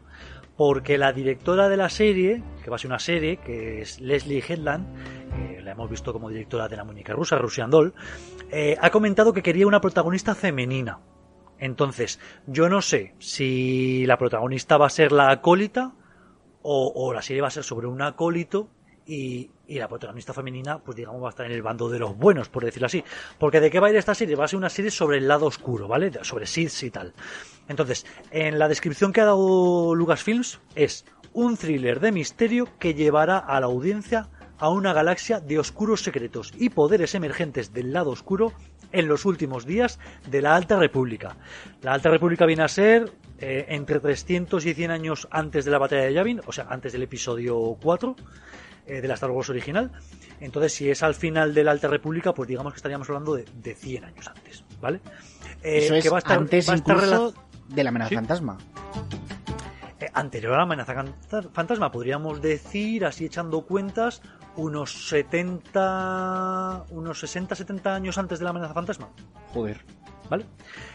porque la directora de la serie, que va a ser una serie, que es Leslie Headland, que la hemos visto como directora de la muñeca rusa, Russian Doll, eh, ha comentado que quería una protagonista femenina. Entonces, yo no sé si la protagonista va a ser la acólita o, la serie va a ser sobre un acólito y, y la protagonista femenina, pues digamos, va a estar en el bando de los buenos, por decirlo así. Porque de qué va a ir esta serie? Va a ser una serie sobre el lado oscuro, ¿vale? Sobre Sith y tal. Entonces, en la descripción que ha dado Lucasfilms es un thriller de misterio que llevará a la audiencia a una galaxia de oscuros secretos y poderes emergentes del lado oscuro en los últimos días de la Alta República. La Alta República viene a ser eh, entre 300 y 100 años antes de la batalla de Yavin, o sea, antes del episodio 4 eh, de la Star Wars original. Entonces, si es al final de la Alta República, pues digamos que estaríamos hablando de, de 100 años antes, ¿vale? Eh, Eso es que va a estar- antes va a estar incluso rela- de la amenaza Sí. fantasma. anterior a la amenaza fantasma, podríamos decir, así echando cuentas, unos 70, unos 60, 70 años antes de la amenaza fantasma. Joder. ¿Vale?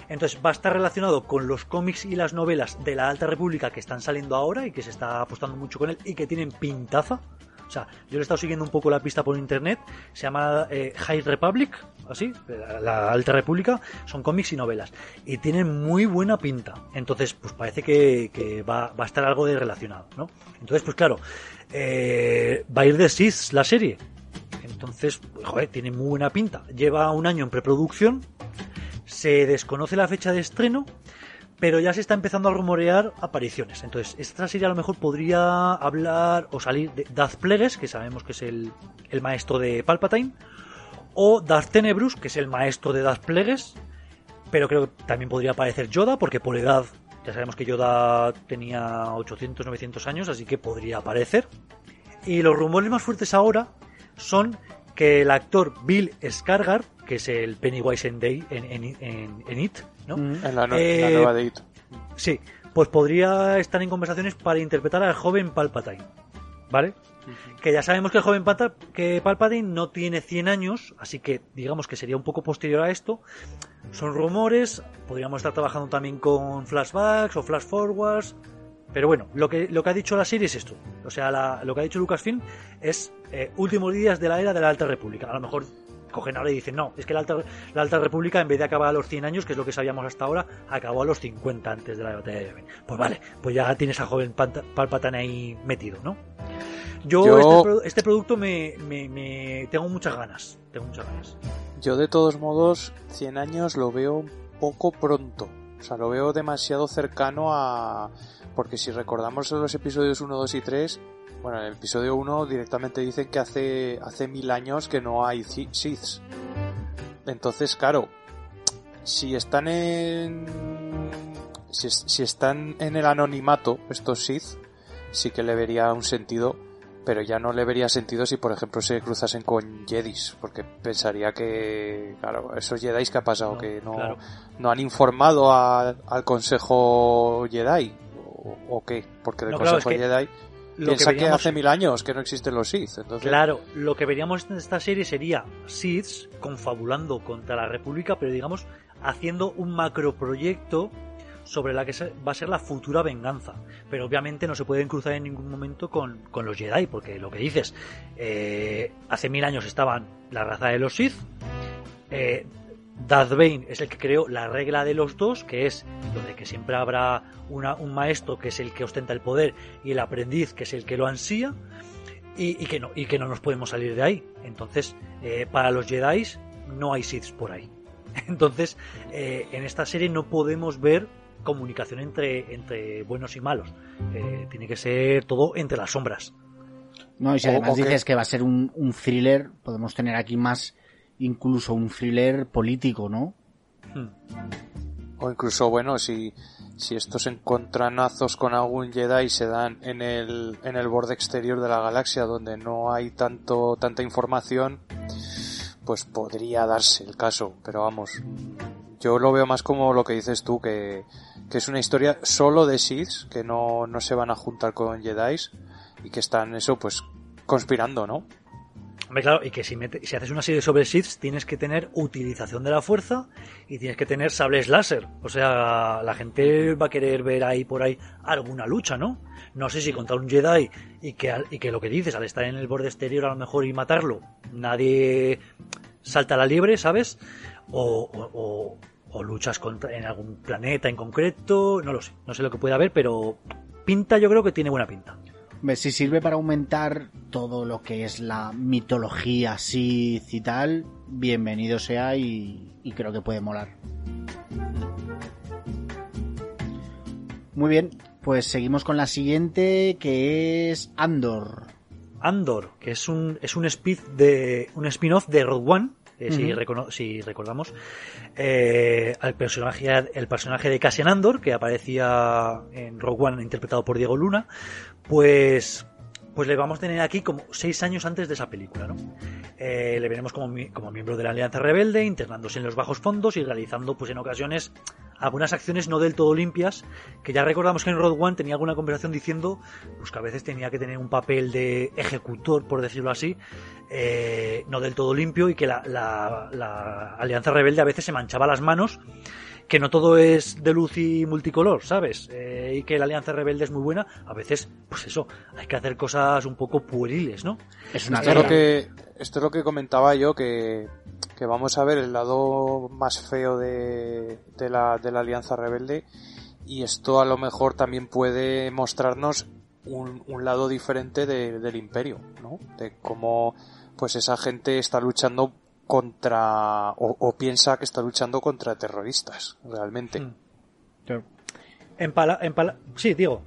Entonces va a estar relacionado con los cómics y las novelas de la Alta República que están saliendo ahora y que se está apostando mucho con él y que tienen pintaza. O sea, yo le he estado siguiendo un poco la pista por internet. Se llama eh, High Republic, así, la, la Alta República. Son cómics y novelas. Y tienen muy buena pinta. Entonces, pues parece que, que va, va a estar algo de relacionado, ¿no? Entonces, pues claro, eh, va a ir de Sith la serie. Entonces, joder, tiene muy buena pinta. Lleva un año en preproducción. Se desconoce la fecha de estreno, pero ya se está empezando a rumorear apariciones. Entonces, esta serie a lo mejor podría hablar o salir de Darth Plagueis, que sabemos que es el, el maestro de Palpatine, o Darth Tenebrus, que es el maestro de Darth Plagueis, pero creo que también podría aparecer Yoda, porque por edad ya sabemos que Yoda tenía 800, 900 años, así que podría aparecer. Y los rumores más fuertes ahora son que el actor Bill Skarsgård, que es el Pennywise en, Day, en, en- It, ¿no? Mm. En la, no- Eh, la nueva de It. Sí, pues podría estar en conversaciones para interpretar al joven Palpatine, ¿vale? Que ya sabemos que el joven que Palpatine no tiene 100 años, así que digamos que sería un poco posterior a esto. Son rumores, podríamos estar trabajando también con flashbacks o flash forwards, pero bueno, lo que, lo que ha dicho la serie es esto. O sea, la- lo que ha dicho Lucasfilm es eh, últimos días de la era de la Alta República. A lo mejor cogen ahora y dicen, no, es que la Alta, la Alta República en vez de acabar a los 100 años, que es lo que sabíamos hasta ahora, acabó a los 50 antes de la batalla de Yavin. Pues vale, pues ya tienes a joven Palpatine ahí metido, ¿no? Yo, Yo- Este, pro- este producto me, me- me- tengo muchas ganas, tengo muchas ganas. Yo de todos modos, 100 años lo veo poco pronto. O sea, lo veo demasiado cercano a... Porque si recordamos los episodios 1, 2 y 3, bueno, en el episodio 1 directamente dicen que hace, hace mil años que no hay Siths. Entonces, claro, si están en... Si, es- si están en el anonimato, estos Sith, sí que le vería un sentido pero ya no le vería sentido si por ejemplo se cruzasen con Jedis, porque pensaría que, claro, esos Jedis que ha pasado, No, que no, claro. no han informado a- al Consejo Jedi, o, o qué, porque el No, claro, Consejo es que Jedi Lo piensa que, veríamos- hace mil años que no existen los Sith, entonces Claro, lo que veríamos en esta serie sería Siths confabulando contra la República, pero digamos haciendo un macroproyecto sobre la que va a ser la futura venganza. Pero obviamente no se pueden cruzar en ningún momento con, con los Jedi, porque lo que dices, eh, hace mil años estaban la raza de los Sith, eh, Darth Bane es el que creó la regla de los dos, que es lo de que siempre habrá una- un maestro que es el que ostenta el poder y el aprendiz que es el que lo ansía, y, y que no y que no nos podemos salir de ahí. Entonces, eh, para los Jedi no hay Siths por ahí. Entonces, eh, en esta serie no podemos ver comunicación entre, entre buenos y malos. Eh, tiene que ser todo entre las sombras. No, y si además dices que va a ser un, un thriller, podemos tener aquí más incluso un thriller político, ¿no? Hmm. O incluso, bueno, si, si estos encontranazos con algún Jedi se dan en el, en el borde exterior de la galaxia donde no hay tanto, tanta información, pues podría darse el caso. Pero vamos, yo lo veo más como lo que dices tú, que, que es una historia solo de Sith, que no, no se van a juntar con Jedi y que están eso, pues, conspirando, ¿no? Claro, y que si, si haces una serie sobre Sith tienes que tener utilización de la fuerza y tienes que tener sables láser. O sea, la gente va a querer ver ahí por ahí alguna lucha, ¿no? No sé si contra un Jedi y que, y que lo que dices, al estar en el borde exterior a lo mejor y matarlo, nadie salta a la liebre, ¿sabes? O, o, o luchas contra, en algún planeta en concreto, no lo sé, no sé lo que puede haber, pero pinta yo creo que tiene buena pinta si sirve para aumentar todo lo que es la mitología así y tal, bienvenido sea y, creo que puede molar. Muy bien, pues seguimos con la siguiente que es Andor. Andor, que es un es un spin de un spin-off de Rogue One, eh, si, recordamos, eh, al personaje, el personaje de Cassian Andor, que aparecía en Rogue One interpretado por Diego Luna, pues pues le vamos a tener aquí como seis años antes de esa película, ¿no? Eh, le veremos como, como, miembro de la Alianza Rebelde, internándose en los bajos fondos y realizando, pues en ocasiones, algunas acciones no del todo limpias, que ya recordamos que en Road One tenía alguna conversación diciendo, pues que a veces tenía que tener un papel de ejecutor, por decirlo así, eh, no del todo limpio y que la, la Alianza Rebelde a veces se manchaba las manos que no todo es de luz y multicolor, ¿sabes? Eh, y que la Alianza Rebelde es muy buena, a veces, pues eso, hay que hacer cosas un poco pueriles, ¿no? Es una esto, es lo que, esto es lo que comentaba yo, que, que vamos a ver el lado más feo de, de, la, de la Alianza Rebelde y esto a lo mejor también puede mostrarnos un, un lado diferente del imperio, ¿no? De cómo pues esa gente está luchando contra o, piensa que está luchando contra terroristas realmente hmm. en en sí digo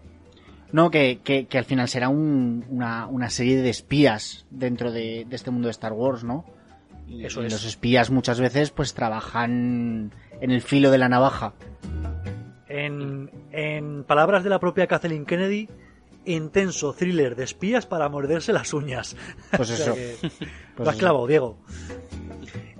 no que, que, al final será una, una, serie de espías dentro de, este mundo de Star Wars no y, Eso los espías muchas veces pues trabajan en el filo de la navaja en, en palabras de la propia Kathleen Kennedy intenso thriller de espías para morderse las uñas. Pues eso. lo has clavado, Diego.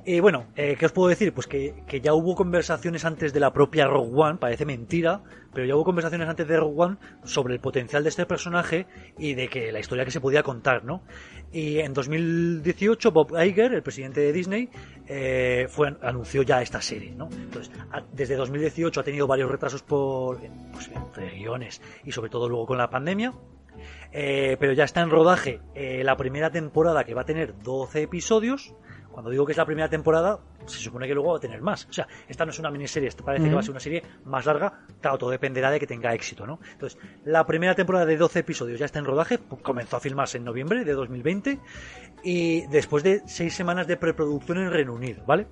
Y bueno, eh, ¿qué os puedo decir? Pues que, ya hubo conversaciones antes de la propia Rogue One, parece mentira, pero ya hubo conversaciones antes de Rogue One sobre el potencial de este personaje y de que la historia que se podía contar, ¿no? Y en 2018 Bob Iger, el presidente de Disney, eh, fue, anunció ya esta serie, ¿no? Entonces, desde 2018 ha tenido varios retrasos por pues, entre guiones y sobre todo luego con la pandemia. Eh, pero ya está en rodaje la primera temporada que va a tener 12 episodios cuando digo que es la primera temporada, se supone que luego va a tener más. O sea, esta no es una miniserie, esta parece que va a ser una serie más larga. Claro, todo dependerá de que tenga éxito, ¿no? Entonces, la primera temporada de 12 episodios ya está en rodaje, comenzó a filmarse en noviembre de 2020 y después de seis semanas de preproducción en Reino Unido, ¿vale?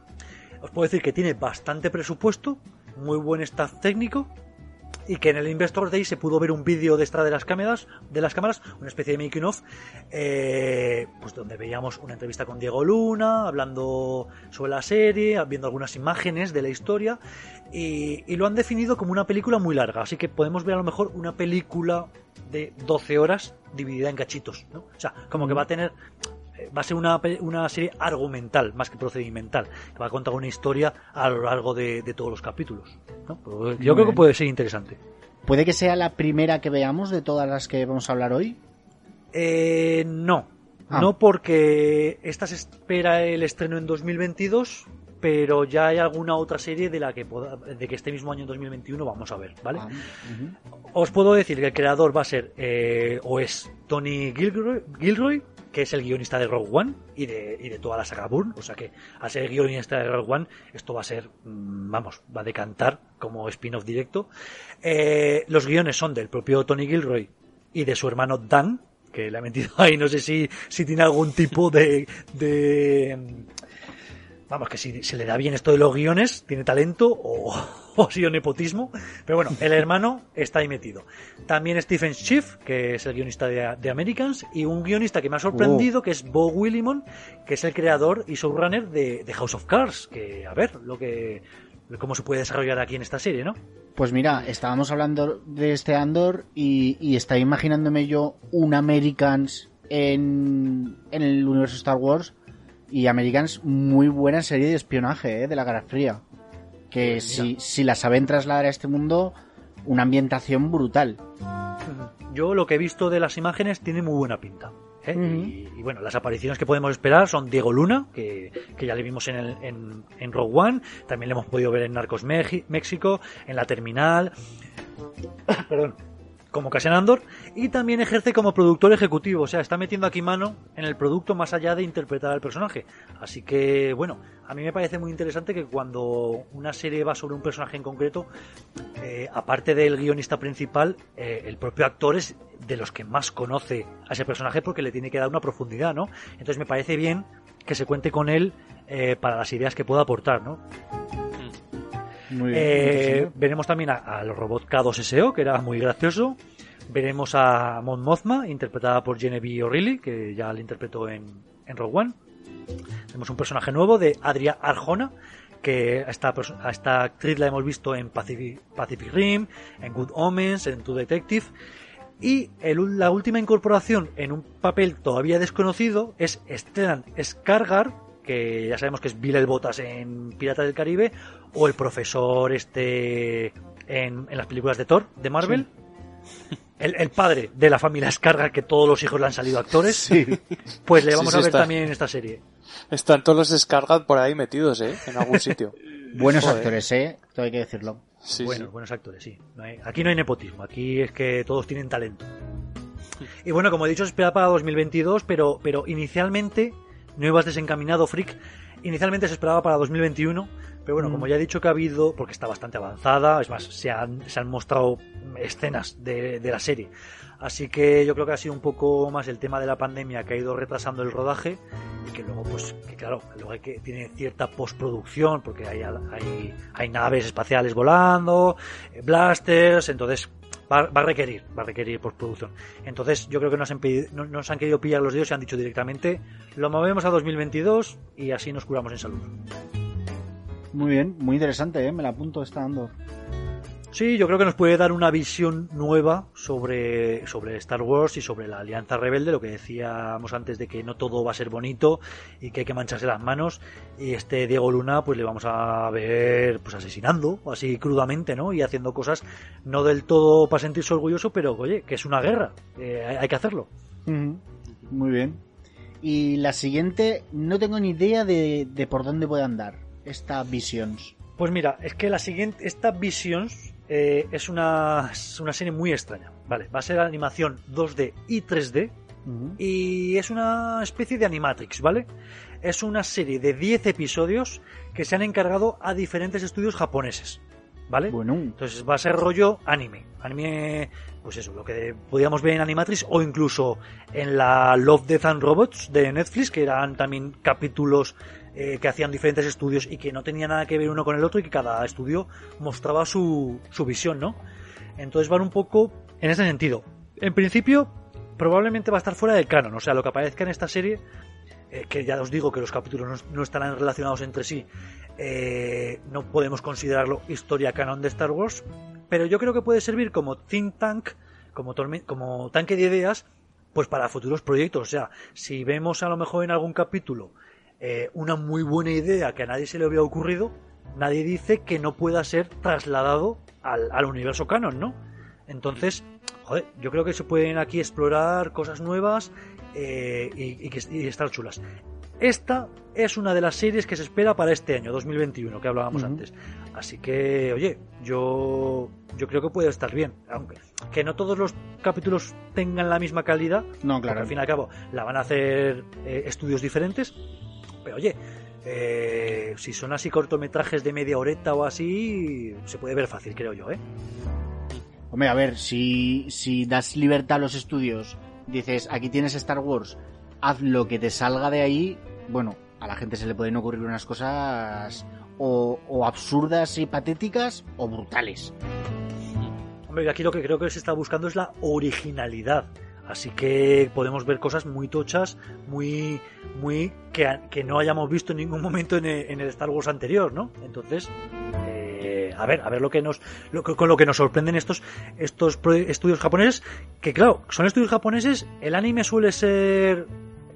Os puedo decir que tiene bastante presupuesto, muy buen staff técnico y que en el Investor Day se pudo ver un vídeo de extra de las cámaras, de las cámaras, una especie de making of, eh, pues donde veíamos una entrevista con Diego Luna, hablando sobre la serie, viendo algunas imágenes de la historia, y, lo han definido como una película muy larga, así que podemos ver a lo mejor una película de 12 horas dividida en cachitos, ¿no? O sea, como que va a tener va a ser una, una, serie argumental más que procedimental, que va a contar una historia a lo largo de, todos los capítulos. yo creo que puede ser interesante. ¿Puede que sea la primera que veamos de todas las que vamos a hablar hoy? Eh, no. Ah. No porque esta se espera el estreno en 2022, pero ya hay alguna otra serie de la que de que este mismo año en 2021 vamos a ver, ¿vale? Ah, Os puedo decir que el creador va a ser eh, o es Tony Gilroy que es el guionista de Rogue One y de, y de toda la saga Bourne. O sea que al ser el guionista de Rogue One, esto va a ser, mm, vamos, va a decantar como spin-off directo. Eh, los guiones son del propio Tony Gilroy y de su hermano Dan, que le ha metido ahí, no sé si, si tiene algún tipo de, de vamos, que si se le da bien esto de los guiones, tiene talento o, o ha sido nepotismo. Pero bueno, el hermano está ahí metido. También Stephen Schiff, que es el guionista de, de Americans, y un guionista que me ha sorprendido, que es Bo Willimon, que es el creador y showrunner de, de House of Cards. Que, a ver, lo que cómo se puede desarrollar aquí en esta serie, ¿no? Pues mira, estábamos hablando de este Andor y, y estaba imaginándome yo un Americans en, en el universo Star Wars y Americans muy buena serie de espionaje ¿eh? de la Guerra Fría. Que si, si la saben trasladar a este mundo, una ambientación brutal. Yo lo que he visto de las imágenes tiene muy buena pinta. ¿eh? Y, y bueno, las apariciones que podemos esperar son Diego Luna, que, que ya le vimos en, el, en, en Rogue One, también le hemos podido ver en Narcos México, en La Terminal, perdón, como Cassian Andor, y también ejerce como productor ejecutivo, o sea, está metiendo aquí mano en el producto más allá de interpretar al personaje. Así que, bueno, a mí me parece muy interesante que cuando una serie va sobre un personaje en concreto, eh, aparte del guionista principal, eh, el propio actor es de los que más conoce a ese personaje porque le tiene que dar una profundidad, ¿no? Entonces me parece bien que se cuente con él eh, para las ideas que pueda aportar, ¿no? Muy bien. Eh, veremos también a- al robot K2SO, que era muy gracioso. Veremos a Mon Mothma, interpretada por Genevieve O'Reilly, que ya la interpretó en, en Rogue One. Tenemos un personaje nuevo de Adria Arjona, que a esta, a esta actriz la hemos visto en Pacific, Pacific Rim, en Good Omens, en True Detective. Y el- la última incorporación en un papel todavía desconocido es Stellan Skargar, que ya sabemos que es Bill el Botas en Piratas del Caribe, o el profesor este en, en las películas de Thor, de Marvel. El, el padre de la familia Skargar, que todos los hijos le han salido actores. Sí. Pues le vamos Sí, sí, a ver está. también en esta serie. Están todos los descargas por ahí metidos, ¿eh? En algún sitio. Buenos Joder. actores, ¿eh? Todo hay que decirlo. Sí, buenos, sí. buenos actores, sí. No hay- aquí no hay nepotismo, aquí es que todos tienen talento. Y bueno, como he dicho, se espera para 2022, pero, pero inicialmente no ibas desencaminado, Freak. Inicialmente se esperaba para 2021, pero bueno, Mm. como ya he dicho que ha habido, porque está bastante avanzada, es más, se han, se han mostrado escenas de, de la serie. Así que yo creo que ha sido un poco más el tema de la pandemia que ha ido retrasando el rodaje y que luego, pues, que claro, luego hay que tiene cierta postproducción porque hay, hay, hay naves espaciales volando, eh, blasters, entonces va, a requerir, va a requerir postproducción. Entonces yo creo que nos han, no- nos han querido pillar los dedos y han dicho directamente, lo movemos a 2022 y así nos curamos en salud. Muy bien, muy interesante, ¿eh? Me la apunto esta Andor. Sí, yo creo que nos puede dar una visión nueva sobre, sobre Star Wars y sobre la Alianza Rebelde, lo que decíamos antes de que no todo va a ser bonito y que hay que mancharse las manos. Y este Diego Luna, pues le vamos a ver pues asesinando, así crudamente, ¿no? Y haciendo cosas no del todo para sentirse orgulloso, pero oye, que es una guerra, eh, hay, que hacerlo. Muy bien. Y la siguiente, no tengo ni idea de, de por dónde puede andar esta Visions. Pues mira, es que la siguiente, esta Visions eh, es, una, es una serie muy extraña, ¿vale? Va a ser animación 2D y 3D, Ujú. y es una especie de animatrix, ¿vale? Es una serie de 10 episodios que se han encargado a diferentes estudios japoneses, ¿vale? Bueno, Entonces va a ser rollo anime. Anime, pues eso, lo que podíamos ver en Animatrix o incluso en la Love, Death and Robots de Netflix, que eran también capítulos eh, que hacían diferentes estudios y que no tenían nada que ver uno con el otro y que cada estudio mostraba su, su visión, ¿no? Entonces van un poco en ese sentido. En principio, probablemente va a estar fuera del canon, o sea, lo que aparezca en esta serie, eh, que ya os digo que los capítulos no, estarán relacionados entre sí, eh, no podemos considerarlo historia canon de Star Wars, pero yo creo que puede servir como think tank, como tanque de ideas, pues para futuros proyectos. O sea, si vemos a lo mejor en algún capítulo eh, una muy buena idea que a nadie se le había ocurrido, nadie dice que no pueda ser trasladado al, al universo canon, ¿no? Entonces, joder, yo creo que se pueden aquí explorar cosas nuevas eh, y, y que, y estar chulas. Esta es una de las series que se espera para este año, 2021, que hablábamos antes. Así que, oye, yo, yo creo que puede estar bien. Aunque que no todos los capítulos tengan la misma calidad, no, porque claro. al fin y al cabo la van a hacer eh, estudios diferentes. Pero oye, eh, si son así cortometrajes de media horeta o así, se puede ver fácil, creo yo, ¿eh? Hombre, a ver, si, si das libertad a los estudios, dices, aquí tienes Star Wars, haz lo que te salga de ahí, bueno, a la gente se le pueden ocurrir unas cosas o, o absurdas y patéticas o brutales. Hombre, aquí lo que creo que se está buscando es la originalidad. Así que podemos ver cosas muy tochas, muy, muy que, no hayamos visto en ningún momento en el, en el Star Wars anterior, ¿no? Entonces, eh, a ver, a ver lo que nos, con lo que nos sorprenden estos, estos estudios japoneses, que claro, son estudios japoneses, el anime suele ser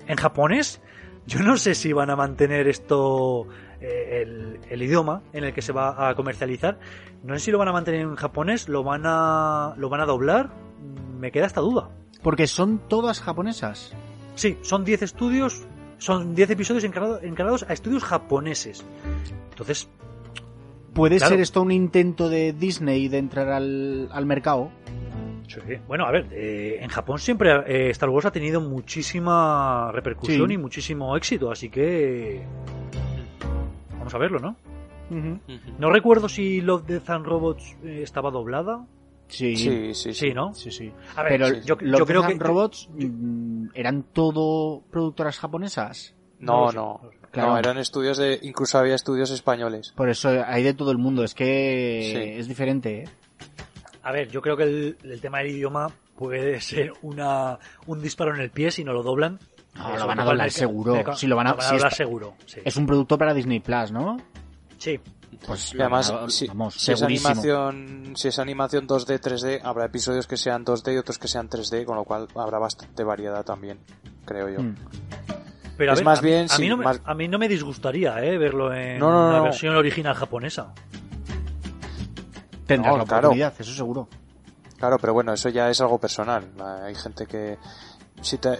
en japonés. Yo no sé si van a mantener esto, eh, el, el idioma en el que se va a comercializar. No sé si lo van a mantener en japonés, lo van a, lo van a doblar. Me queda esta duda. Porque son todas japonesas. Sí, son 10 estudios, son 10 episodios encargado- encargados a estudios japoneses. Entonces, ¿Puede Claro. ser esto un intento de Disney de entrar al, al mercado? sí, bueno, a ver, eh, en Japón siempre eh, Star Wars ha tenido muchísima repercusión Sí. y muchísimo éxito, así que vamos a verlo, ¿no? No recuerdo si Love, Death and Robots eh, estaba doblada. Sí, Sí, sí, ¿no? sí, sí. A ver, Pero sí, yo, los yo creo que Robots mm, eran todo productoras japonesas. No, no. no. Claro. No, eran estudios de. Incluso había estudios españoles. Por eso hay de todo el mundo. Es que Sí. es diferente, ¿eh? A ver, yo creo que el, el tema del idioma puede ser una, un disparo en el pie si no lo doblan. No, lo van a doblar seguro. Si lo van a- doblar seguro. Es un producto para Disney Plus, ¿no? Sí. Pues Y además, lo- si, vamos, si es animación, si es animación 2D, 3D, habrá episodios que sean 2D y otros que sean 3D, con lo cual habrá bastante variedad también, creo yo. Mm. Pero a Es ver, más a bien, a sí, mí, no me, más- a mí no me disgustaría eh, verlo en No, no, la no. versión original japonesa. Tendrás No, la claro. oportunidad, eso seguro. Claro, pero bueno, eso ya es algo personal. Hay gente que... Si te...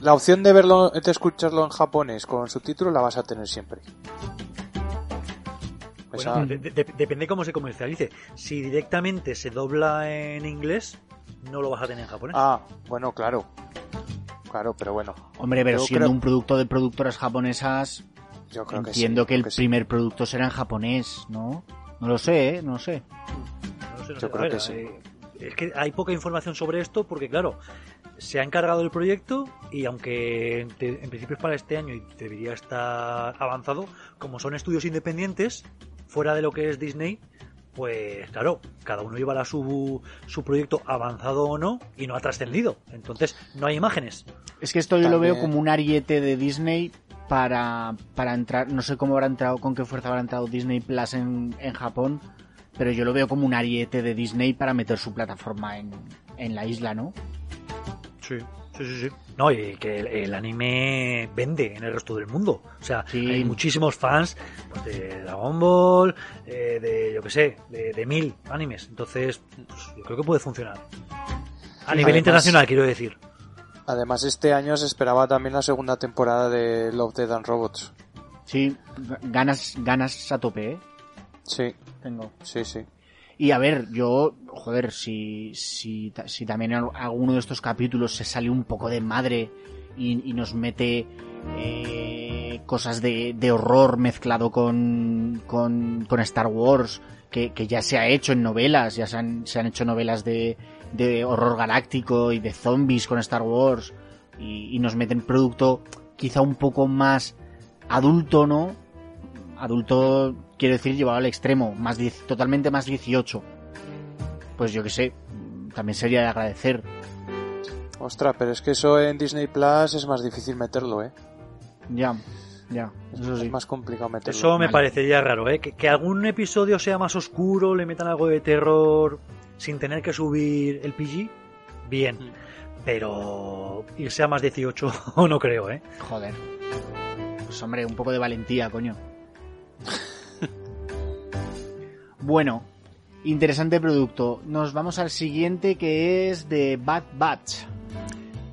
La opción de verlo, de escucharlo en japonés con subtítulos la vas a tener siempre. Bueno, Esa- de- de- depende cómo se comercialice. Si directamente se dobla en inglés, no lo vas a tener en japonés. Ah, bueno, claro. Claro, pero bueno, Hombre, pero Yo siendo creo- un producto de productoras japonesas, yo creo que entiendo sí, que el sí. primer producto será en japonés, ¿no? No lo sé, ¿eh? No lo sé. No sé, no yo sé. A creo ver, que sí. eh, es que hay poca información sobre esto porque, claro, se ha encargado el proyecto y aunque en, te- en principio es para este año y debería estar avanzado, como son estudios independientes, fuera de lo que es Disney, pues claro, cada uno llevará su, su proyecto avanzado o no y no ha trascendido. Entonces, no hay imágenes. Es que esto yo lo veo como un ariete de Disney para, para entrar, no sé cómo habrá entrado, con qué fuerza habrá entrado Disney Plus en, en Japón, pero yo lo veo como un ariete de Disney para meter su plataforma en, en la isla, ¿no? Sí, sí, sí, sí. No, y que el, el anime vende en el resto del mundo. O sea, Sí. hay muchísimos fans pues, de Dragon Ball, eh, de, yo que sé, de, de mil animes. Entonces, pues, yo creo que puede funcionar. A Sí, nivel además- internacional, quiero decir. Además, este año se esperaba también la segunda temporada de Love, Death and Robots. Sí, ganas, ganas a tope, ¿eh? Sí, Tengo. sí, sí. Y a ver, yo, joder, si, si, si también alguno de estos capítulos se sale un poco de madre y, y nos mete eh, cosas de, de horror mezclado con, con, con Star Wars, que, que ya se ha hecho en novelas, ya se han, se han hecho novelas de, de horror galáctico y de zombies con Star Wars, y, y nos meten producto quizá un poco más adulto, ¿no? adulto quiero decir llevado al extremo, más diez- totalmente más 18. Pues yo que sé, también sería de agradecer. Ostras, pero es que eso en Disney Plus es más difícil meterlo, ¿eh? Ya, ya, eso sí. Es más complicado meterlo. Eso me vale. parecería raro, ¿eh? Que, que algún episodio sea más oscuro, le metan algo de terror sin tener que subir el PG, bien. Mm. Pero irse a más 18 no creo, ¿eh? Joder. Pues hombre, un poco de valentía, coño. bueno, interesante producto. Nos vamos al siguiente que es de Bad Batch.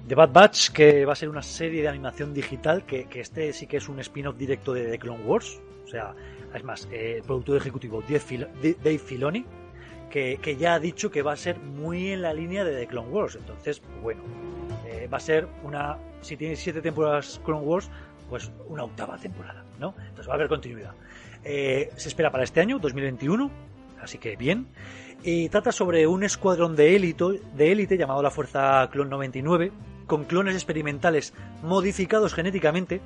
The Bad Batch, que va a ser una serie de animación digital, que, que este sí que es un spin-off directo de The Clone Wars. O sea, es más, eh, el productor ejecutivo Dave, Filoni, que, que ya ha dicho que va a ser muy en la línea de The Clone Wars. Entonces, bueno, eh, va a ser una. Si tiene siete temporadas Clone Wars, pues una octava temporada, ¿no? Entonces va a haber continuidad. Eh, se espera para este año, 2021, así que bien. Y trata sobre un escuadrón de élite, llamado la Fuerza Clon 99, con clones experimentales modificados genéticamente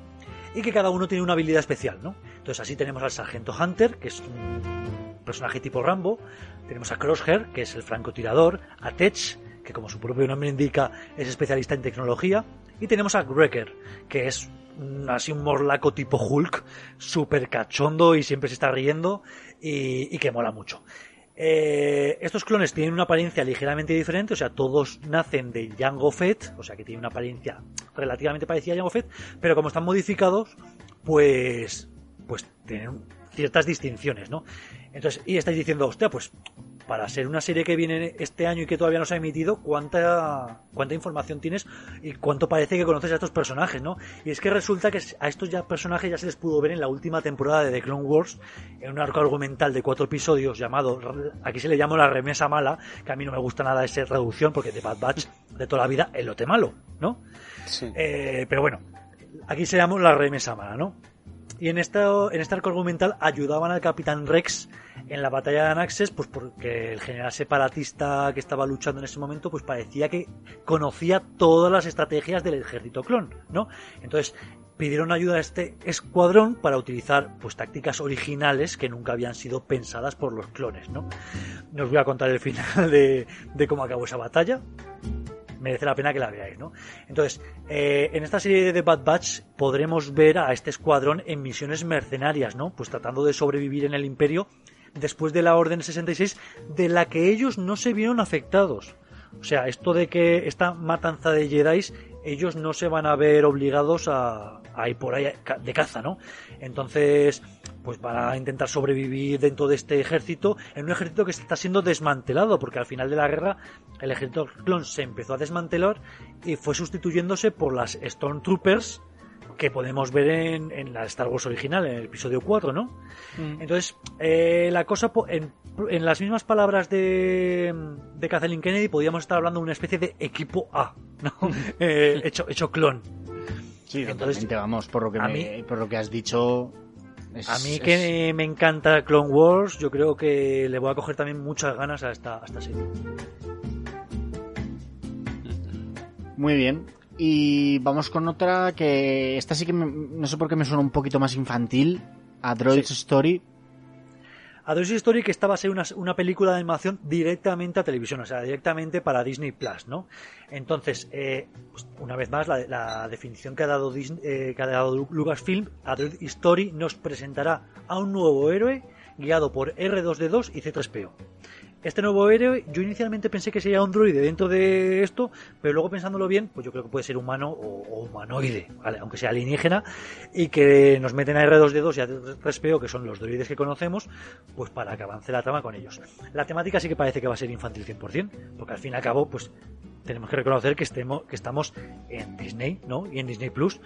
y que cada uno tiene una habilidad especial, ¿no? Entonces así tenemos al Sargento Hunter, que es un personaje tipo Rambo, tenemos a Crosshair, que es el francotirador, a Tech, que como su propio nombre indica es especialista en tecnología, y tenemos a Wrecker, que es así un morlaco tipo Hulk, súper cachondo y siempre se está riendo y, que mola mucho. Eh, estos clones tienen una apariencia ligeramente diferente, o sea, todos nacen de Jango Fett, o sea, que tienen una apariencia relativamente parecida a Jango Fett, pero como están modificados, pues, pues tienen ciertas distinciones, ¿no? Entonces, y estáis diciendo, hostia, pues para ser una serie que viene este año y que todavía no se ha emitido, cuánta, cuánta información tienes y cuánto parece que conoces a estos personajes, ¿no? Y es que resulta que a estos ya personajes ya se les pudo ver en la última temporada de The Clone Wars, en un arco argumental de cuatro episodios llamado, aquí se le llama la remesa mala, que a mí no me gusta nada esa reducción porque de Bad Batch de toda la vida el lote malo, ¿no? Sí. Eh, pero bueno, aquí se llama la remesa mala, ¿no? Y en, esto, en este arco argumental ayudaban al Capitán Rex en la batalla de Anaxes, pues porque el general separatista que estaba luchando en ese momento, pues parecía que conocía todas las estrategias del ejército clon, ¿no? Entonces, pidieron ayuda a este escuadrón para utilizar pues tácticas originales que nunca habían sido pensadas por los clones, ¿no? No os voy a contar el final de, de cómo acabó esa batalla, merece la pena que la veáis, ¿no? Entonces, eh, en esta serie de The Bad Batch podremos ver a este escuadrón en misiones mercenarias, ¿no? Pues tratando de sobrevivir en el imperio después de la Orden 66, de la que ellos no se vieron afectados. O sea, esto de que esta matanza de Jedi, ellos no se van a ver obligados a, a ir por ahí de caza, ¿no? Entonces, pues van a intentar sobrevivir dentro de este ejército, en un ejército que está siendo desmantelado, porque al final de la guerra el ejército clon se empezó a desmantelar y fue sustituyéndose por las Stormtroopers que podemos ver en, la Star Wars original, en el episodio 4, ¿no? Mm. Entonces, eh, la cosa, en, las mismas palabras de, de Kathleen Kennedy, podríamos estar hablando de una especie de equipo A, ¿no? Eh, hecho, hecho clon. Sí, Entonces, vamos, por lo que, por lo que has dicho, a mí que me encanta Clone Wars, yo creo que le voy a coger también muchas ganas a esta, serie. Muy bien. Y vamos con otra que esta sí que no sé por qué me suena un poquito más infantil. A Droid's Story, Adonis Story que esta va a ser una, película de animación directamente a televisión, o sea, directamente para Disney Plus, ¿no? Entonces, eh, pues, una vez más, la, definición que ha dado, Disney, eh, que ha dado Lucasfilm, Adonis Story nos presentará a un nuevo héroe guiado por R2D2 y C3PO este nuevo héroe, yo inicialmente pensé que sería un droide dentro de esto, pero luego pensándolo bien, pues yo creo que puede ser humano o, humanoide, aunque sea alienígena, y que nos meten a R2D2 y a 3PO, que son los droides que conocemos, pues para que avance la trama con ellos. La temática sí que parece que va a ser infantil 100%, porque al fin y al cabo, pues tenemos que reconocer que, estemos, que estamos en Disney, ¿no? Y en Disney Plus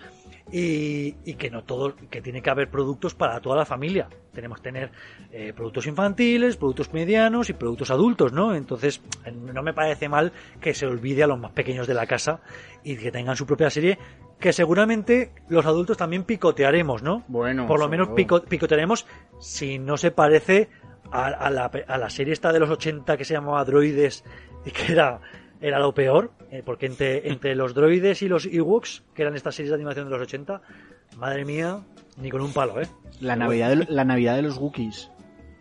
y, que no todo, que tiene que haber productos para toda la familia. Tenemos que tener eh, productos infantiles, productos medianos y productos adultos, ¿no? Entonces, no me parece mal que se olvide a los más pequeños de la casa y que tengan su propia serie, que seguramente los adultos también picotearemos, ¿no? Bueno, por lo menos picotearemos si no se parece a, la, a la serie esta de los 80 que se llamaba Droides y que era era lo peor, eh, porque entre, entre los droides y los Ewoks, que eran estas series de animación de los 80, madre mía, ni con un palo, ¿eh? La Navidad de, la Navidad de los Wookiees.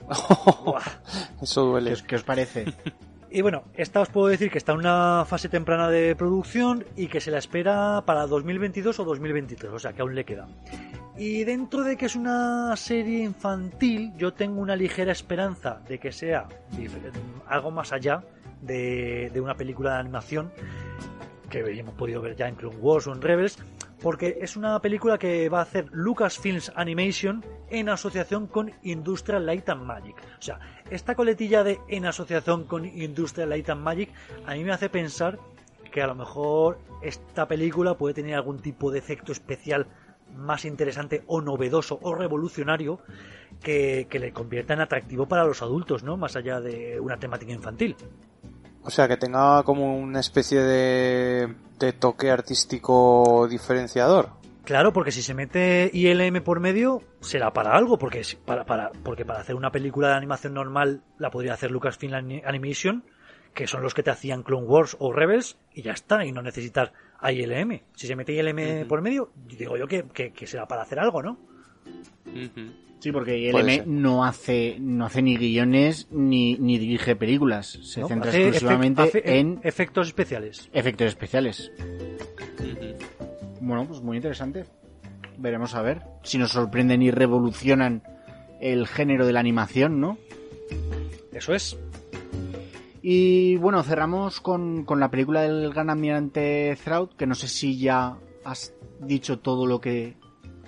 Eso duele. ¿Qué os, parece? Y bueno, esta os puedo decir que está en una fase temprana de producción y que se la espera para 2022 o 2023, o sea que aún le queda. Y dentro de que es una serie infantil, yo tengo una ligera esperanza de que sea algo más allá de, una película de animación que hemos podido ver ya en Clone Wars o en Rebels, porque es una película que va a hacer Lucasfilms Animation en asociación con Industrial Light and Magic. O sea, esta coletilla de en asociación con Industrial Light and Magic a mí me hace pensar que a lo mejor esta película puede tener algún tipo de efecto especial más interesante o novedoso o revolucionario que, que le convierta en atractivo para los adultos, ¿no? Más allá de una temática infantil. O sea, que tenga como una especie de, de toque artístico diferenciador. Claro, porque si se mete ILM por medio, será para algo, porque para, para, porque para hacer una película de animación normal la podría hacer Lucasfilm Animation, que son los que te hacían Clone Wars o Rebels, y ya está, y no necesitar ILM. Si se mete ILM por medio, digo yo que, que, será para hacer algo, ¿no? Sí, porque ILM no hace, no hace ni guiones ni, ni dirige películas. Se centra exclusivamente en efectos especiales. Efectos especiales. Bueno, pues muy interesante. Veremos a ver si nos sorprenden y revolucionan el género de la animación, ¿no? Eso es. Y bueno, cerramos con, con la película del gran almirante Thraud, que no sé si ya has dicho todo lo que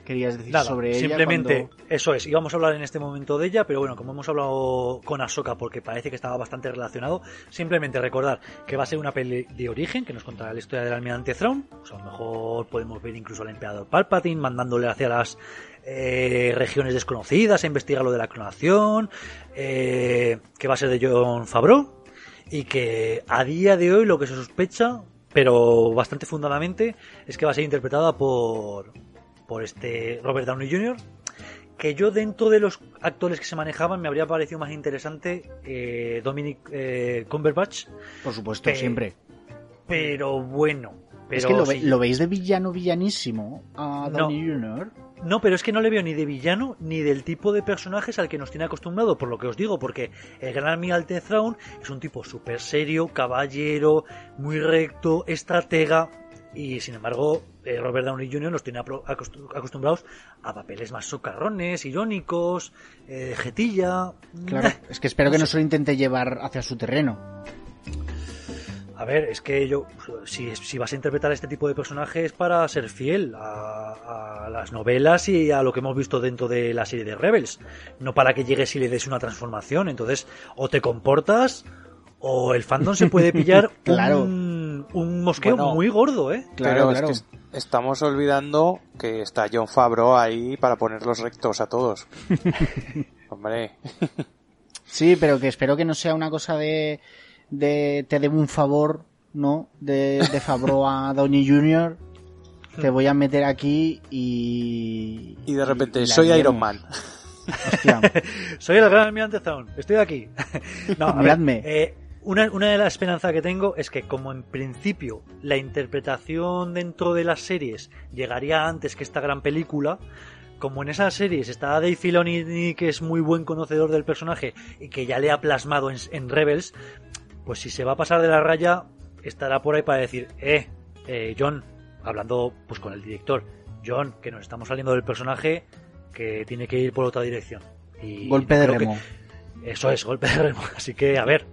querías decir sobre ella. Simplemente, eso es, íbamos a hablar en este momento de ella, pero bueno, como hemos hablado con Ahsoka porque parece que estaba bastante relacionado, simplemente recordar que va a ser una peli de origen que nos contará la historia del almirante Thrawn, a lo mejor podemos ver incluso al emperador Palpatine mandándole hacia las eh, regiones desconocidas a investigar lo de la clonación, eh, que va a ser de John Favreau, y que a día de hoy lo que se sospecha, pero bastante fundadamente, es que va a ser interpretada por, por este Robert Downey Jr., que yo dentro de los actores que se manejaban me habría parecido más interesante eh, Dominic eh, Cumberbatch. Por supuesto, siempre. Pero bueno. Pero es que lo, veis de villano villanísimo a Downey Jr. No, pero es que no le veo ni de villano ni del tipo de personajes al que nos tiene acostumbrado, por lo que os digo, porque el gran almirante Thrawn es un tipo súper serio, caballero, muy recto, estratega, y sin embargo Robert Downey Jr. nos tiene acostumbrados a papeles más socarrones, irónicos, eh, jetilla. Claro, es que espero que no se lo intente llevar hacia su terreno. A ver, es que yo, si, si vas a interpretar a este tipo de personajes para ser fiel a, las novelas y a lo que hemos visto dentro de la serie de Rebels, no para que llegues y le des una transformación. Entonces, o te comportas o el fandom se puede pillar claro. un, mosqueo muy gordo, ¿eh? Claro, claro. Es que estamos olvidando que está John Favreau ahí para poner los rectos a todos. Hombre. sí, pero que espero que no sea una cosa de de te debo un favor, ¿no? De, de Fabro a Downey Jr. Te voy a meter aquí y... Y de repente, soy Iron Man. soy el gran almirante Zone, estoy aquí. no, Miradme. Eh, una, una, de las esperanzas que tengo es que como en principio la interpretación dentro de las series llegaría antes que esta gran película, como en esas series está Dave Filoni que es muy buen conocedor del personaje y que ya le ha plasmado en Rebels, pues si se va a pasar de la raya, estará por ahí para decir, eh, eh, John, hablando pues con el director, John, que nos estamos saliendo del personaje, que tiene que ir por otra dirección. Y golpe de remo. Eso es, golpe de remo. Así que, a ver.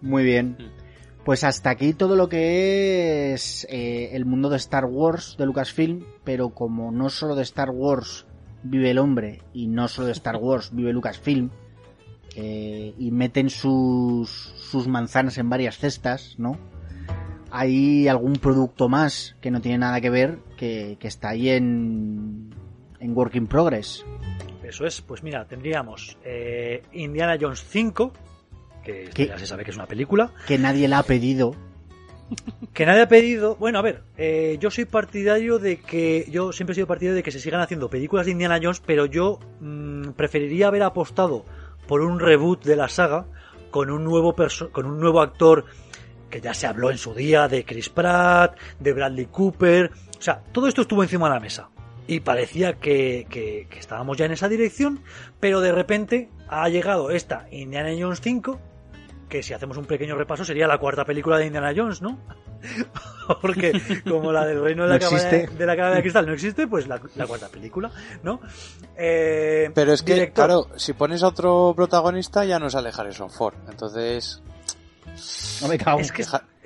Muy bien. Mm. Pues hasta aquí todo lo que es eh, el mundo de Star Wars de Lucasfilm, pero como no solo de Star Wars vive el hombre y no solo de Star Wars vive Lucasfilm, eh, y meten sus, sus manzanas en varias cestas, ¿no? Hay algún producto más que no tiene nada que ver que, está ahí en, en Work in Progress. Eso es, pues mira, tendríamos eh, Indiana Jones 5, que ya se sabe que es una película. Que nadie la ha pedido. Que nadie ha pedido. Bueno, a ver, eh, yo soy partidario de que. Yo siempre he sido partidario de que se sigan haciendo películas de Indiana Jones, pero yo mm, preferiría haber apostado por un reboot de la saga con un nuevo con un nuevo actor que ya se habló en su día de Chris Pratt, de Bradley Cooper, o sea, todo esto estuvo encima de la mesa y parecía que, que, estábamos ya en esa dirección, pero de repente ha llegado esta Indiana Jones 5 que si hacemos un pequeño repaso sería la cuarta película de Indiana Jones, ¿no? Porque como la del reino de la, cara de, cristal no existe, pues la, cuarta película, ¿no? Eh, Pero es que, claro, si pones a otro protagonista ya no sale Harrison Ford, entonces... No me cago. Es que,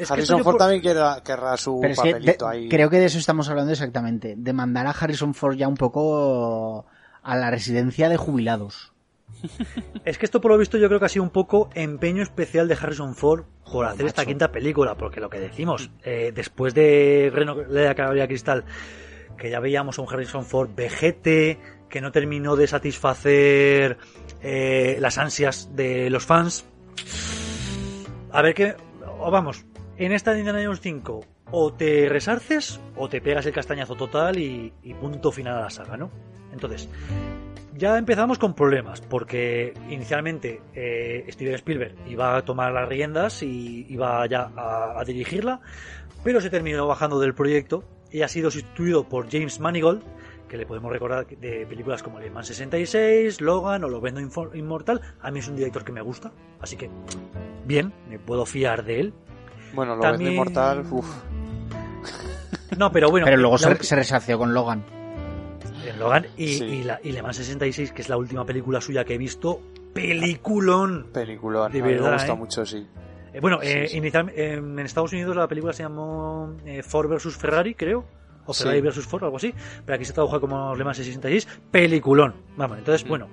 Harrison Ford también querrá, su papelito ahí. Creo que de eso estamos hablando exactamente, de mandar a Harrison Ford ya un poco a la residencia de jubilados. Es que esto por lo visto yo creo que ha sido un poco empeño especial de Harrison Ford por hacer esta quinta película, porque lo que decimos, eh, después de Reno de la Caballería Cristal, que ya veíamos a un Harrison Ford vejete, que no terminó de satisfacer eh, las ansias de los fans. A ver qué, vamos, en esta Indiana Jones 5 o te resarces o te pegas el castañazo total y, y punto final a la saga, ¿no? Entonces, ya empezamos con problemas, porque inicialmente eh, Steven Spielberg iba a tomar las riendas y iba ya a, a, dirigirla, pero se terminó bajando del proyecto y ha sido sustituido por James Manigold, que le podemos recordar de películas como Le Mans 66, Logan o Lo Vendo Inmortal. A mí es un director que me gusta, así que bien, me puedo fiar de él. Bueno, Lo También... Vendo Inmortal, uff. No, pero bueno. Pero luego se, se resació con Logan en Logan y, sí. y, la, y Le Mans 66, que es la última película suya que he visto, peliculón. Peliculón, de verdad, me gusta ¿eh? mucho, sí. Eh, bueno, Sí, eh, sí. inicial- en Estados Unidos la película se llamó eh, Ford vs Ferrari, creo. O. Ferrari vs Ford, algo así. Pero aquí se tradujo como Le Mans 66. Peliculón. Vamos, entonces, Mm. bueno,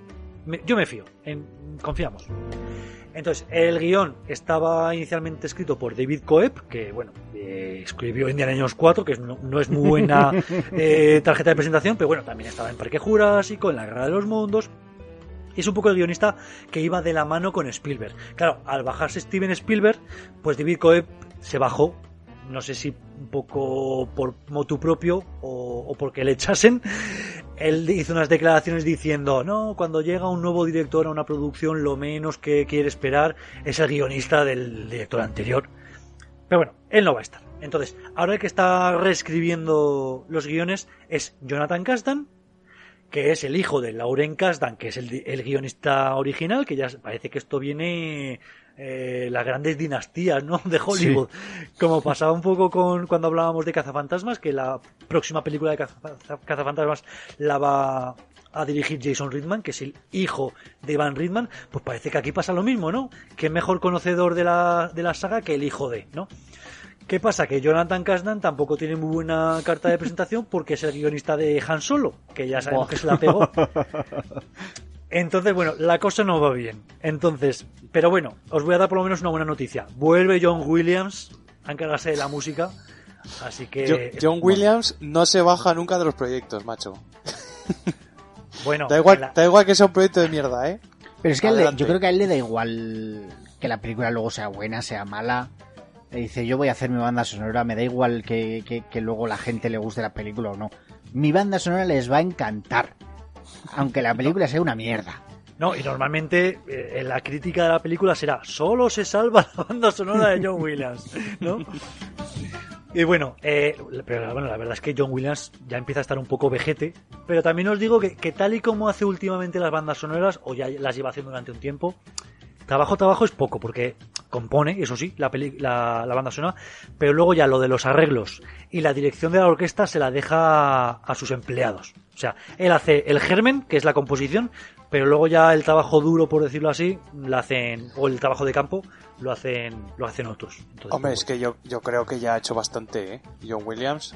me- yo me fío. En, confiamos. Entonces, el guion estaba inicialmente escrito por David Coeb, que, bueno, eh, escribió Indiana Jones 4, que no, no es muy buena eh, tarjeta de presentación, pero bueno, también estaba en Parque Jurásico, en La Guerra de los Mundos. Es un poco el guionista que iba de la mano con Spielberg. Claro, al bajarse Steven Spielberg, pues David Coeb se bajó. No sé si un poco por motu propio o, o porque le echasen. Él hizo unas declaraciones diciendo, no, cuando llega un nuevo director a una producción, lo menos que quiere esperar es el guionista del director anterior. Pero bueno, él no va a estar. Entonces, ahora el que está reescribiendo los guiones es Jonathan Kasdan, que es el hijo de Lauren Kasdan, que es el, el guionista original, que ya parece que esto viene eh, las grandes dinastías ¿no? de Hollywood, como pasaba un poco con cuando hablábamos de Cazafantasmas, que la próxima película de Caza- Cazafantasmas la va a dirigir Jason Reitman, que es el hijo de Van Reitman, pues parece que aquí pasa lo mismo, ¿no? Que mejor conocedor de la, de la saga que el hijo de, ¿no? ¿Qué pasa? Que Jonathan Kasdan tampoco tiene muy buena carta de presentación porque es el guionista de Han Solo, que ya sabemos que se la pegó. Entonces, bueno, la cosa no va bien. Entonces, pero bueno, os voy a dar por lo menos una buena noticia. Vuelve John Williams a encargarse de la música. Así que. Jo- John Williams no se baja nunca de los proyectos, macho. Bueno, Da igual, la- da igual que sea un proyecto de mierda, ¿eh? Pero es que a él le- yo creo que a él le da igual que la película luego sea buena, sea mala. Le dice, yo voy a hacer mi banda sonora, me da igual que, que- que luego la gente le guste la película o no. Mi banda sonora les va a encantar. Aunque la película sea una mierda. No, y normalmente eh, en la crítica de la película será solo se salva la banda sonora de John Williams, ¿no? Y bueno, eh, pero bueno, la verdad es que John Williams ya empieza a estar un poco vejete, pero también os digo que, que tal y como hace últimamente las bandas sonoras, o ya las lleva haciendo durante un tiempo, trabajo, trabajo es poco, porque compone, eso sí, la, peli- la, la banda sonora, pero luego ya lo de los arreglos y la dirección de la orquesta se la deja a sus empleados. O sea, él hace el germen, que es la composición, pero luego ya el trabajo duro, por decirlo así, lo hacen, o el trabajo de campo, lo hacen, lo hacen otros. Entonces, Hombre, es que yo, yo creo que ya ha hecho bastante, ¿eh? John Williams.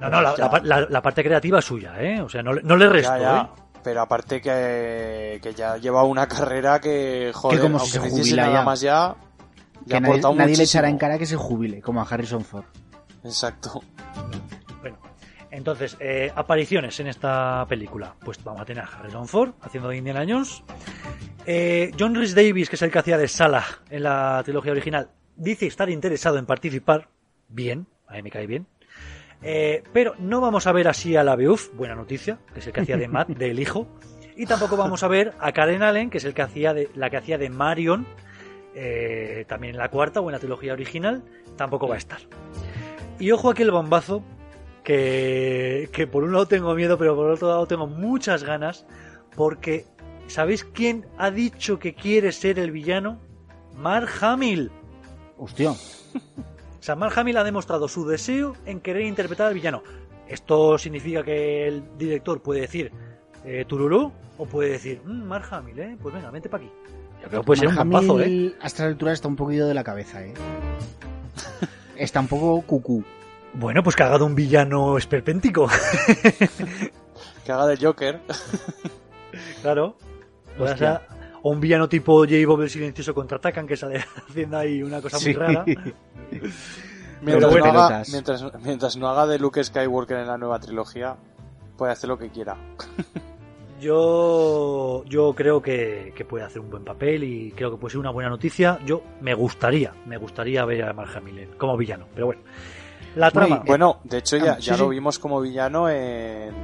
No, no, la, parte creativa es suya, ¿eh? O sea, no, le- no le resto, ya, ya. ¿eh? Pero aparte que, que ya lleva una carrera que, joder, como si se jubila nada ya. más ya, ya Que nadie, nadie le echará en cara que se jubile, como a Harrison Ford. Exacto. Bueno, entonces, eh, apariciones en esta película. Pues vamos a tener a Harrison Ford haciendo de Indiana Jones. Eh, John Rhys Davis, que es el que hacía de Salah en la trilogía original, dice estar interesado en participar. Bien, a mí me cae bien. Eh, pero no vamos a ver así a la Beuf, buena noticia, que es el que hacía de Matt, del hijo. Y tampoco vamos a ver a Karen Allen, que es el que hacía de, la que hacía de Marion, eh, también en la cuarta o en la trilogía original, tampoco va a estar. Y ojo aquí el bombazo, que, que por un lado tengo miedo, pero por otro lado tengo muchas ganas, porque ¿sabéis quién ha dicho que quiere ser el villano? Mark Hamill. Hostia. O sea, Mark Hamill ha demostrado su deseo en querer interpretar al villano. Esto significa que el director puede decir eh, Tururú o puede decir "Mm, Mark Hamill, ¿eh? Pues venga, vente para aquí. Yo creo que puede ser un ¿eh? A esta altura está un poquito de la cabeza, ¿eh? Está un poco cucú. Bueno, pues que haga de un villano esperpéntico. Que haga de Joker. claro. Ser- o un villano tipo J. Bob el silencioso contraatacan que sale haciendo ahí una cosa muy Sí. rara. Mientras, bueno. no haga, mientras, mientras no haga de Luke Skywalker en la nueva trilogía, puede hacer lo que quiera. Yo, yo creo que, que puede hacer un buen papel y creo que puede ser una buena noticia. Yo me gustaría, me gustaría ver a Mark Hamill como villano, pero bueno. La trama. Muy, bueno, de hecho ya, Ah, sí, ya lo sí. vimos como villano en,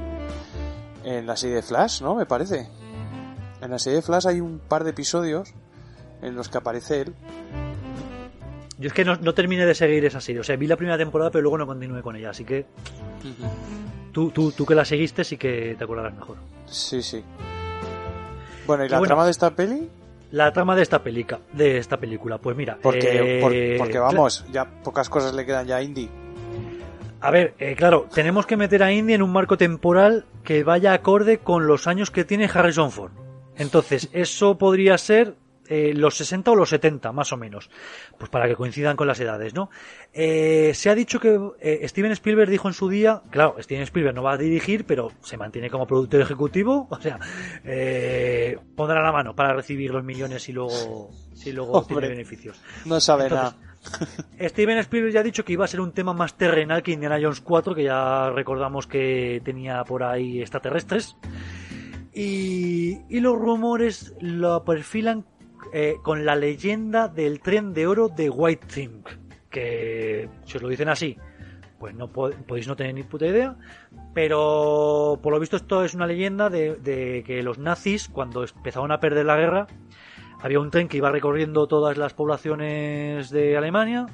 en la serie de Flash, ¿no? Me parece. En la serie de Flash hay un par de episodios en los que aparece él. Yo es que no, no terminé de seguir esa serie. O sea, vi la primera temporada, pero luego no continué con ella. Así que tú, tú, tú que la seguiste sí que te acordarás mejor. Sí, sí. Bueno, ¿y Y la bueno, trama de esta peli? La trama de esta pelica, de esta película, pues mira, Porque, eh, por- porque vamos, ya pocas cosas le quedan ya a Indy. A ver, eh, claro, tenemos que meter a Indy en un marco temporal que vaya acorde con los años que tiene Harrison Ford. Entonces, eso podría ser eh, los 60 o los 70, más o menos. Pues para que coincidan con las edades, ¿no? Eh, se ha dicho que eh, Steven Spielberg dijo en su día, claro, Steven Spielberg no va a dirigir, pero se mantiene como productor ejecutivo, o sea, eh, pondrá la mano para recibir los millones y luego, si luego tiene Hombre. beneficios. No sabe Entonces, nada. Steven Spielberg ya ha dicho que iba a ser un tema más terrenal que Indiana Jones 4, que ya recordamos que tenía por ahí extraterrestres. Y, y los rumores lo perfilan eh, con la leyenda del tren de oro de White Thing. Que si os lo dicen así, pues no po- podéis no tener ni puta idea. Pero por lo visto esto es una leyenda de, de que los nazis, cuando empezaron a perder la guerra, había un tren que iba recorriendo todas las poblaciones de Alemania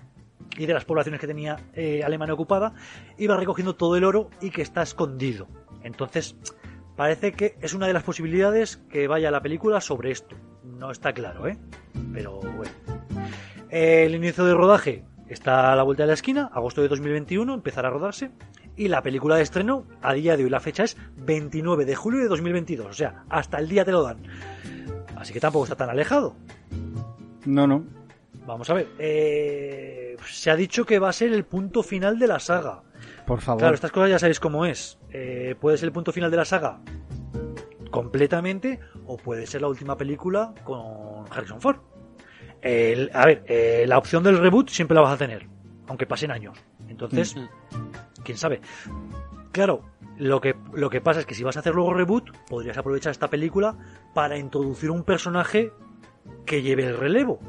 y de las poblaciones que tenía eh, Alemania ocupada, iba recogiendo todo el oro y que está escondido. Entonces, parece que es una de las posibilidades que vaya la película sobre esto. No está claro, ¿eh? Pero bueno. El inicio de rodaje está a la vuelta de la esquina, agosto de 2021, empezará a rodarse. Y la película de estreno, a día de hoy, la fecha es 29 de julio de 2022. O sea, hasta el día te lo dan. Así que tampoco está tan alejado. No, no. Vamos a ver. eh, se ha dicho que va a ser el punto final de la saga. Por favor. Claro, estas cosas ya sabéis cómo es. Eh, puede ser el punto final de la saga completamente o puede ser la última película con Harrison Ford. El- a ver, eh, la opción del reboot siempre la vas a tener, aunque pasen años. Entonces, quién sabe. Claro, lo que, lo que pasa es que si vas a hacer luego reboot, podrías aprovechar esta película para introducir un personaje que lleve el relevo.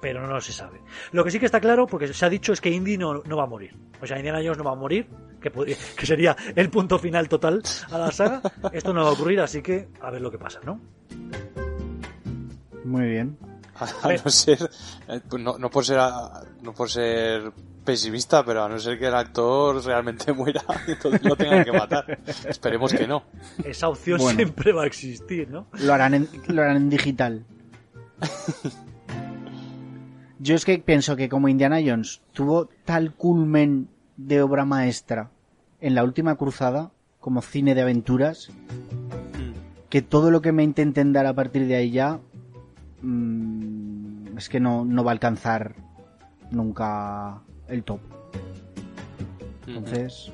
Pero no se sabe. Lo que sí que está claro, porque se ha dicho, es que Indy no, no va a morir. O sea, Indiana Jones no va a morir, que, podría- que sería el punto final total a la saga. Esto no va a ocurrir, así que a ver lo que pasa, ¿no? Muy bien. A, no ser, eh, pues no, no por ser, a- no por ser pesimista, pero a no ser que el actor realmente muera y entonces lo tengan que matar. Esperemos que no. Esa opción Bueno. siempre va a existir, ¿no? Lo harán en, lo harán en digital. Yo es que pienso que como Indiana Jones tuvo tal culmen de obra maestra en la última cruzada, como cine de aventuras, que todo lo que me intenten dar a partir de ahí ya mm, es que no, no va a alcanzar nunca el top. Entonces,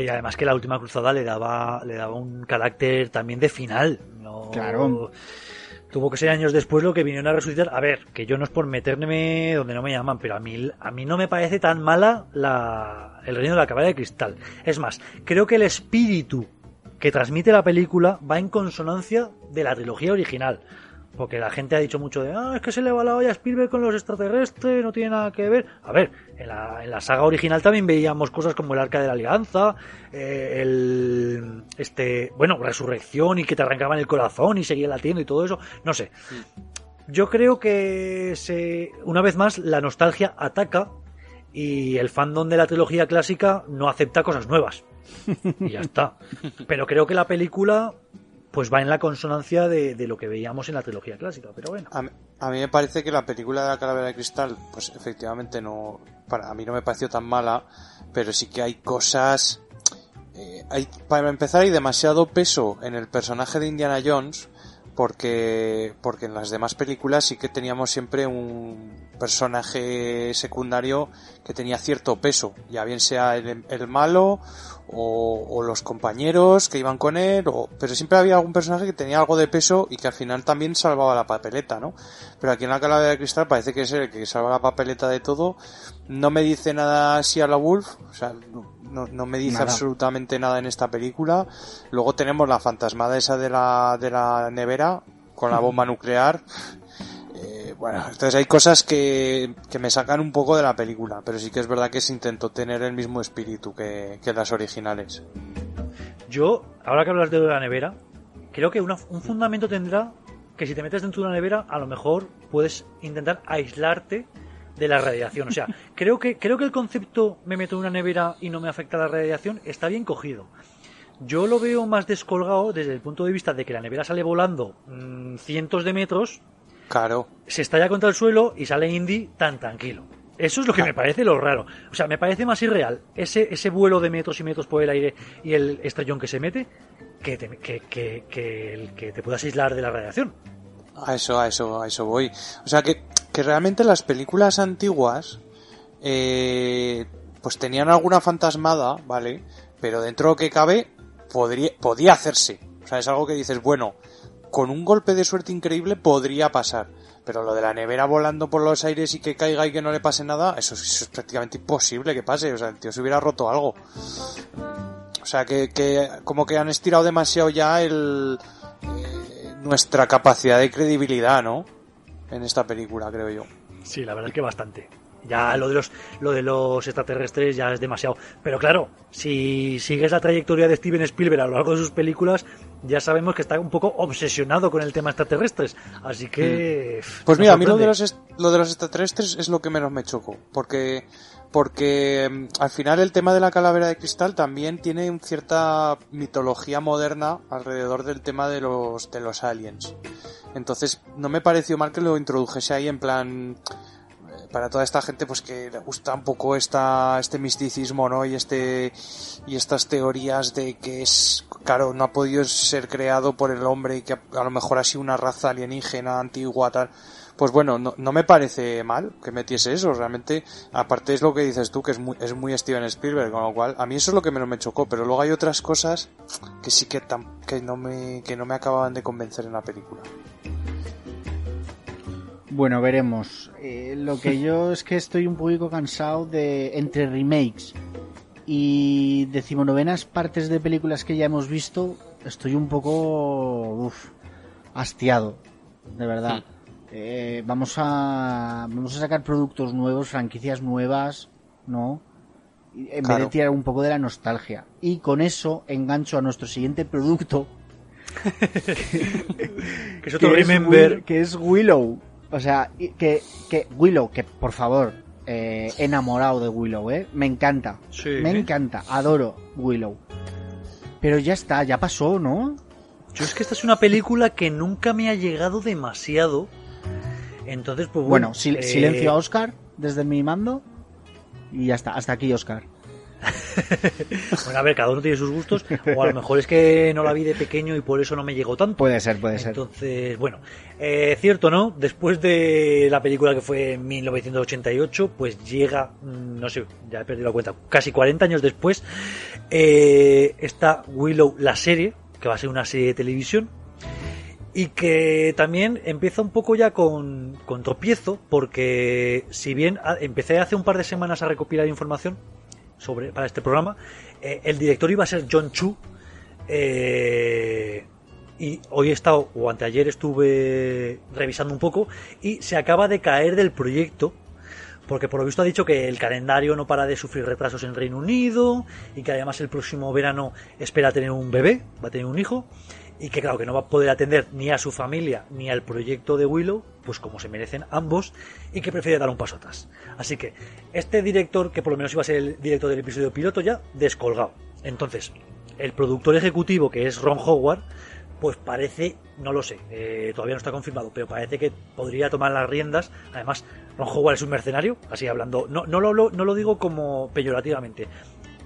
Y además que la última cruzada le daba, le daba un carácter también de final. No, Claro. Tuvo que ser años después lo que vinieron a resucitar. A ver, que yo no es por meterme donde no me llaman, pero a mí, a mí no me parece tan mala la, el reino de la caballería de cristal. Es más, creo que el espíritu que transmite la película va en consonancia de la trilogía original. Porque la gente ha dicho mucho de, ah, es que se le va la olla a Spielberg con los extraterrestres, no tiene nada que ver. A ver, en la, en la saga original también veíamos cosas como el Arca de la Alianza, eh, el, este, bueno, Resurrección y que te arrancaban el corazón y seguía latiendo y todo eso. No sé. Yo creo que se, una vez más la nostalgia ataca y el fandom de la trilogía clásica no acepta cosas nuevas. Y ya está. Pero creo que la película pues va en la consonancia de, de lo que veíamos en la trilogía clásica, pero bueno. A, mí- a me parece que la película de la calavera de cristal, pues efectivamente no, para a mí no me pareció tan mala, pero sí que hay cosas, eh, hay, para empezar hay demasiado peso en el personaje de Indiana Jones, porque, porque en las demás películas sí que teníamos siempre un personaje secundario que tenía cierto peso, ya bien sea el, el malo o, los compañeros que iban con él, o, pero siempre había algún personaje que tenía algo de peso y que al final también salvaba la papeleta, ¿no? Pero aquí en la calavera de cristal parece que es el que salva la papeleta de todo. No me dice nada así a la Wolf, o sea, no, no me dice Nada. absolutamente nada en esta película. Luego tenemos la fantasmada esa de la, de la nevera con la bomba nuclear. Eh, bueno, entonces hay cosas que, que me sacan un poco de la película, pero sí que es verdad que se intentó tener el mismo espíritu que, que las originales. Yo, ahora que hablas de la nevera, creo que una- un fundamento tendrá que si te metes dentro de una nevera, a lo mejor puedes intentar aislarte de la radiación. O sea, creo que, creo que el concepto me meto en una nevera y no me afecta la radiación está bien cogido. Yo lo veo más descolgado desde el punto de vista de que la nevera sale volando mm, cientos de metros, Claro. se estalla contra el suelo y sale Indy tan tranquilo. Eso es lo que me parece lo raro. O sea, me parece más irreal ese, ese vuelo de metros y metros por el aire y el estrellón que se mete que te, que, que, que el que te puedas aislar de la radiación. A eso, a eso, a eso voy. O sea que, que realmente las películas antiguas, eh, pues tenían alguna fantasmada, ¿vale? Pero dentro de lo que cabe, podría, podía hacerse. O sea, es algo que dices, bueno, con un golpe de suerte increíble podría pasar. Pero lo de la nevera volando por los aires y que caiga y que no le pase nada, eso, es- prácticamente imposible que pase. O sea, el tío se hubiera roto algo. O sea, que, que como que han estirado demasiado ya el, eh, nuestra capacidad de credibilidad, ¿no? En esta película, creo yo. Sí, la verdad es que bastante. Ya lo de los lo de los extraterrestres ya es demasiado. Pero claro, si sigues la trayectoria de Steven Spielberg a lo largo de sus películas, ya sabemos que está un poco obsesionado con el tema extraterrestres. Así que. Pues me mira, a mí lo de, los lo de los extraterrestres es lo que menos me chocó. Porque, porque mm, al final el tema de la calavera de cristal también tiene un cierta mitología moderna alrededor del tema de los, de los aliens. Entonces, no me pareció mal que lo introdujese ahí en plan para toda esta gente pues que le gusta un poco esta este misticismo no y este y estas teorías de que es claro no ha podido ser creado por el hombre y que a, lo mejor ha sido una raza alienígena antigua tal. Pues bueno no, no me parece mal que metiese eso realmente. Aparte es lo que dices tú que es muy es muy Steven Spielberg con lo cual a mí eso es lo que menos me chocó pero luego hay otras cosas que sí que que no me que no me acababan de convencer en la película Bueno, veremos. Eh, lo que yo es que estoy un poquito cansado de entre remakes y decimonovenas partes de películas que ya hemos visto, estoy un poco uf, hastiado, de verdad. Eh, vamos a vamos a sacar productos nuevos, franquicias nuevas, ¿no? En vez de tirar un poco de la nostalgia. Y con eso engancho a nuestro siguiente producto, Que es otro que es Remember. Will- que es Willow. O sea, que, que Willow, que por favor, eh, enamorado de Willow, ¿eh? Me encanta. Sí. Me encanta, adoro Willow. Pero ya está, ya pasó, ¿no? Yo es que esta es una película que nunca me ha llegado demasiado. Entonces, pues bueno. Bueno, sil- eh, silencio a Oscar desde mi mando. Y ya está, hasta aquí Oscar. Bueno, a ver, cada uno tiene sus gustos. O a lo mejor es que no la vi de pequeño y por eso no me llegó tanto. Puede ser, puede ser. Entonces, bueno, eh, cierto, ¿no? Después de la película que fue en 1988, pues llega, mm, no sé, ya he perdido la cuenta, casi 40 años después, eh, está Willow, la serie, que va a ser una serie de televisión, y que también empieza un poco ya con, con tropiezo, porque si bien a- empecé hace un par de semanas a recopilar información sobre para este programa, eh, el director iba a ser John Chu, eh, y hoy he estado, o anteayer estuve revisando un poco, y se acaba de caer del proyecto, porque por lo visto ha dicho que el calendario no para de sufrir retrasos en Reino Unido, y que además el próximo verano espera tener un bebé, va a tener un hijo, y que claro que no va a poder atender ni a su familia ni al proyecto de Willow, pues como se merecen ambos, y que prefiere dar un paso atrás. Así que este director, que por lo menos iba a ser el director del episodio piloto, ya descolgado. Entonces, el productor ejecutivo, que es Ron Howard, pues parece, no lo sé, eh, todavía no está confirmado, pero parece que podría tomar las riendas. Además, Ron Howard es un mercenario, así hablando, no, no, lo, no lo digo como peyorativamente,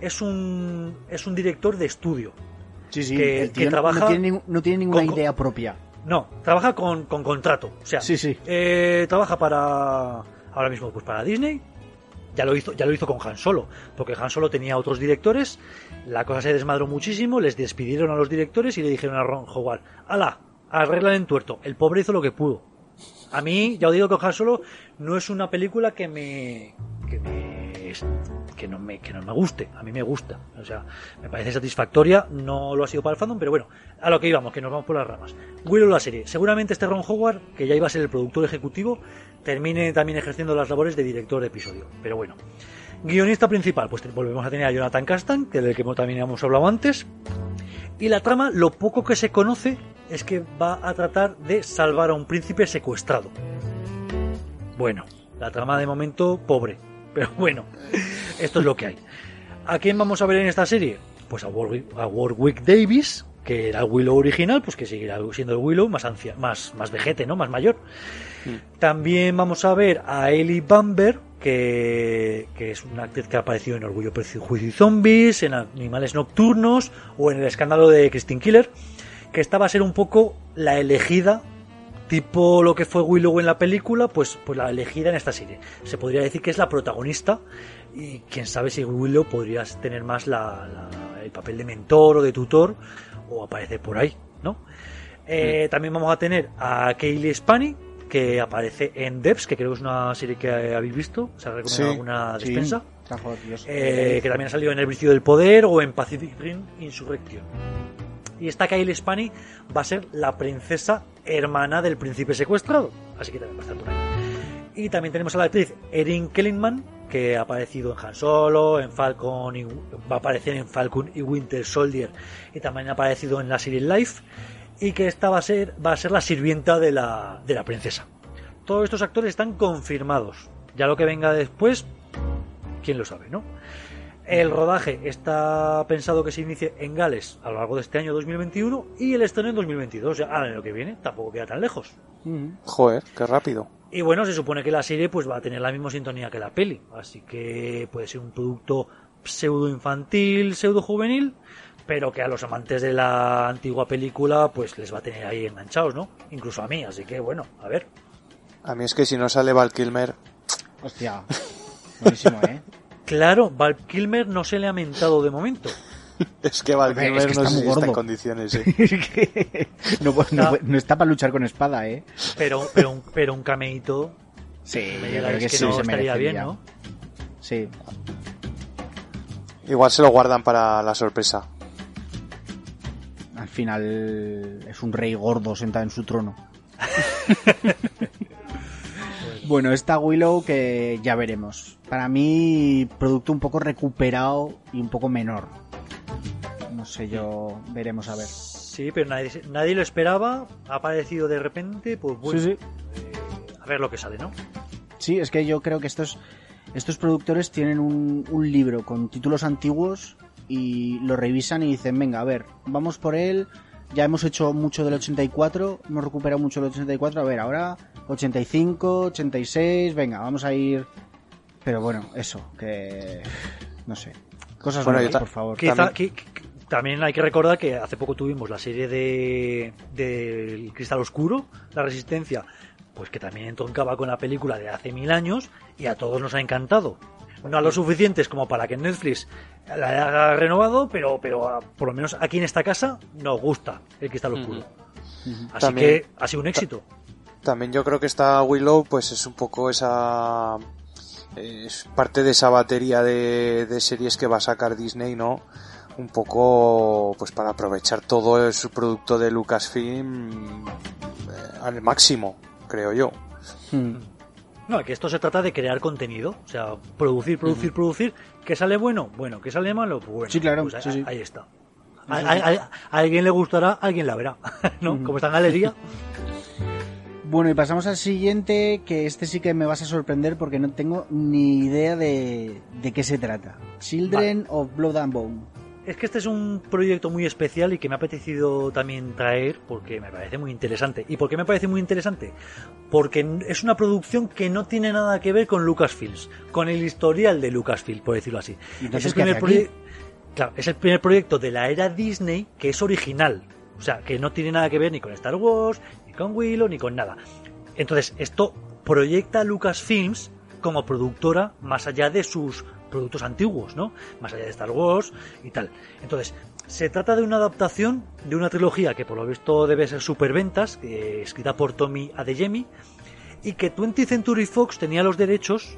es un, es un director de estudio. Sí, sí, que- el tío que no- trabaja no, tiene, ningún- no tiene ninguna con- idea propia. No, trabaja con, con contrato. O sea, Sí, sí. eh, trabaja para. Ahora mismo, pues para Disney. Ya lo hizo, ya lo hizo con Han Solo. Porque Han Solo tenía otros directores. La cosa se desmadró muchísimo. Les despidieron a los directores y le dijeron a Ron Howard: ¡Hala! Arreglan en tuerto. El pobre hizo lo que pudo. A mí, ya os digo que Han Solo no es una película que me. que me que no me que no me guste a mí me gusta o sea me parece satisfactoria no lo ha sido para el fandom pero bueno a lo que íbamos que nos vamos por las ramas. Willow la serie seguramente este Ron Howard que ya iba a ser el productor ejecutivo termine también ejerciendo las labores de director de episodio pero bueno. Guionista principal pues volvemos a tener a Jonathan Castan que del que también hemos hablado antes. Y la trama lo poco que se conoce es que va a tratar de salvar a un príncipe secuestrado. Bueno la trama de momento pobre pero bueno, esto es lo que hay. ¿A quién vamos a ver en esta serie? Pues a Warwick, a Warwick Davis, que era el Willow original, pues que seguirá siendo el Willow más ancia, más, más vejete, ¿no? Más mayor. Mm. También vamos a ver a Ellie Bamber, que, que, es una actriz que ha aparecido en Orgullo, Prejuicio y Zombies, en Animales Nocturnos o en el escándalo de Christine Killer, que esta va a ser un poco la elegida tipo lo que fue Willow en la película, pues, pues la elegida en esta serie. Se podría decir que es la protagonista y quién sabe si Willow podría tener más el papel de mentor o de tutor o aparecer por ahí, ¿no? Eh, también vamos a tener a Kaylee Spani, que aparece en Debs, que creo que es una serie que habéis visto, se ha recomendado alguna despensa. Eh, que también ha salido en El Vicio del Poder o en Pacific Rim Insurrection. Y esta Kyle Spani va a ser la princesa hermana del príncipe secuestrado. Así que también va a estar. Y también tenemos a la actriz Erin Kellingman, que ha aparecido en Han Solo, en Falcon, y, va a aparecer en Falcon y Winter Soldier, y también ha aparecido en la serie Life, y que esta va a ser, va a ser la sirvienta de la, de la princesa. Todos estos actores están confirmados. Ya lo que venga después, quién lo sabe, ¿no? El rodaje está pensado que se inicie en Gales a lo largo de este año 2021 y el estreno en 2022, ya al año que viene, tampoco queda tan lejos. Joder, qué rápido. Y bueno, se supone que la serie pues va a tener la misma sintonía que la peli, así que puede ser un producto pseudo infantil, pseudo juvenil, pero que a los amantes de la antigua película pues les va a tener ahí enganchados, ¿no? Incluso a mí, así que bueno, a ver. A mí es que si no sale Val Kilmer... Hostia, buenísimo, ¿eh? Claro, Val Kilmer no se le ha mentado de momento. es que Val Kilmer no está en condiciones. ¿eh? no, está para luchar con espada, ¿eh? Pero, pero, un, pero un cameíto. Sí, que, sí, no estaría bien, ¿no? Sí. Igual se lo guardan para la sorpresa. Al final es un rey gordo sentado en su trono. Bueno, esta Willow que ya veremos. Para mí, producto un poco recuperado y un poco menor. No sé, yo veremos a ver. Sí, pero nadie, nadie lo esperaba. Ha aparecido de repente, pues bueno. Sí, sí. Eh, a ver lo que sale, ¿no? Sí, es que yo creo que estos, estos productores tienen un, un libro con títulos antiguos y lo revisan y dicen, venga, a ver, vamos por él. Ya hemos hecho mucho del 84, hemos recuperado mucho del 84. A ver, ahora 85, 86, venga, vamos a ir. Pero bueno, eso, que. No sé. Cosas buenas, por favor. también... hay que recordar que hace poco tuvimos la serie de del Cristal Oscuro, La Resistencia, pues que también entroncaba con la película de hace mil años y a todos nos ha encantado. No a lo suficientes como para que Netflix la haya renovado, pero, pero por lo menos aquí en esta casa nos gusta el Cristal Oscuro. Así que ha sido un éxito. También yo creo que esta Willow pues es un poco esa es parte de esa batería de, series que va a sacar Disney, ¿no? Un poco pues para aprovechar todo su producto de Lucasfilm eh, al máximo, creo yo. Hmm. No, que esto se trata de crear contenido, o sea, producir, producir, producir. ¿Que sale bueno? Bueno, ¿que sale malo? Pues bueno, sí, claro, pues ahí, está. A, alguien le gustará, alguien la verá, ¿no? Como está en galería. Bueno, y pasamos al siguiente, que este sí que me vas a sorprender porque no tengo ni idea de, de qué se trata. Children of Blood and Bone. Es que este es un proyecto muy especial y que me ha apetecido también traer porque me parece muy interesante. ¿Y por qué me parece muy interesante? Porque es una producción que no tiene nada que ver con Lucasfilms, con el historial de Lucasfilm, por decirlo así. Es el, primer claro, es el primer proyecto de la era Disney que es original. O sea, que no tiene nada que ver ni con Star Wars, con Willow ni con nada. Entonces, esto proyecta a Lucasfilms como productora más allá de sus productos antiguos, ¿no? Más allá de Star Wars y tal. Entonces, se trata de una adaptación de una trilogía que por lo visto debe ser superventas, escrita por Tommy Adeyemi, y que 20th Century Fox tenía los derechos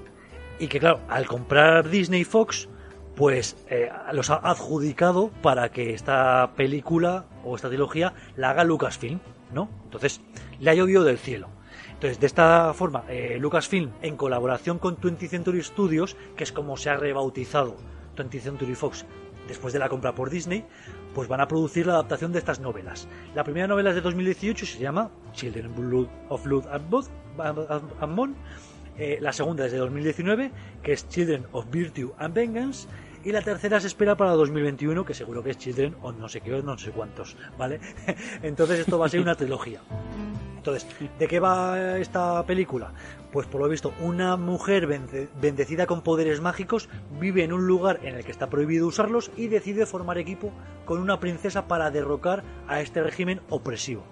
y que claro, al comprar Disney Fox, pues eh, los ha adjudicado para que esta película o esta trilogía la haga Lucasfilm, Entonces, le ha llovido del cielo. Entonces, de esta forma, eh, Lucasfilm, en colaboración con 20th Century Studios, que es como se ha rebautizado 20th Century Fox después de la compra por Disney, pues van a producir la adaptación de estas novelas. La primera novela es de 2018 y se llama Children of Blood and Bone. Eh, la segunda es de 2019, que es Children of Virtue and Vengeance. Y la tercera se espera para 2021, que seguro que es Children o no sé qué, no sé cuántos, ¿vale? Entonces esto va a ser una trilogía. Entonces, ¿de qué va esta película? Pues por lo visto, una mujer bendecida con poderes mágicos vive en un lugar en el que está prohibido usarlos y decide formar equipo con una princesa para derrocar a este régimen opresivo.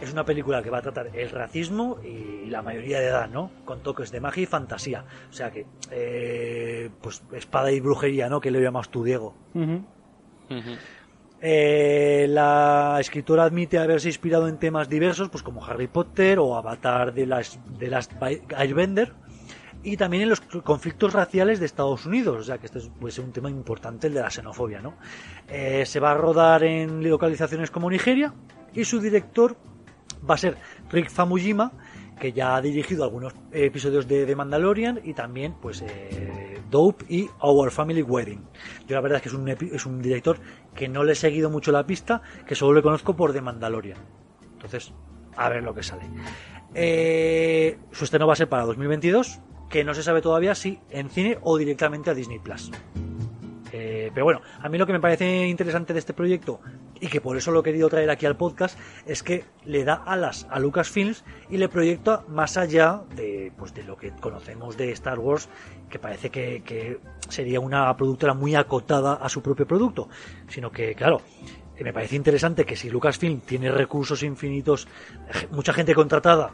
Es una película que va a tratar el racismo y la mayoría de edad, ¿no? Con toques de magia y fantasía. O sea que, eh, pues espada y brujería, ¿no? Que le llamas tú, Diego. Eh, la escritora admite haberse inspirado en temas diversos, pues como Harry Potter o Avatar de las de las Airbender, y también en los conflictos raciales de Estados Unidos, o sea que este puede ser un tema importante el de la xenofobia, ¿no? Eh, se va a rodar en localizaciones como Nigeria y su director va a ser Rick Famujima, que ya ha dirigido algunos episodios de, The Mandalorian y también pues eh, Dope y Our Family Wedding. Yo la verdad es que es un, director que no le he seguido mucho la pista, que solo le conozco por The Mandalorian. Entonces, a ver lo que sale. Eh, su estreno va a ser para 2022, que no se sabe todavía si en cine o directamente a Disney Plus. Eh, pero bueno, a mí lo que me parece interesante de este proyecto y que por eso lo he querido traer aquí al podcast es que le da alas a Lucasfilms y le proyecta más allá de, pues, de lo que conocemos de Star Wars, que parece que, sería una productora muy acotada a su propio producto, sino que, claro, me parece interesante que si Lucasfilm tiene recursos infinitos, mucha gente contratada,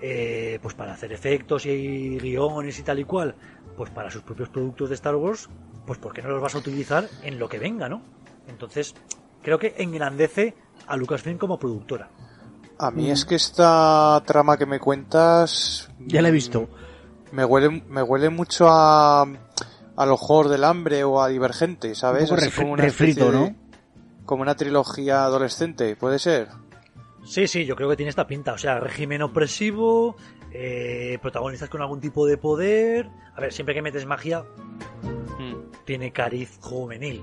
eh, pues para hacer efectos y guiones y tal y cual, pues para sus propios productos de Star Wars, pues ¿por qué no los vas a utilizar en lo que venga, no? Entonces, creo que engrandece a Lucasfilm como productora. A mí es que esta trama que me cuentas... Ya la he visto. Mm, me huele, me huele mucho a, a los Juegos del Hambre o a Divergente, ¿sabes? como una refrito, ¿no? Como una trilogía adolescente, ¿puede ser? Sí, sí, yo creo que tiene esta pinta. O sea, régimen opresivo, eh, protagonistas con algún tipo de poder. A ver, siempre que metes magia. Tiene cariz juvenil.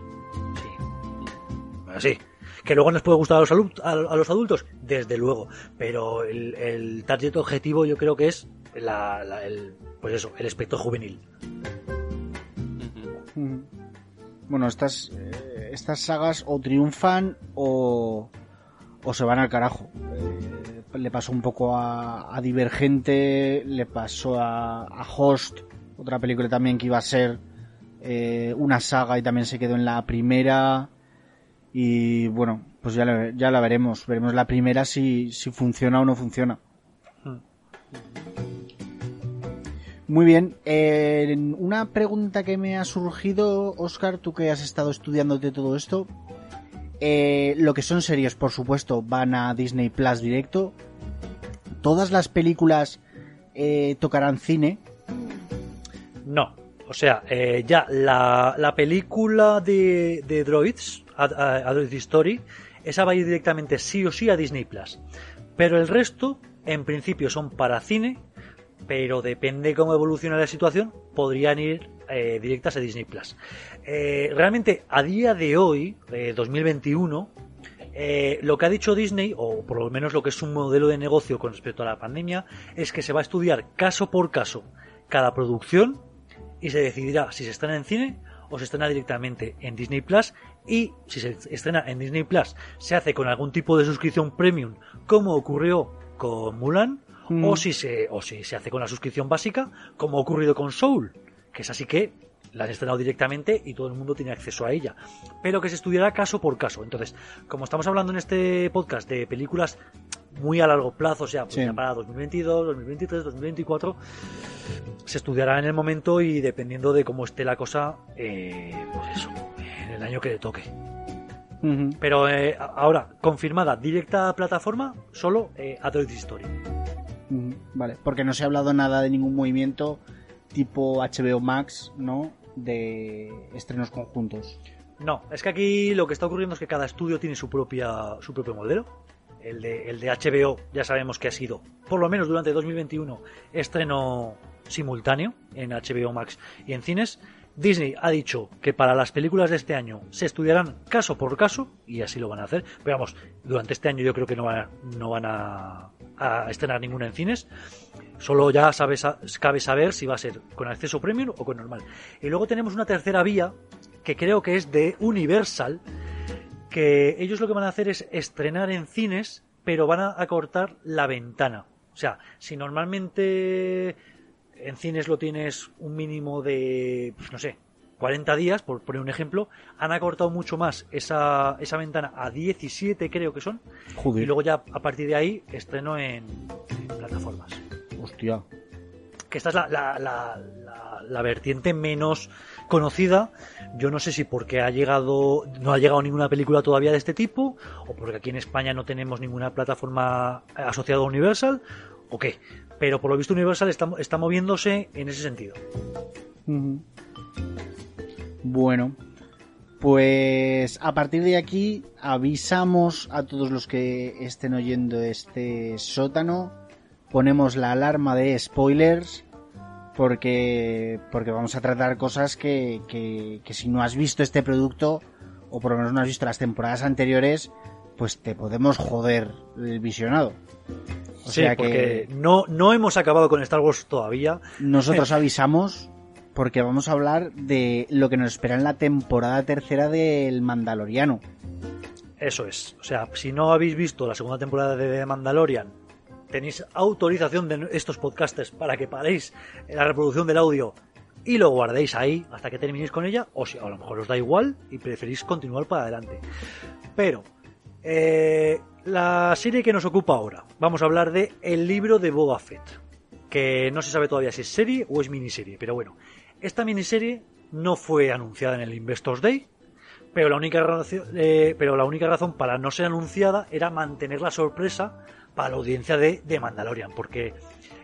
Sí. Que luego nos puede gustar a los, a, adultos, desde luego. Pero el, el, target objetivo yo creo que es la, el, pues eso, el espectro juvenil. Bueno, estas, eh, estas sagas o triunfan o, o se van al carajo. Eh, le pasó un poco a, Divergente, le pasó a, a, Host, otra película también que iba a ser eh, una saga y también se quedó en la primera. Y bueno, pues ya la, ya la veremos. Veremos la primera si, si funciona o no funciona. Muy bien. Eh, una pregunta que me ha surgido, Oscar, tú que has estado estudiándote todo esto. Eh, lo que son series, por supuesto, van a Disney Plus directo. ¿Todas las películas eh, tocarán cine? No. O sea, eh, ya la, la, película de, de Droids, Droids Story, esa va a ir directamente sí o sí a Disney Plus. Pero el resto, en principio, son para cine, pero depende cómo evolucione la situación, podrían ir eh, directas a Disney Plus. Eh, realmente, a día de hoy, 2021, eh, lo que ha dicho Disney, o por lo menos lo que es un modelo de negocio con respecto a la pandemia, es que se va a estudiar caso por caso cada producción y se decidirá si se estrena en cine o se estrena directamente en Disney Plus y si se estrena en Disney Plus se hace con algún tipo de suscripción premium como ocurrió con Mulan mm. o si se o si se hace con la suscripción básica como ha ocurrido con Soul que es así que la han estrenado directamente y todo el mundo tiene acceso a ella. Pero que se estudiará caso por caso. Entonces, como estamos hablando en este podcast de películas muy a largo plazo, o sea, pues para 2022, 2023, 2024, se estudiará en el momento y dependiendo de cómo esté la cosa, eh, pues eso, en el año que le toque. Pero eh, ahora, confirmada, directa plataforma, solo eh, Android Story. Vale, porque no se ha hablado nada de ningún movimiento tipo HBO Max, ¿no? De estrenos conjuntos. No, es que aquí lo que está ocurriendo es que cada estudio tiene su propia su propio modelo. El de, HBO ya sabemos que ha sido, por lo menos durante 2021, estreno simultáneo en HBO Max y en cines. Disney ha dicho que para las películas de este año se estudiarán caso por caso y así lo van a hacer. Pero vamos, durante este año yo creo que no van a, no van a, a estrenar ninguna en cines. Solo ya sabes, cabe saber si va a ser con acceso premium o con normal. Y luego tenemos una tercera vía que creo que es de Universal, que ellos lo que van a hacer es estrenar en cines, pero van a acortar la ventana. O sea, si normalmente en cines lo tienes un mínimo de, pues, no sé, 40 días, por poner un ejemplo, han acortado mucho más esa, esa ventana a 17 creo que son, Joder. y luego ya a partir de ahí estreno en, en plataformas. Hostia. Que esta es la, la, la, la, la vertiente menos conocida. Yo no sé si porque ha llegado, no ha llegado ninguna película todavía de este tipo, o porque aquí en España no tenemos ninguna plataforma asociada a Universal, o qué. Pero por lo visto Universal está, moviéndose en ese sentido. Bueno, pues a partir de aquí avisamos a todos los que estén oyendo este sótano, ponemos la alarma de spoilers porque porque vamos a tratar cosas que, que, que si no has visto este producto o por lo menos no has visto las temporadas anteriores, pues te podemos joder el visionado. O sí, sea porque que no, no hemos acabado con Star Wars todavía. nosotros avisamos porque vamos a hablar de lo que nos espera en la temporada tercera del Mandaloriano. Eso es. O sea, si no habéis visto la segunda temporada de The Mandalorian, tenéis autorización de estos podcasters para que paréis la reproducción del audio y lo guardéis ahí hasta que terminéis con ella, o si a lo mejor os da igual y preferís continuar para adelante. Pero, eh, la serie que nos ocupa ahora, vamos a hablar de El libro de Boba Fett, que no se sabe todavía si es serie o es miniserie, pero bueno, esta miniserie no fue anunciada en el Investors Day, pero la única eh, pero la única razón para no ser anunciada era mantener la sorpresa para la audiencia de, de Mandalorian, porque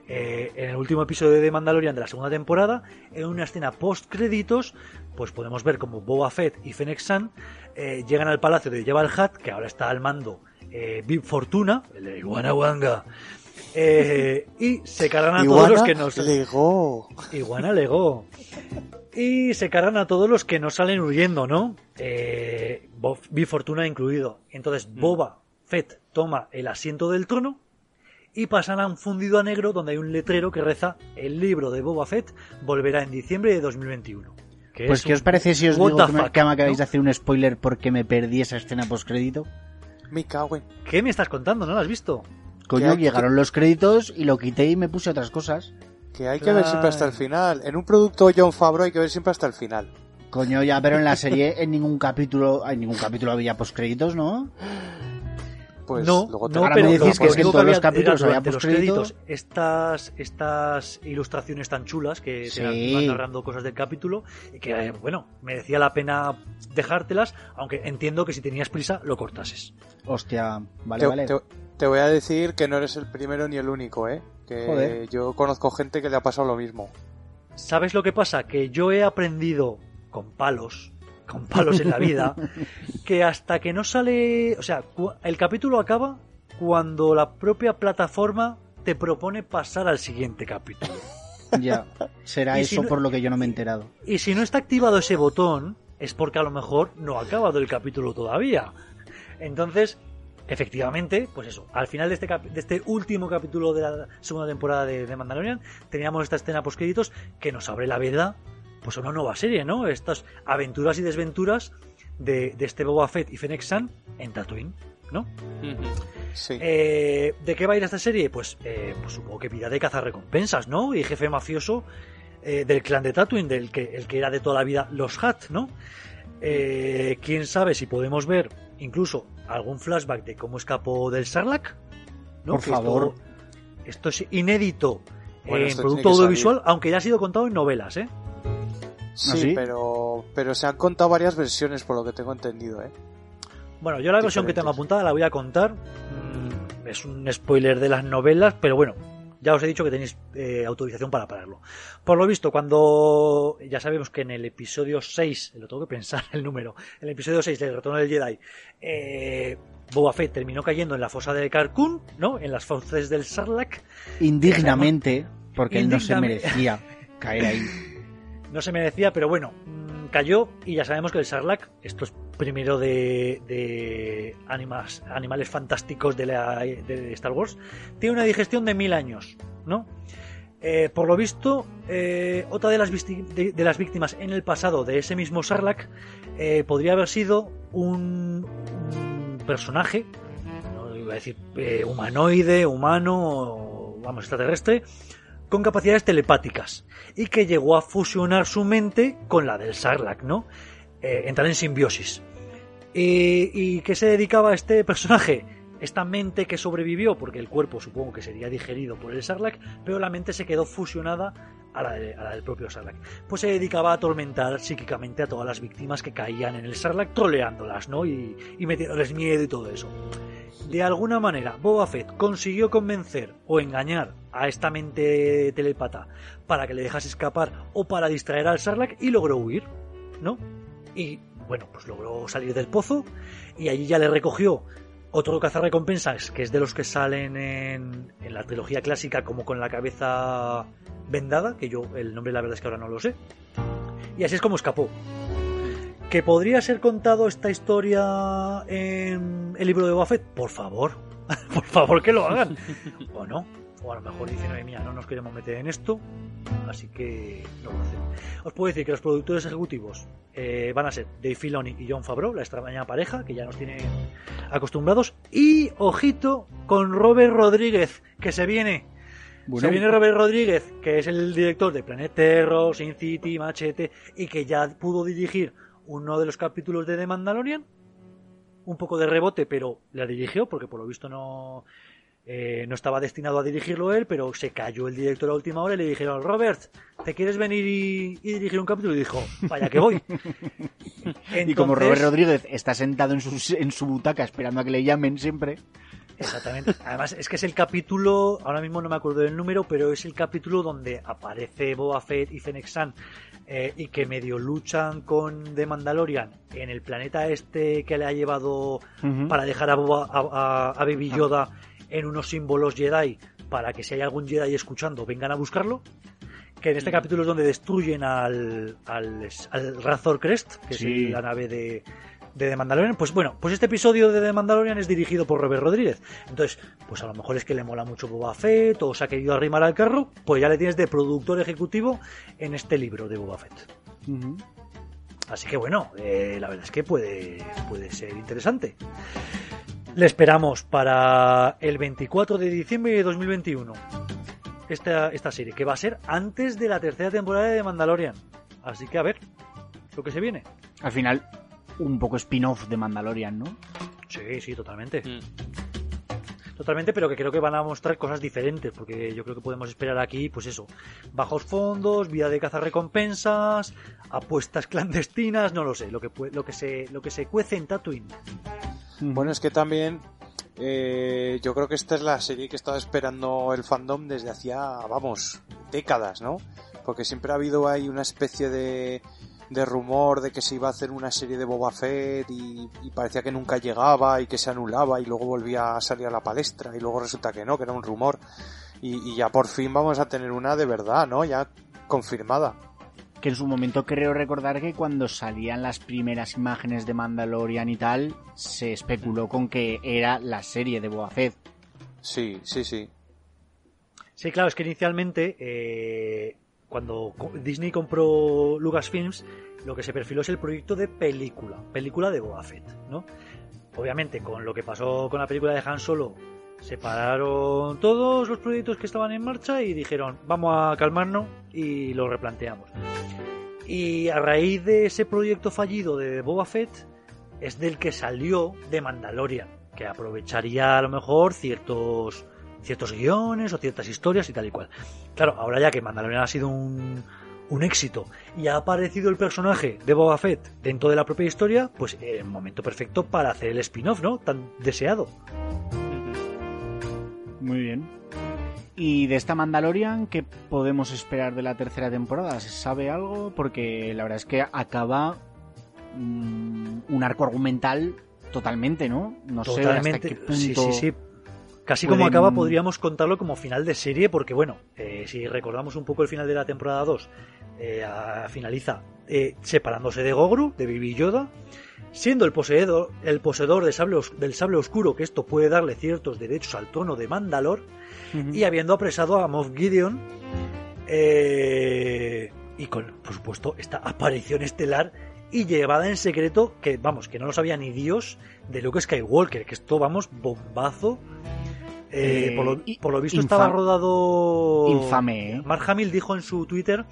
eh, en el último episodio de Mandalorian de la segunda temporada, en una escena post créditos, pues podemos ver como Boba Fett y Fennec San eh, llegan al palacio de Jabba el Hutt, que ahora está al mando eh, Bib Fortuna, el de Iguana Wanga, eh, y se cargan a todos los que nos Legó. Iguana legó. Y se cargan a todos los que no salen huyendo, ¿no? Eh, Bob- Bib Fortuna incluido. Entonces Boba Fett toma el asiento del trono y pasan a un fundido a negro donde hay un letrero que reza el libro de Boba Fett volverá en diciembre de 2021. Que Pues, es ¿qué os parece si os digo que me, fuck, que me acabáis ¿no? de hacer un spoiler porque me perdí esa escena postcrédito? Me cago en... ¿Qué me estás contando? ¿No lo has visto? Coño, hay- llegaron los créditos y lo quité y me puse otras cosas. Que hay que ver siempre hasta el final. En un producto John Favreau hay que ver siempre hasta el final. Coño, ya, pero en la serie en ningún capítulo, en ningún capítulo había postcréditos, ¿no? Pues no, luego te no, pero me decís que es que en todos los capítulos era había durante los créditos, estas, estas ilustraciones tan chulas que Sí. te van narrando cosas del capítulo y que, eh, bueno, merecía la pena dejártelas, aunque entiendo que si tenías prisa lo cortases. Hostia, vale, te, vale. te- te voy a decir que no eres el primero ni el único, ¿eh? Que Joder. yo conozco gente que le ha pasado lo mismo. ¿Sabes lo que pasa? Que yo he aprendido con palos, con palos en la vida, que hasta que no sale, o sea, el capítulo acaba cuando la propia plataforma te propone pasar al siguiente capítulo. Ya, será Y si eso no- por lo que yo no me he enterado. Y si no está activado ese botón, es porque a lo mejor no ha acabado el capítulo todavía. Entonces, efectivamente, pues eso, al final de este, de este último capítulo de la segunda temporada de, de Mandalorian, teníamos esta escena post créditos que nos abre la veda pues a una nueva serie, ¿no? Estas aventuras y desventuras de, de este Boba Fett y Fennec San en Tatooine, ¿no? Sí. Eh, ¿De qué va a ir esta serie? Pues, eh, pues supongo que vida de cazar recompensas, ¿no? Y jefe mafioso eh, del clan de Tatooine, del que, el que era de toda la vida los Hat, ¿no? Eh, Quién sabe si podemos ver incluso algún flashback de cómo escapó del Sarlacc, ¿no? Por Que favor. Esto, es inédito Bueno, en producto audiovisual, aunque ya ha sido contado en novelas, ¿eh? Sí, ¿Ah, sí? pero pero se han contado varias versiones por lo que tengo entendido, ¿eh? Bueno, yo la versión que tengo apuntada la voy a contar. Mm, Es un spoiler de las novelas, pero bueno, Ya os he dicho que tenéis eh, autorización para pararlo. Por lo visto, cuando ya sabemos que en el episodio 6, lo tengo que pensar el número, en el episodio 6 del Retorno del Jedi, eh, Boba Fett terminó cayendo en la fosa de Carcún, ¿no? En las fauces del Sarlacc. Indignamente, porque él no se merecía caer ahí. No se merecía, pero bueno, mm, cayó y ya sabemos que el Sarlacc, esto es primero de, de animas- animales fantásticos de, la, Star Wars, tiene una digestión de mil años, ¿no? Eh, por lo visto, eh, otra de las, de, las víctimas en el pasado de ese mismo Sarlacc eh, podría haber sido un, personaje, iba a decir eh, humanoide, humano, vamos, extraterrestre, con capacidades telepáticas y que llegó a fusionar su mente con la del Sarlacc, ¿no? Eh, entrar en simbiosis. ¿Y, ¿Y qué se dedicaba a este personaje? Esta mente que sobrevivió, porque el cuerpo supongo que sería digerido por el Sarlacc, pero la mente se quedó fusionada a la, del propio Sarlacc. Pues se dedicaba a atormentar psíquicamente a todas las víctimas que caían en el Sarlacc, troleándolas, ¿no? Y, y metiéndoles miedo y todo eso. De alguna manera, Boba Fett consiguió convencer o engañar a esta mente telepata para que le dejase escapar o para distraer al Sarlacc y logró huir, ¿no? Y bueno, pues logró salir del pozo y allí ya le recogió otro cazarrecompensas que es de los que salen en, en la trilogía clásica como con la cabeza vendada, que yo el nombre la verdad es que ahora no lo sé. Y así es como escapó. ¿Que podría ser contado esta historia en el libro de Buffett? Por favor, por favor que lo hagan. O no, o a lo mejor dicen, oye, mía, no nos queremos meter en esto, así que no lo hacen. Os puedo decir que los productores ejecutivos eh, van a ser Dave Filoni y John Favreau, la extraña pareja que ya nos tienen acostumbrados, y ojito con Robert Rodríguez, que se viene. Bueno, Se viene Robert Rodríguez, que es el director de Planet Terror, Sin City, Machete, y que ya pudo dirigir uno de los capítulos de The Mandalorian. Un poco de rebote, pero la dirigió, porque por lo visto no, eh, no estaba destinado a dirigirlo él, pero se cayó el director a última hora y le dijeron, Robert, ¿te quieres venir y, y dirigir un capítulo? Y dijo, vaya que voy. y como Robert Rodríguez está sentado en su, en su butaca esperando a que le llamen siempre, Exactamente. Además, es que es el capítulo, ahora mismo no me acuerdo del número, pero es el capítulo donde aparece Boba Fett y Fennec eh, y que medio luchan con The Mandalorian en el planeta este que le ha llevado para dejar a, Boba- a, a- a Baby Yoda en unos símbolos Jedi para que si hay algún Jedi escuchando vengan a buscarlo. Que en este capítulo es donde destruyen al, al, al Razor Crest, que Sí. es la nave de, de The Mandalorian. Pues bueno, pues este episodio de The Mandalorian es dirigido por Robert Rodríguez. Entonces, pues a lo mejor es que le mola mucho Boba Fett o se ha querido arrimar al carro, pues ya le tienes de productor ejecutivo en este libro de Boba Fett. Así que bueno, eh, la verdad es que puede, puede ser interesante. Le esperamos para el 24 de diciembre de 2021. Esta, esta serie, que va a ser antes de la tercera temporada de Mandalorian. Así que a ver lo que se viene. al final un poco spin-off de Mandalorian, ¿no? Sí, sí, totalmente. Mm. Totalmente, pero que creo que van a mostrar cosas diferentes, porque yo creo que podemos esperar aquí, pues eso, bajos fondos, vida de cazarrecompensas, apuestas clandestinas, no lo sé, lo que, pue- lo que, se, lo que se cuece en Tatooine. Bueno, es que también eh, yo creo que esta es la serie que estaba esperando el fandom desde hacía, vamos, décadas, ¿no? Porque siempre ha habido ahí una especie de, de rumor de que se iba a hacer una serie de Boba Fett y, y parecía que nunca llegaba y que se anulaba y luego volvía a salir a la palestra y luego resulta que no, que era un rumor. Y, y ya por fin vamos a tener una de verdad, ¿no? Ya confirmada. Que en su momento creo recordar que cuando salían las primeras imágenes de Mandalorian y tal, se especuló con que era la serie de Boba Fett. Sí, sí, sí. Sí, claro, es que inicialmente, eh, cuando Disney compró Lucasfilms, lo que se perfiló es el proyecto de película, película de Boba Fett, ¿no? Obviamente, con lo que pasó con la película de Han Solo, separaron todos los proyectos que estaban en marcha y dijeron, vamos a calmarnos y lo replanteamos. Y a raíz de ese proyecto fallido de Boba Fett, es del que salió de Mandalorian, que aprovecharía a lo mejor ciertos ciertos guiones o ciertas historias y tal y cual. Claro, ahora ya que Mandalorian ha sido un, un éxito y ha aparecido el personaje de Boba Fett dentro de la propia historia, pues el momento perfecto para hacer el spin-off, ¿no? Tan deseado. Muy bien. ¿Y de esta Mandalorian qué podemos esperar de la tercera temporada? ¿Se sabe algo? Porque la verdad es que acaba mm, un arco argumental totalmente, ¿no? No sé hasta qué punto... Sí, sí, sí. Casi pueden- como acaba, podríamos contarlo como final de serie, porque bueno, eh, si recordamos un poco el final de la temporada 2, eh, a- finaliza eh, separándose de Gogru, de Baby Yoda, siendo el poseedor, el poseedor de sable os- del sable oscuro, que esto puede darle ciertos derechos al trono de Mandalor, y habiendo apresado a Moff Gideon, eh, y con, por supuesto, esta aparición estelar y llevada en secreto, que vamos, que no lo sabía ni Dios, de Luke Skywalker, que esto, vamos, bombazo. Eh, Eh, por, lo, i- por lo visto estaba rodado... Infame, ¿eh? Mark Hamill dijo en su Twitter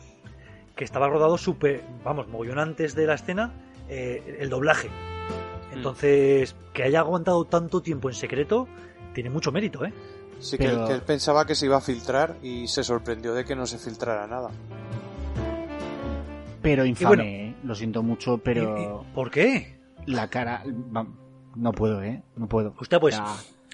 que estaba rodado super, vamos, mogollón antes de la escena, eh, el doblaje. Mm. Entonces, que haya aguantado tanto tiempo en secreto, tiene mucho mérito, ¿eh? Sí, Pero- que, que él pensaba que se iba a filtrar y se sorprendió de que no se filtrara nada. Pero infame, bueno- ¿eh? Lo siento mucho, pero ¿Y- y por qué? la cara... No puedo, ¿eh? No puedo. Hostia, pues Ya.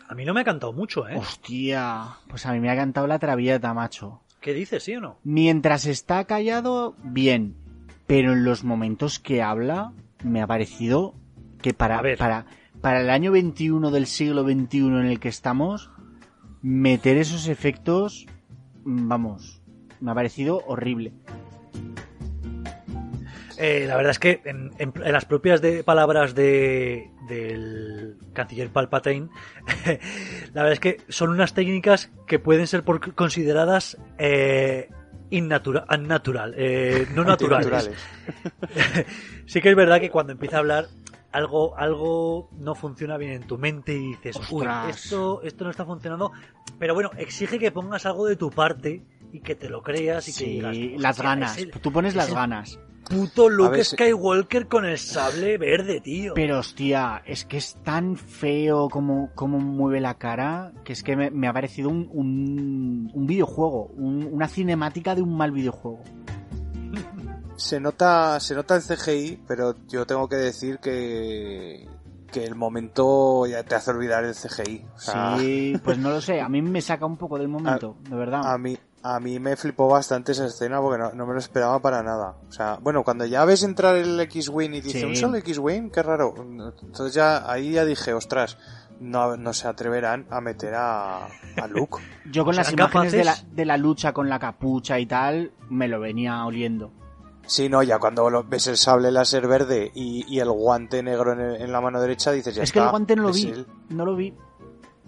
A mí no me ha cantado mucho, ¿eh? Hostia, pues a mí me ha cantado la traviata, macho. ¿Qué dices, sí o no? Mientras está callado, bien. Pero en los momentos que habla, me ha parecido que para, para, para el año 21 del siglo XXI en el que estamos, meter esos efectos, mm, vamos, me ha parecido horrible. Eh, la verdad es que en, en- en las propias de, palabras de, del canciller Palpatine, la verdad es que son unas técnicas que pueden ser por- consideradas eh, innatura- unnatural, eh, no naturales. Sí que es verdad que cuando empieza a hablar algo algo no funciona bien en tu mente y dices, uy, esto, esto no está funcionando. Pero bueno, exige que pongas algo de tu parte y que te lo creas y que digas, las "Hostia, ganas. el Tú pones es las el ganas. Puto Luke si- Skywalker con el sable verde, tío. Pero hostia, es que es tan feo como, como mueve la cara que es que me, me ha parecido un, un, un videojuego, un- una cinemática de un mal videojuego. Se nota, se nota el CGI, pero yo tengo que decir que, que el momento ya te hace olvidar el CGI. O sea, Sí, pues no lo sé, a mí me saca un poco del momento, de verdad. a mí, a mí me flipó bastante esa escena porque no, no me lo esperaba para nada. O sea, bueno, cuando ya ves entrar el X-Wing y dice, Sí. ¿un solo X-Wing? Qué raro. Entonces ya, ahí ya dije, ostras, no, no se atreverán a meter a, a Luke. Yo con las ¿serán imágenes de la, de la lucha con la capucha y tal, me lo venía oliendo. Sí, no, ya cuando lo- ves el sable láser verde y, y el guante negro en, el- en la mano derecha dices, ya es que el guante no lo vi, él. no lo vi.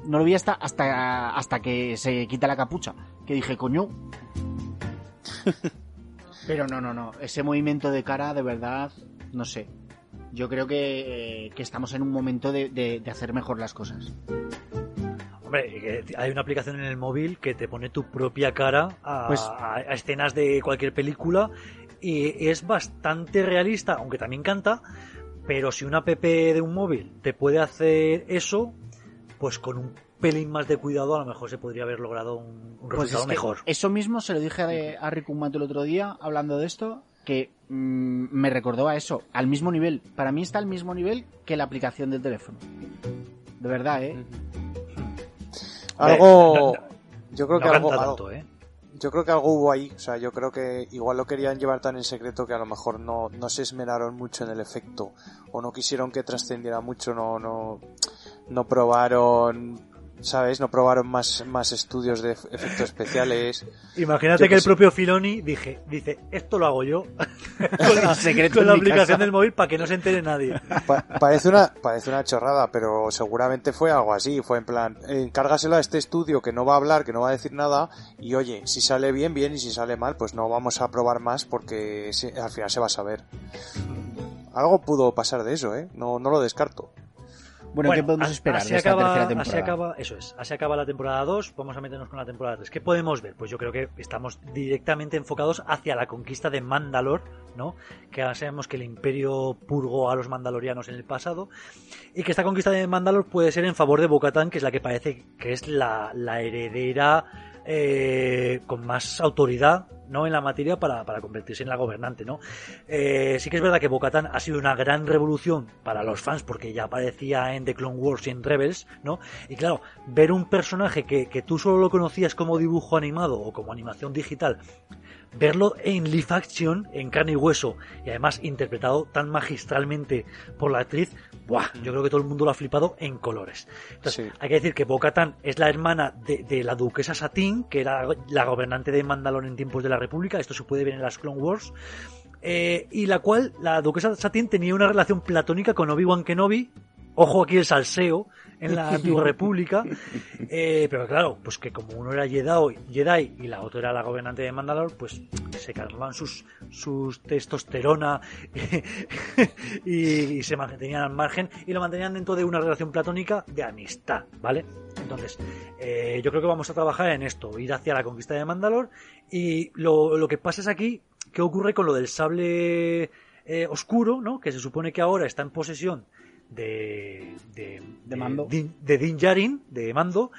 No lo vi hasta, hasta, hasta que se quita la capucha. Que dije, coño. Pero no, no, no. Ese movimiento de cara, de verdad, no sé. Yo creo que, que estamos en un momento de, de- de hacer mejor las cosas. Hombre, hay una aplicación en el móvil que te pone tu propia cara a, Pues- a- a escenas de cualquier película y es bastante realista, aunque también canta, pero si una app de un móvil te puede hacer eso, pues con un pelín más de cuidado a lo mejor se podría haber logrado un, un Pues resultado es que mejor. Eso mismo se lo dije a, a Rick el otro día, hablando de esto, que mm, me recordó a eso, al mismo nivel. Para mí está al mismo nivel que la aplicación del teléfono. De verdad, ¿eh? Algo, no- no- yo creo no que algo, canta algo- tanto, ¿eh? yo creo que algo hubo ahí, o sea, yo creo que igual lo querían llevar tan en secreto que a lo mejor no, no se esmeraron mucho en el efecto o no quisieron que trascendiera mucho, no, no, no probaron, ¿sabes? No probaron más, más estudios de ef- efectos especiales. Imagínate que que el propio Filoni dije, dice, esto lo hago yo con la, Secreto con la aplicación del móvil para que no se entere nadie. Pa- parece una, parece una chorrada, pero seguramente fue algo así, fue en plan, encárgaselo a este estudio que no va a hablar, que no va a decir nada, y oye, si sale bien, bien, y si sale mal, pues no vamos a probar más porque se- al final se va a saber. Algo pudo pasar de eso, ¿eh? No, no lo descarto. Bueno, ¿qué podemos esperar así de esta acaba, tercera así acaba- eso es, así acaba la temporada 2, vamos a meternos con la temporada 3. ¿Qué podemos ver? Pues yo creo que estamos directamente enfocados hacia la conquista de Mandalor, ¿no? Que ahora sabemos que el Imperio purgó a los mandalorianos en el pasado y que esta conquista de Mandalor puede ser en favor de Bo-Katan, que es la que parece que es la, la heredera eh, con más autoridad ¿no? en la materia para, para convertirse en la gobernante. ¿no? Eh, sí que es verdad que Bocatan ha sido una gran revolución para los fans porque ya aparecía en The Clone Wars y en Rebels. ¿no? Y claro, ver un personaje que, que tú solo lo conocías como dibujo animado o como animación digital verlo en live action, en carne y hueso, y además interpretado tan magistralmente por la actriz, ¡buah! yo creo que todo el mundo lo ha flipado en colores. Entonces, hay que decir que Bo-Katan es la hermana de, la duquesa Satín, que era la gobernante de Mandalor en tiempos de la República, esto se puede ver en las Clone Wars, eh, y la cual la duquesa Satín tenía una relación platónica con Obi-Wan Kenobi, ojo aquí el salseo, en la antigua república. Eh, pero claro, pues que como uno era Jedi, Jedi y la otra era la gobernante de Mandalor, pues se calmaban sus, sus testosterona y, se mantenían al margen y lo mantenían dentro de una relación platónica de amistad, ¿vale? Entonces, eh, yo creo que vamos a trabajar en esto, ir hacia la conquista de Mandalor y lo, lo que pasa es aquí, ¿qué ocurre con lo del sable eh, oscuro, ¿no? Que se supone que ahora está en posesión de, de, mando. De, Din Djarin, de mando,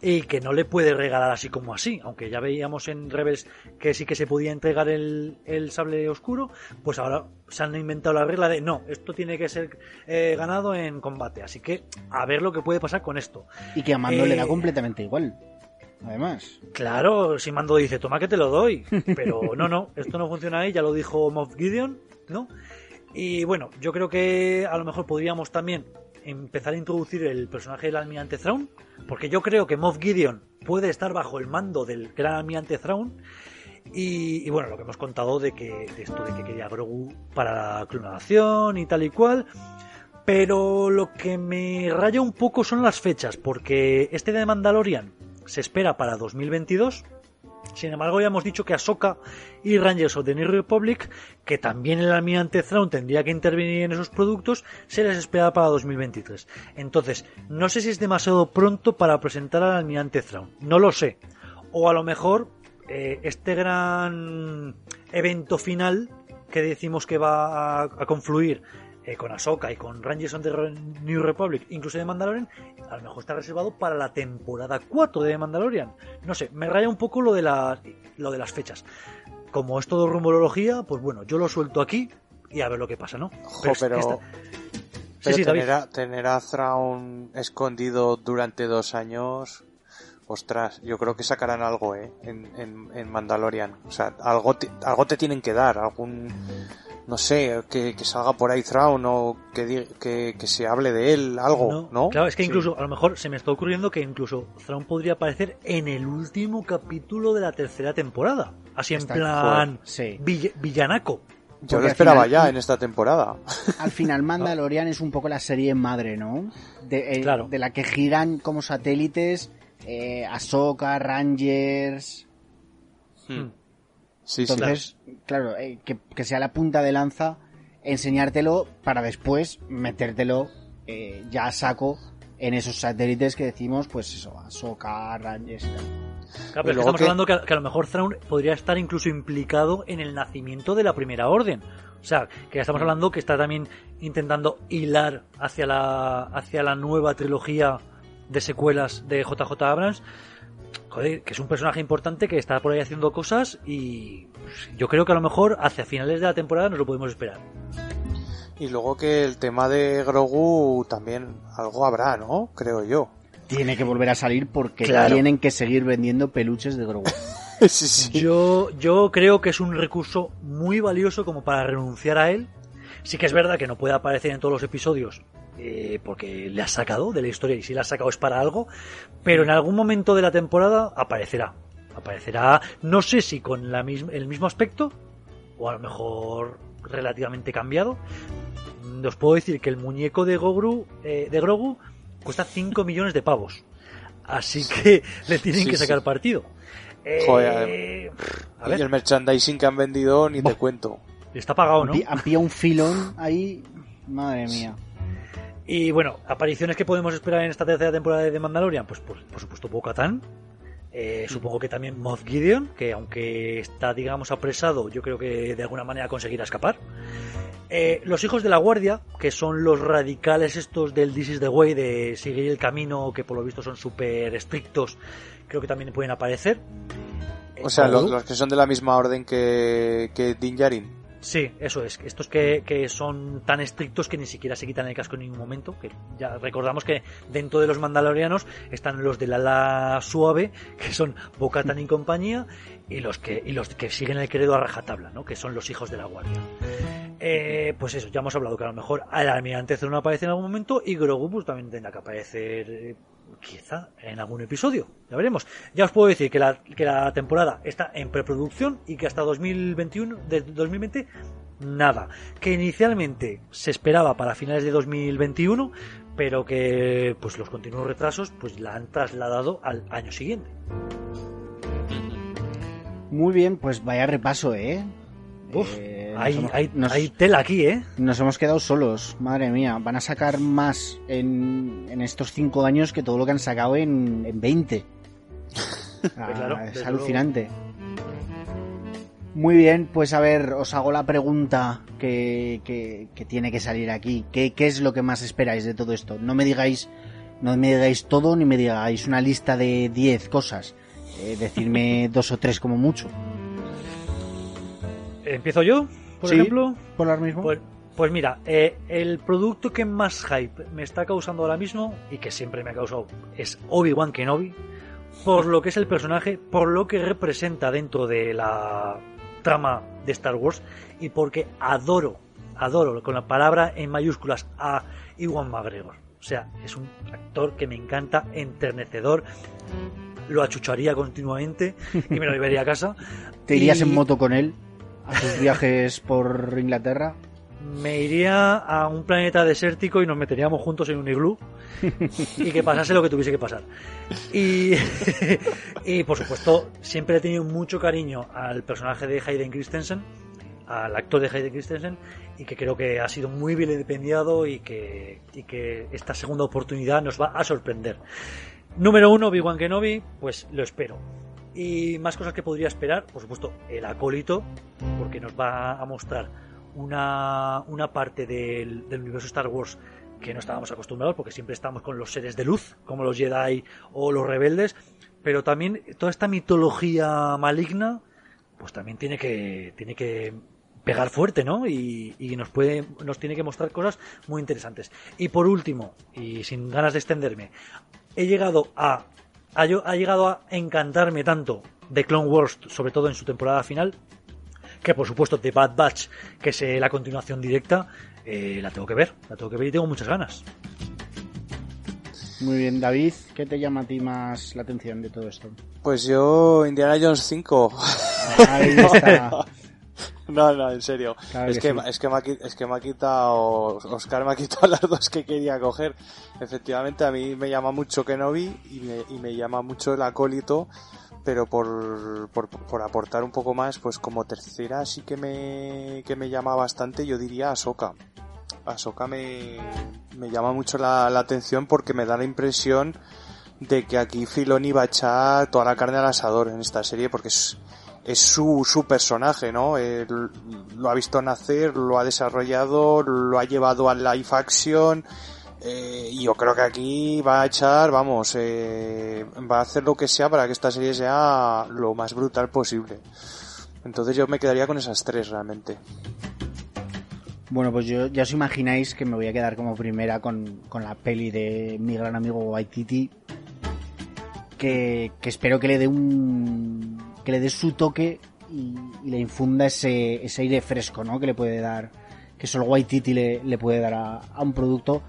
y que no le puede regalar así como así, aunque ya veíamos en Rebels que sí que se podía entregar el, el sable oscuro, pues ahora se han inventado la regla de no, esto tiene que ser eh, ganado en combate, así que a ver lo que puede pasar con esto. Y que a Mando le da eh, completamente igual. Además. Claro, si Mando dice, toma que te lo doy. Pero no, no, esto no funciona ahí, ya lo dijo Moff Gideon, ¿no? Y bueno, yo creo que a lo mejor podríamos también empezar a introducir el personaje del almirante Thrawn, porque yo creo que Moff Gideon puede estar bajo el mando del gran almirante Thrawn. Y, bueno, lo que hemos contado de que de esto de que quería Grogu para la clonación y tal y cual. Pero lo que me raya un poco son las fechas, porque este de Mandalorian se espera para 2022 sin embargo, ya hemos dicho que Ahsoka y Rangers of the New Republic, que también el almirante Thrawn tendría que intervenir en esos productos, se les espera para 2023. Entonces, no sé si es demasiado pronto para presentar al almirante Thrawn. No lo sé. O a lo mejor eh, este gran evento final que decimos que va a confluir eh, con Ahsoka y con Rangers of the New Republic, incluso de Mandalorian, a lo mejor está reservado para la temporada 4 de Mandalorian. No sé, me raya un poco lo de, la, lo de las fechas. Como es todo rumorología, pues bueno, yo lo suelto aquí y a ver lo que pasa, ¿no? pero, tener, a, tener a Thrawn escondido durante dos años, ostras, yo creo que sacarán algo, ¿eh? En, en, en Mandalorian. O sea, algo algo te tienen que dar, algún no sé, que, salga por ahí Thrawn o que, que, se hable de él, algo, ¿no? Claro, es que incluso, a lo mejor se me está ocurriendo que incluso Thrawn podría aparecer en el último capítulo de la tercera temporada. Así en plan villanaco. Yo lo esperaba ya en esta temporada. Al final Mandalorian es un poco la serie madre, ¿no? De, eh, de la que giran como satélites eh, Ahsoka, Rangers... Hmm. Entonces, claro, eh, que, sea la punta de lanza, enseñártelo para después metértelo eh, ya a saco en esos satélites que decimos, pues eso, Ahsoka, Rangers Claro, pero estamos hablando que a, lo mejor Thrawn podría estar incluso implicado en el nacimiento de la Primera Orden. O sea, que ya estamos hablando que está también intentando hilar hacia la, hacia la nueva trilogía de secuelas de JJ Abrams joder, que es un personaje importante que está por ahí haciendo cosas y pues, yo creo que a lo mejor hacia finales de la temporada nos lo podemos esperar. Y luego que el tema de Grogu también algo habrá, ¿no? Creo yo. Tiene que volver a salir porque tienen que seguir vendiendo peluches de Grogu. Yo, yo creo que es un recurso muy valioso como para renunciar a él. Sí que es verdad que no puede aparecer en todos los episodios eh, porque le ha sacado de la historia y si le ha sacado es para algo, pero en algún momento de la temporada aparecerá. Aparecerá, no sé si con la el mismo aspecto, o a lo mejor relativamente cambiado. Os puedo decir que el muñeco de, Gogru, eh, de Grogu cuesta 5 millones de pavos. Así que le tienen que sacar partido. Eh, a ver. Y el merchandising que han vendido, ni te cuento. Está pagado, ¿no? Había un filón ahí. Madre mía. Y bueno, apariciones que podemos esperar en esta tercera temporada de Mandalorian, pues por, supuesto Bo-Katan, Eh, supongo que también Moff Gideon, que aunque está, digamos, apresado, yo creo que de alguna manera conseguirá escapar. Eh, los hijos de la guardia, que son los radicales estos del This is the Way, de seguir el camino, que por lo visto son súper estrictos, creo que también pueden aparecer. O sea, los, los, que son de la misma orden que, que Din Djarin. Sí, eso es. Estos que, que, son tan estrictos que ni siquiera se quitan el casco en ningún momento. Que ya recordamos que dentro de los mandalorianos están los del ala suave, que son Bocatan y compañía, y los que y los que siguen el credo a rajatabla, ¿no? Que son los hijos de la guardia. Eh, pues eso, ya hemos hablado que a lo mejor el almirante no aparece en algún momento y Grogu pues también tendrá que aparecer eh, quizá en algún episodio, ya veremos. Ya os puedo decir que la, que la temporada está en preproducción y que hasta 2021, desde 2020, nada. Que inicialmente se esperaba para finales de 2021, pero que pues los continuos retrasos pues la han trasladado al año siguiente. Muy bien, pues vaya repaso, ¿eh? Uf, eh, hay, hemos, hay, nos, hay, tela aquí, ¿eh? Nos hemos quedado solos, madre mía. Van a sacar más en, en estos cinco años que todo lo que han sacado en, en 20. ah, claro, es alucinante. Muy bien, pues a ver, os hago la pregunta que, que, que tiene que salir aquí. ¿Qué, ¿Qué, es lo que más esperáis de todo esto? No me digáis, no me digáis todo ni me digáis una lista de 10 cosas. Eh, decirme dos o tres como mucho. ¿Empiezo yo, por sí, ejemplo? Por ahora mismo. Pues, pues mira, eh, el producto que más hype me está causando ahora mismo y que siempre me ha causado es Obi-Wan Kenobi, por lo que es el personaje, por lo que representa dentro de la trama de Star Wars y porque adoro, adoro con la palabra en mayúsculas a Iwan McGregor. O sea, es un actor que me encanta, enternecedor, lo achucharía continuamente y me lo llevaría a casa. ¿Te irías y... en moto con él a tus viajes por Inglaterra? Me iría a un planeta desértico y nos meteríamos juntos en un iglú y que pasase lo que tuviese que pasar. Y, y por supuesto, siempre he tenido mucho cariño al personaje de Hayden Christensen, al actor de Hayden Christensen, y que creo que ha sido muy bien dependiado y que, y que esta segunda oportunidad nos va a sorprender. Número uno, Obi-Wan Kenobi, pues lo espero. Y más cosas que podría esperar, por supuesto, el acólito, porque nos va a mostrar una, una parte del, del, universo Star Wars que no estábamos acostumbrados, porque siempre estamos con los seres de luz, como los Jedi o los rebeldes, pero también toda esta mitología maligna, pues también tiene que, tiene que pegar fuerte, ¿no? Y, y, nos puede, nos tiene que mostrar cosas muy interesantes. Y por último, y sin ganas de extenderme, he llegado a ha, ha llegado a encantarme tanto de Clone Wars, sobre todo en su temporada final, que por supuesto de Bad Batch, que es eh, la continuación directa, eh, la tengo que ver, la tengo que ver y tengo muchas ganas. Muy bien, David, ¿qué te llama a ti más la atención de todo esto? Pues yo, Indiana Jones 5. Ahí está. No, no, en serio. Claro es, que, que sí. es, que me ha, es que me ha quitado, Oscar me ha quitado las dos que quería coger. Efectivamente, a mí me llama mucho Kenobi y me, y me llama mucho el acólito, pero por, por, por, aportar un poco más, pues como tercera sí que me, que me llama bastante, yo diría Ahsoka. Ahsoka me, me llama mucho la, la atención porque me da la impresión de que aquí Filoni va a echar toda la carne al asador en esta serie porque es, es su, su personaje, ¿no? Él lo ha visto nacer, lo ha desarrollado, lo ha llevado al live action. Eh, yo creo que aquí va a echar, vamos, eh, va a hacer lo que sea para que esta serie sea lo más brutal posible. Entonces yo me quedaría con esas tres realmente. Bueno, pues yo ya os imagináis que me voy a quedar como primera con, con la peli de mi gran amigo Waititi, que, que espero que le dé un que le dé su toque y, y, le infunda ese, ese aire fresco, ¿no? Que le puede dar, que solo Waititi le, le puede dar a, a, un producto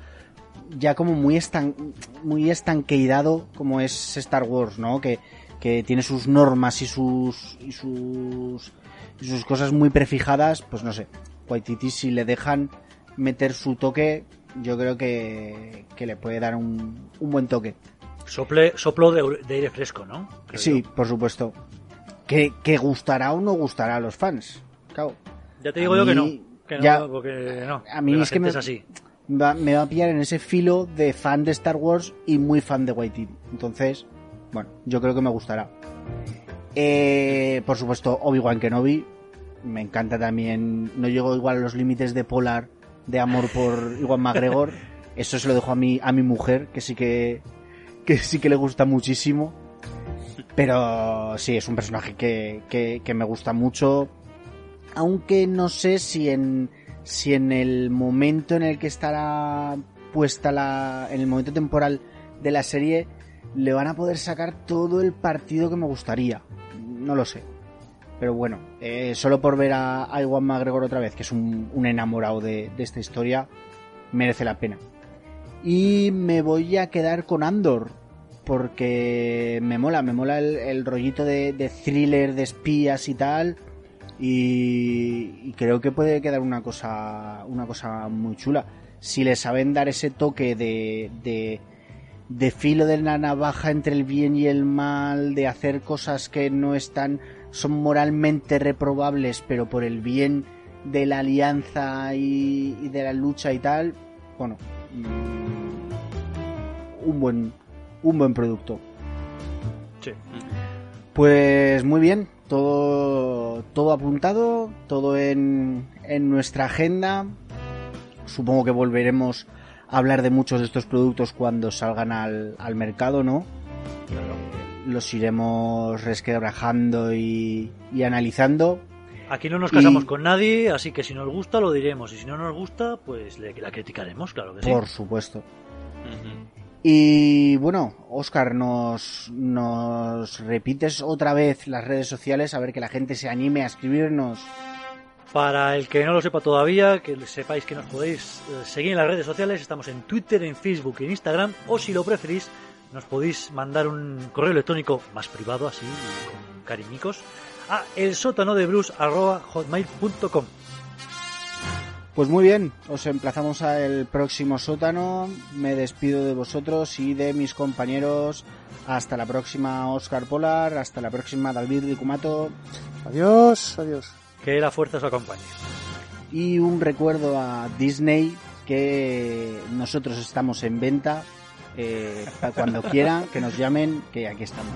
ya como muy estan, muy estanqueidado como es Star Wars, ¿no? Que, que tiene sus normas y sus, y sus, y sus cosas muy prefijadas, pues no sé. Waititi si le dejan meter su toque, yo creo que, que le puede dar un, un buen toque. Sople, soplo de, de aire fresco, ¿no? Creo sí, yo. por supuesto que, que, gustará o no gustará a los fans. Claro. Ya te digo a yo mí, que no. Que no, ya, porque no. A mí es que me, es así. Va, me va a pillar en ese filo de fan de Star Wars y muy fan de Waititi. Entonces, bueno, yo creo que me gustará. Eh, por supuesto, Obi-Wan Kenobi. Me encanta también. No llego igual a los límites de Polar de amor por Iwan McGregor. Eso se lo dejo a mi, a mi mujer, que sí que, que sí que le gusta muchísimo. Pero sí, es un personaje que, que, me gusta mucho. Aunque no sé si en, si en el momento en el que estará puesta la, en el momento temporal de la serie, le van a poder sacar todo el partido que me gustaría. No lo sé. Pero bueno, eh, solo por ver a, a Iwan McGregor otra vez, que es un, un enamorado de, de esta historia, merece la pena. Y me voy a quedar con Andor, porque me mola, me mola el, rollito de, de, thriller, de espías y tal. Y, y, creo que puede quedar una cosa, una cosa muy chula. Si le saben dar ese toque de, de, de filo de la navaja entre el bien y el mal, de hacer cosas que no están, son moralmente reprobables, pero por el bien de la alianza y, y de la lucha y tal, bueno, mm, un buen, un buen producto. Sí. Pues muy bien, todo, todo apuntado, todo en, en nuestra agenda. Supongo que volveremos a hablar de muchos de estos productos cuando salgan al, al mercado, ¿no? Los iremos resquebrajando y, y analizando. Aquí no nos casamos y... con nadie, así que si nos gusta lo diremos y si no nos gusta, pues le, la criticaremos, claro que sí. Por supuesto. Uh -huh. Y bueno, Oscar, nos, nos repites otra vez las redes sociales a ver que la gente se anime a escribirnos. Para el que no lo sepa todavía, que sepáis que nos podéis seguir en las redes sociales, estamos en Twitter, en Facebook, en Instagram, o si lo preferís, nos podéis mandar un correo electrónico más privado, así, con cariñicos, a el sótano de hotmail.com. Pues muy bien, os emplazamos al próximo sótano. Me despido de vosotros y de mis compañeros. Hasta la próxima, Oscar Polar. Hasta la próxima, David Licumato. Adiós, adiós. Que la fuerza os acompañe. Y un recuerdo a Disney que nosotros estamos en venta. Eh, cuando quieran, que nos llamen, que aquí estamos.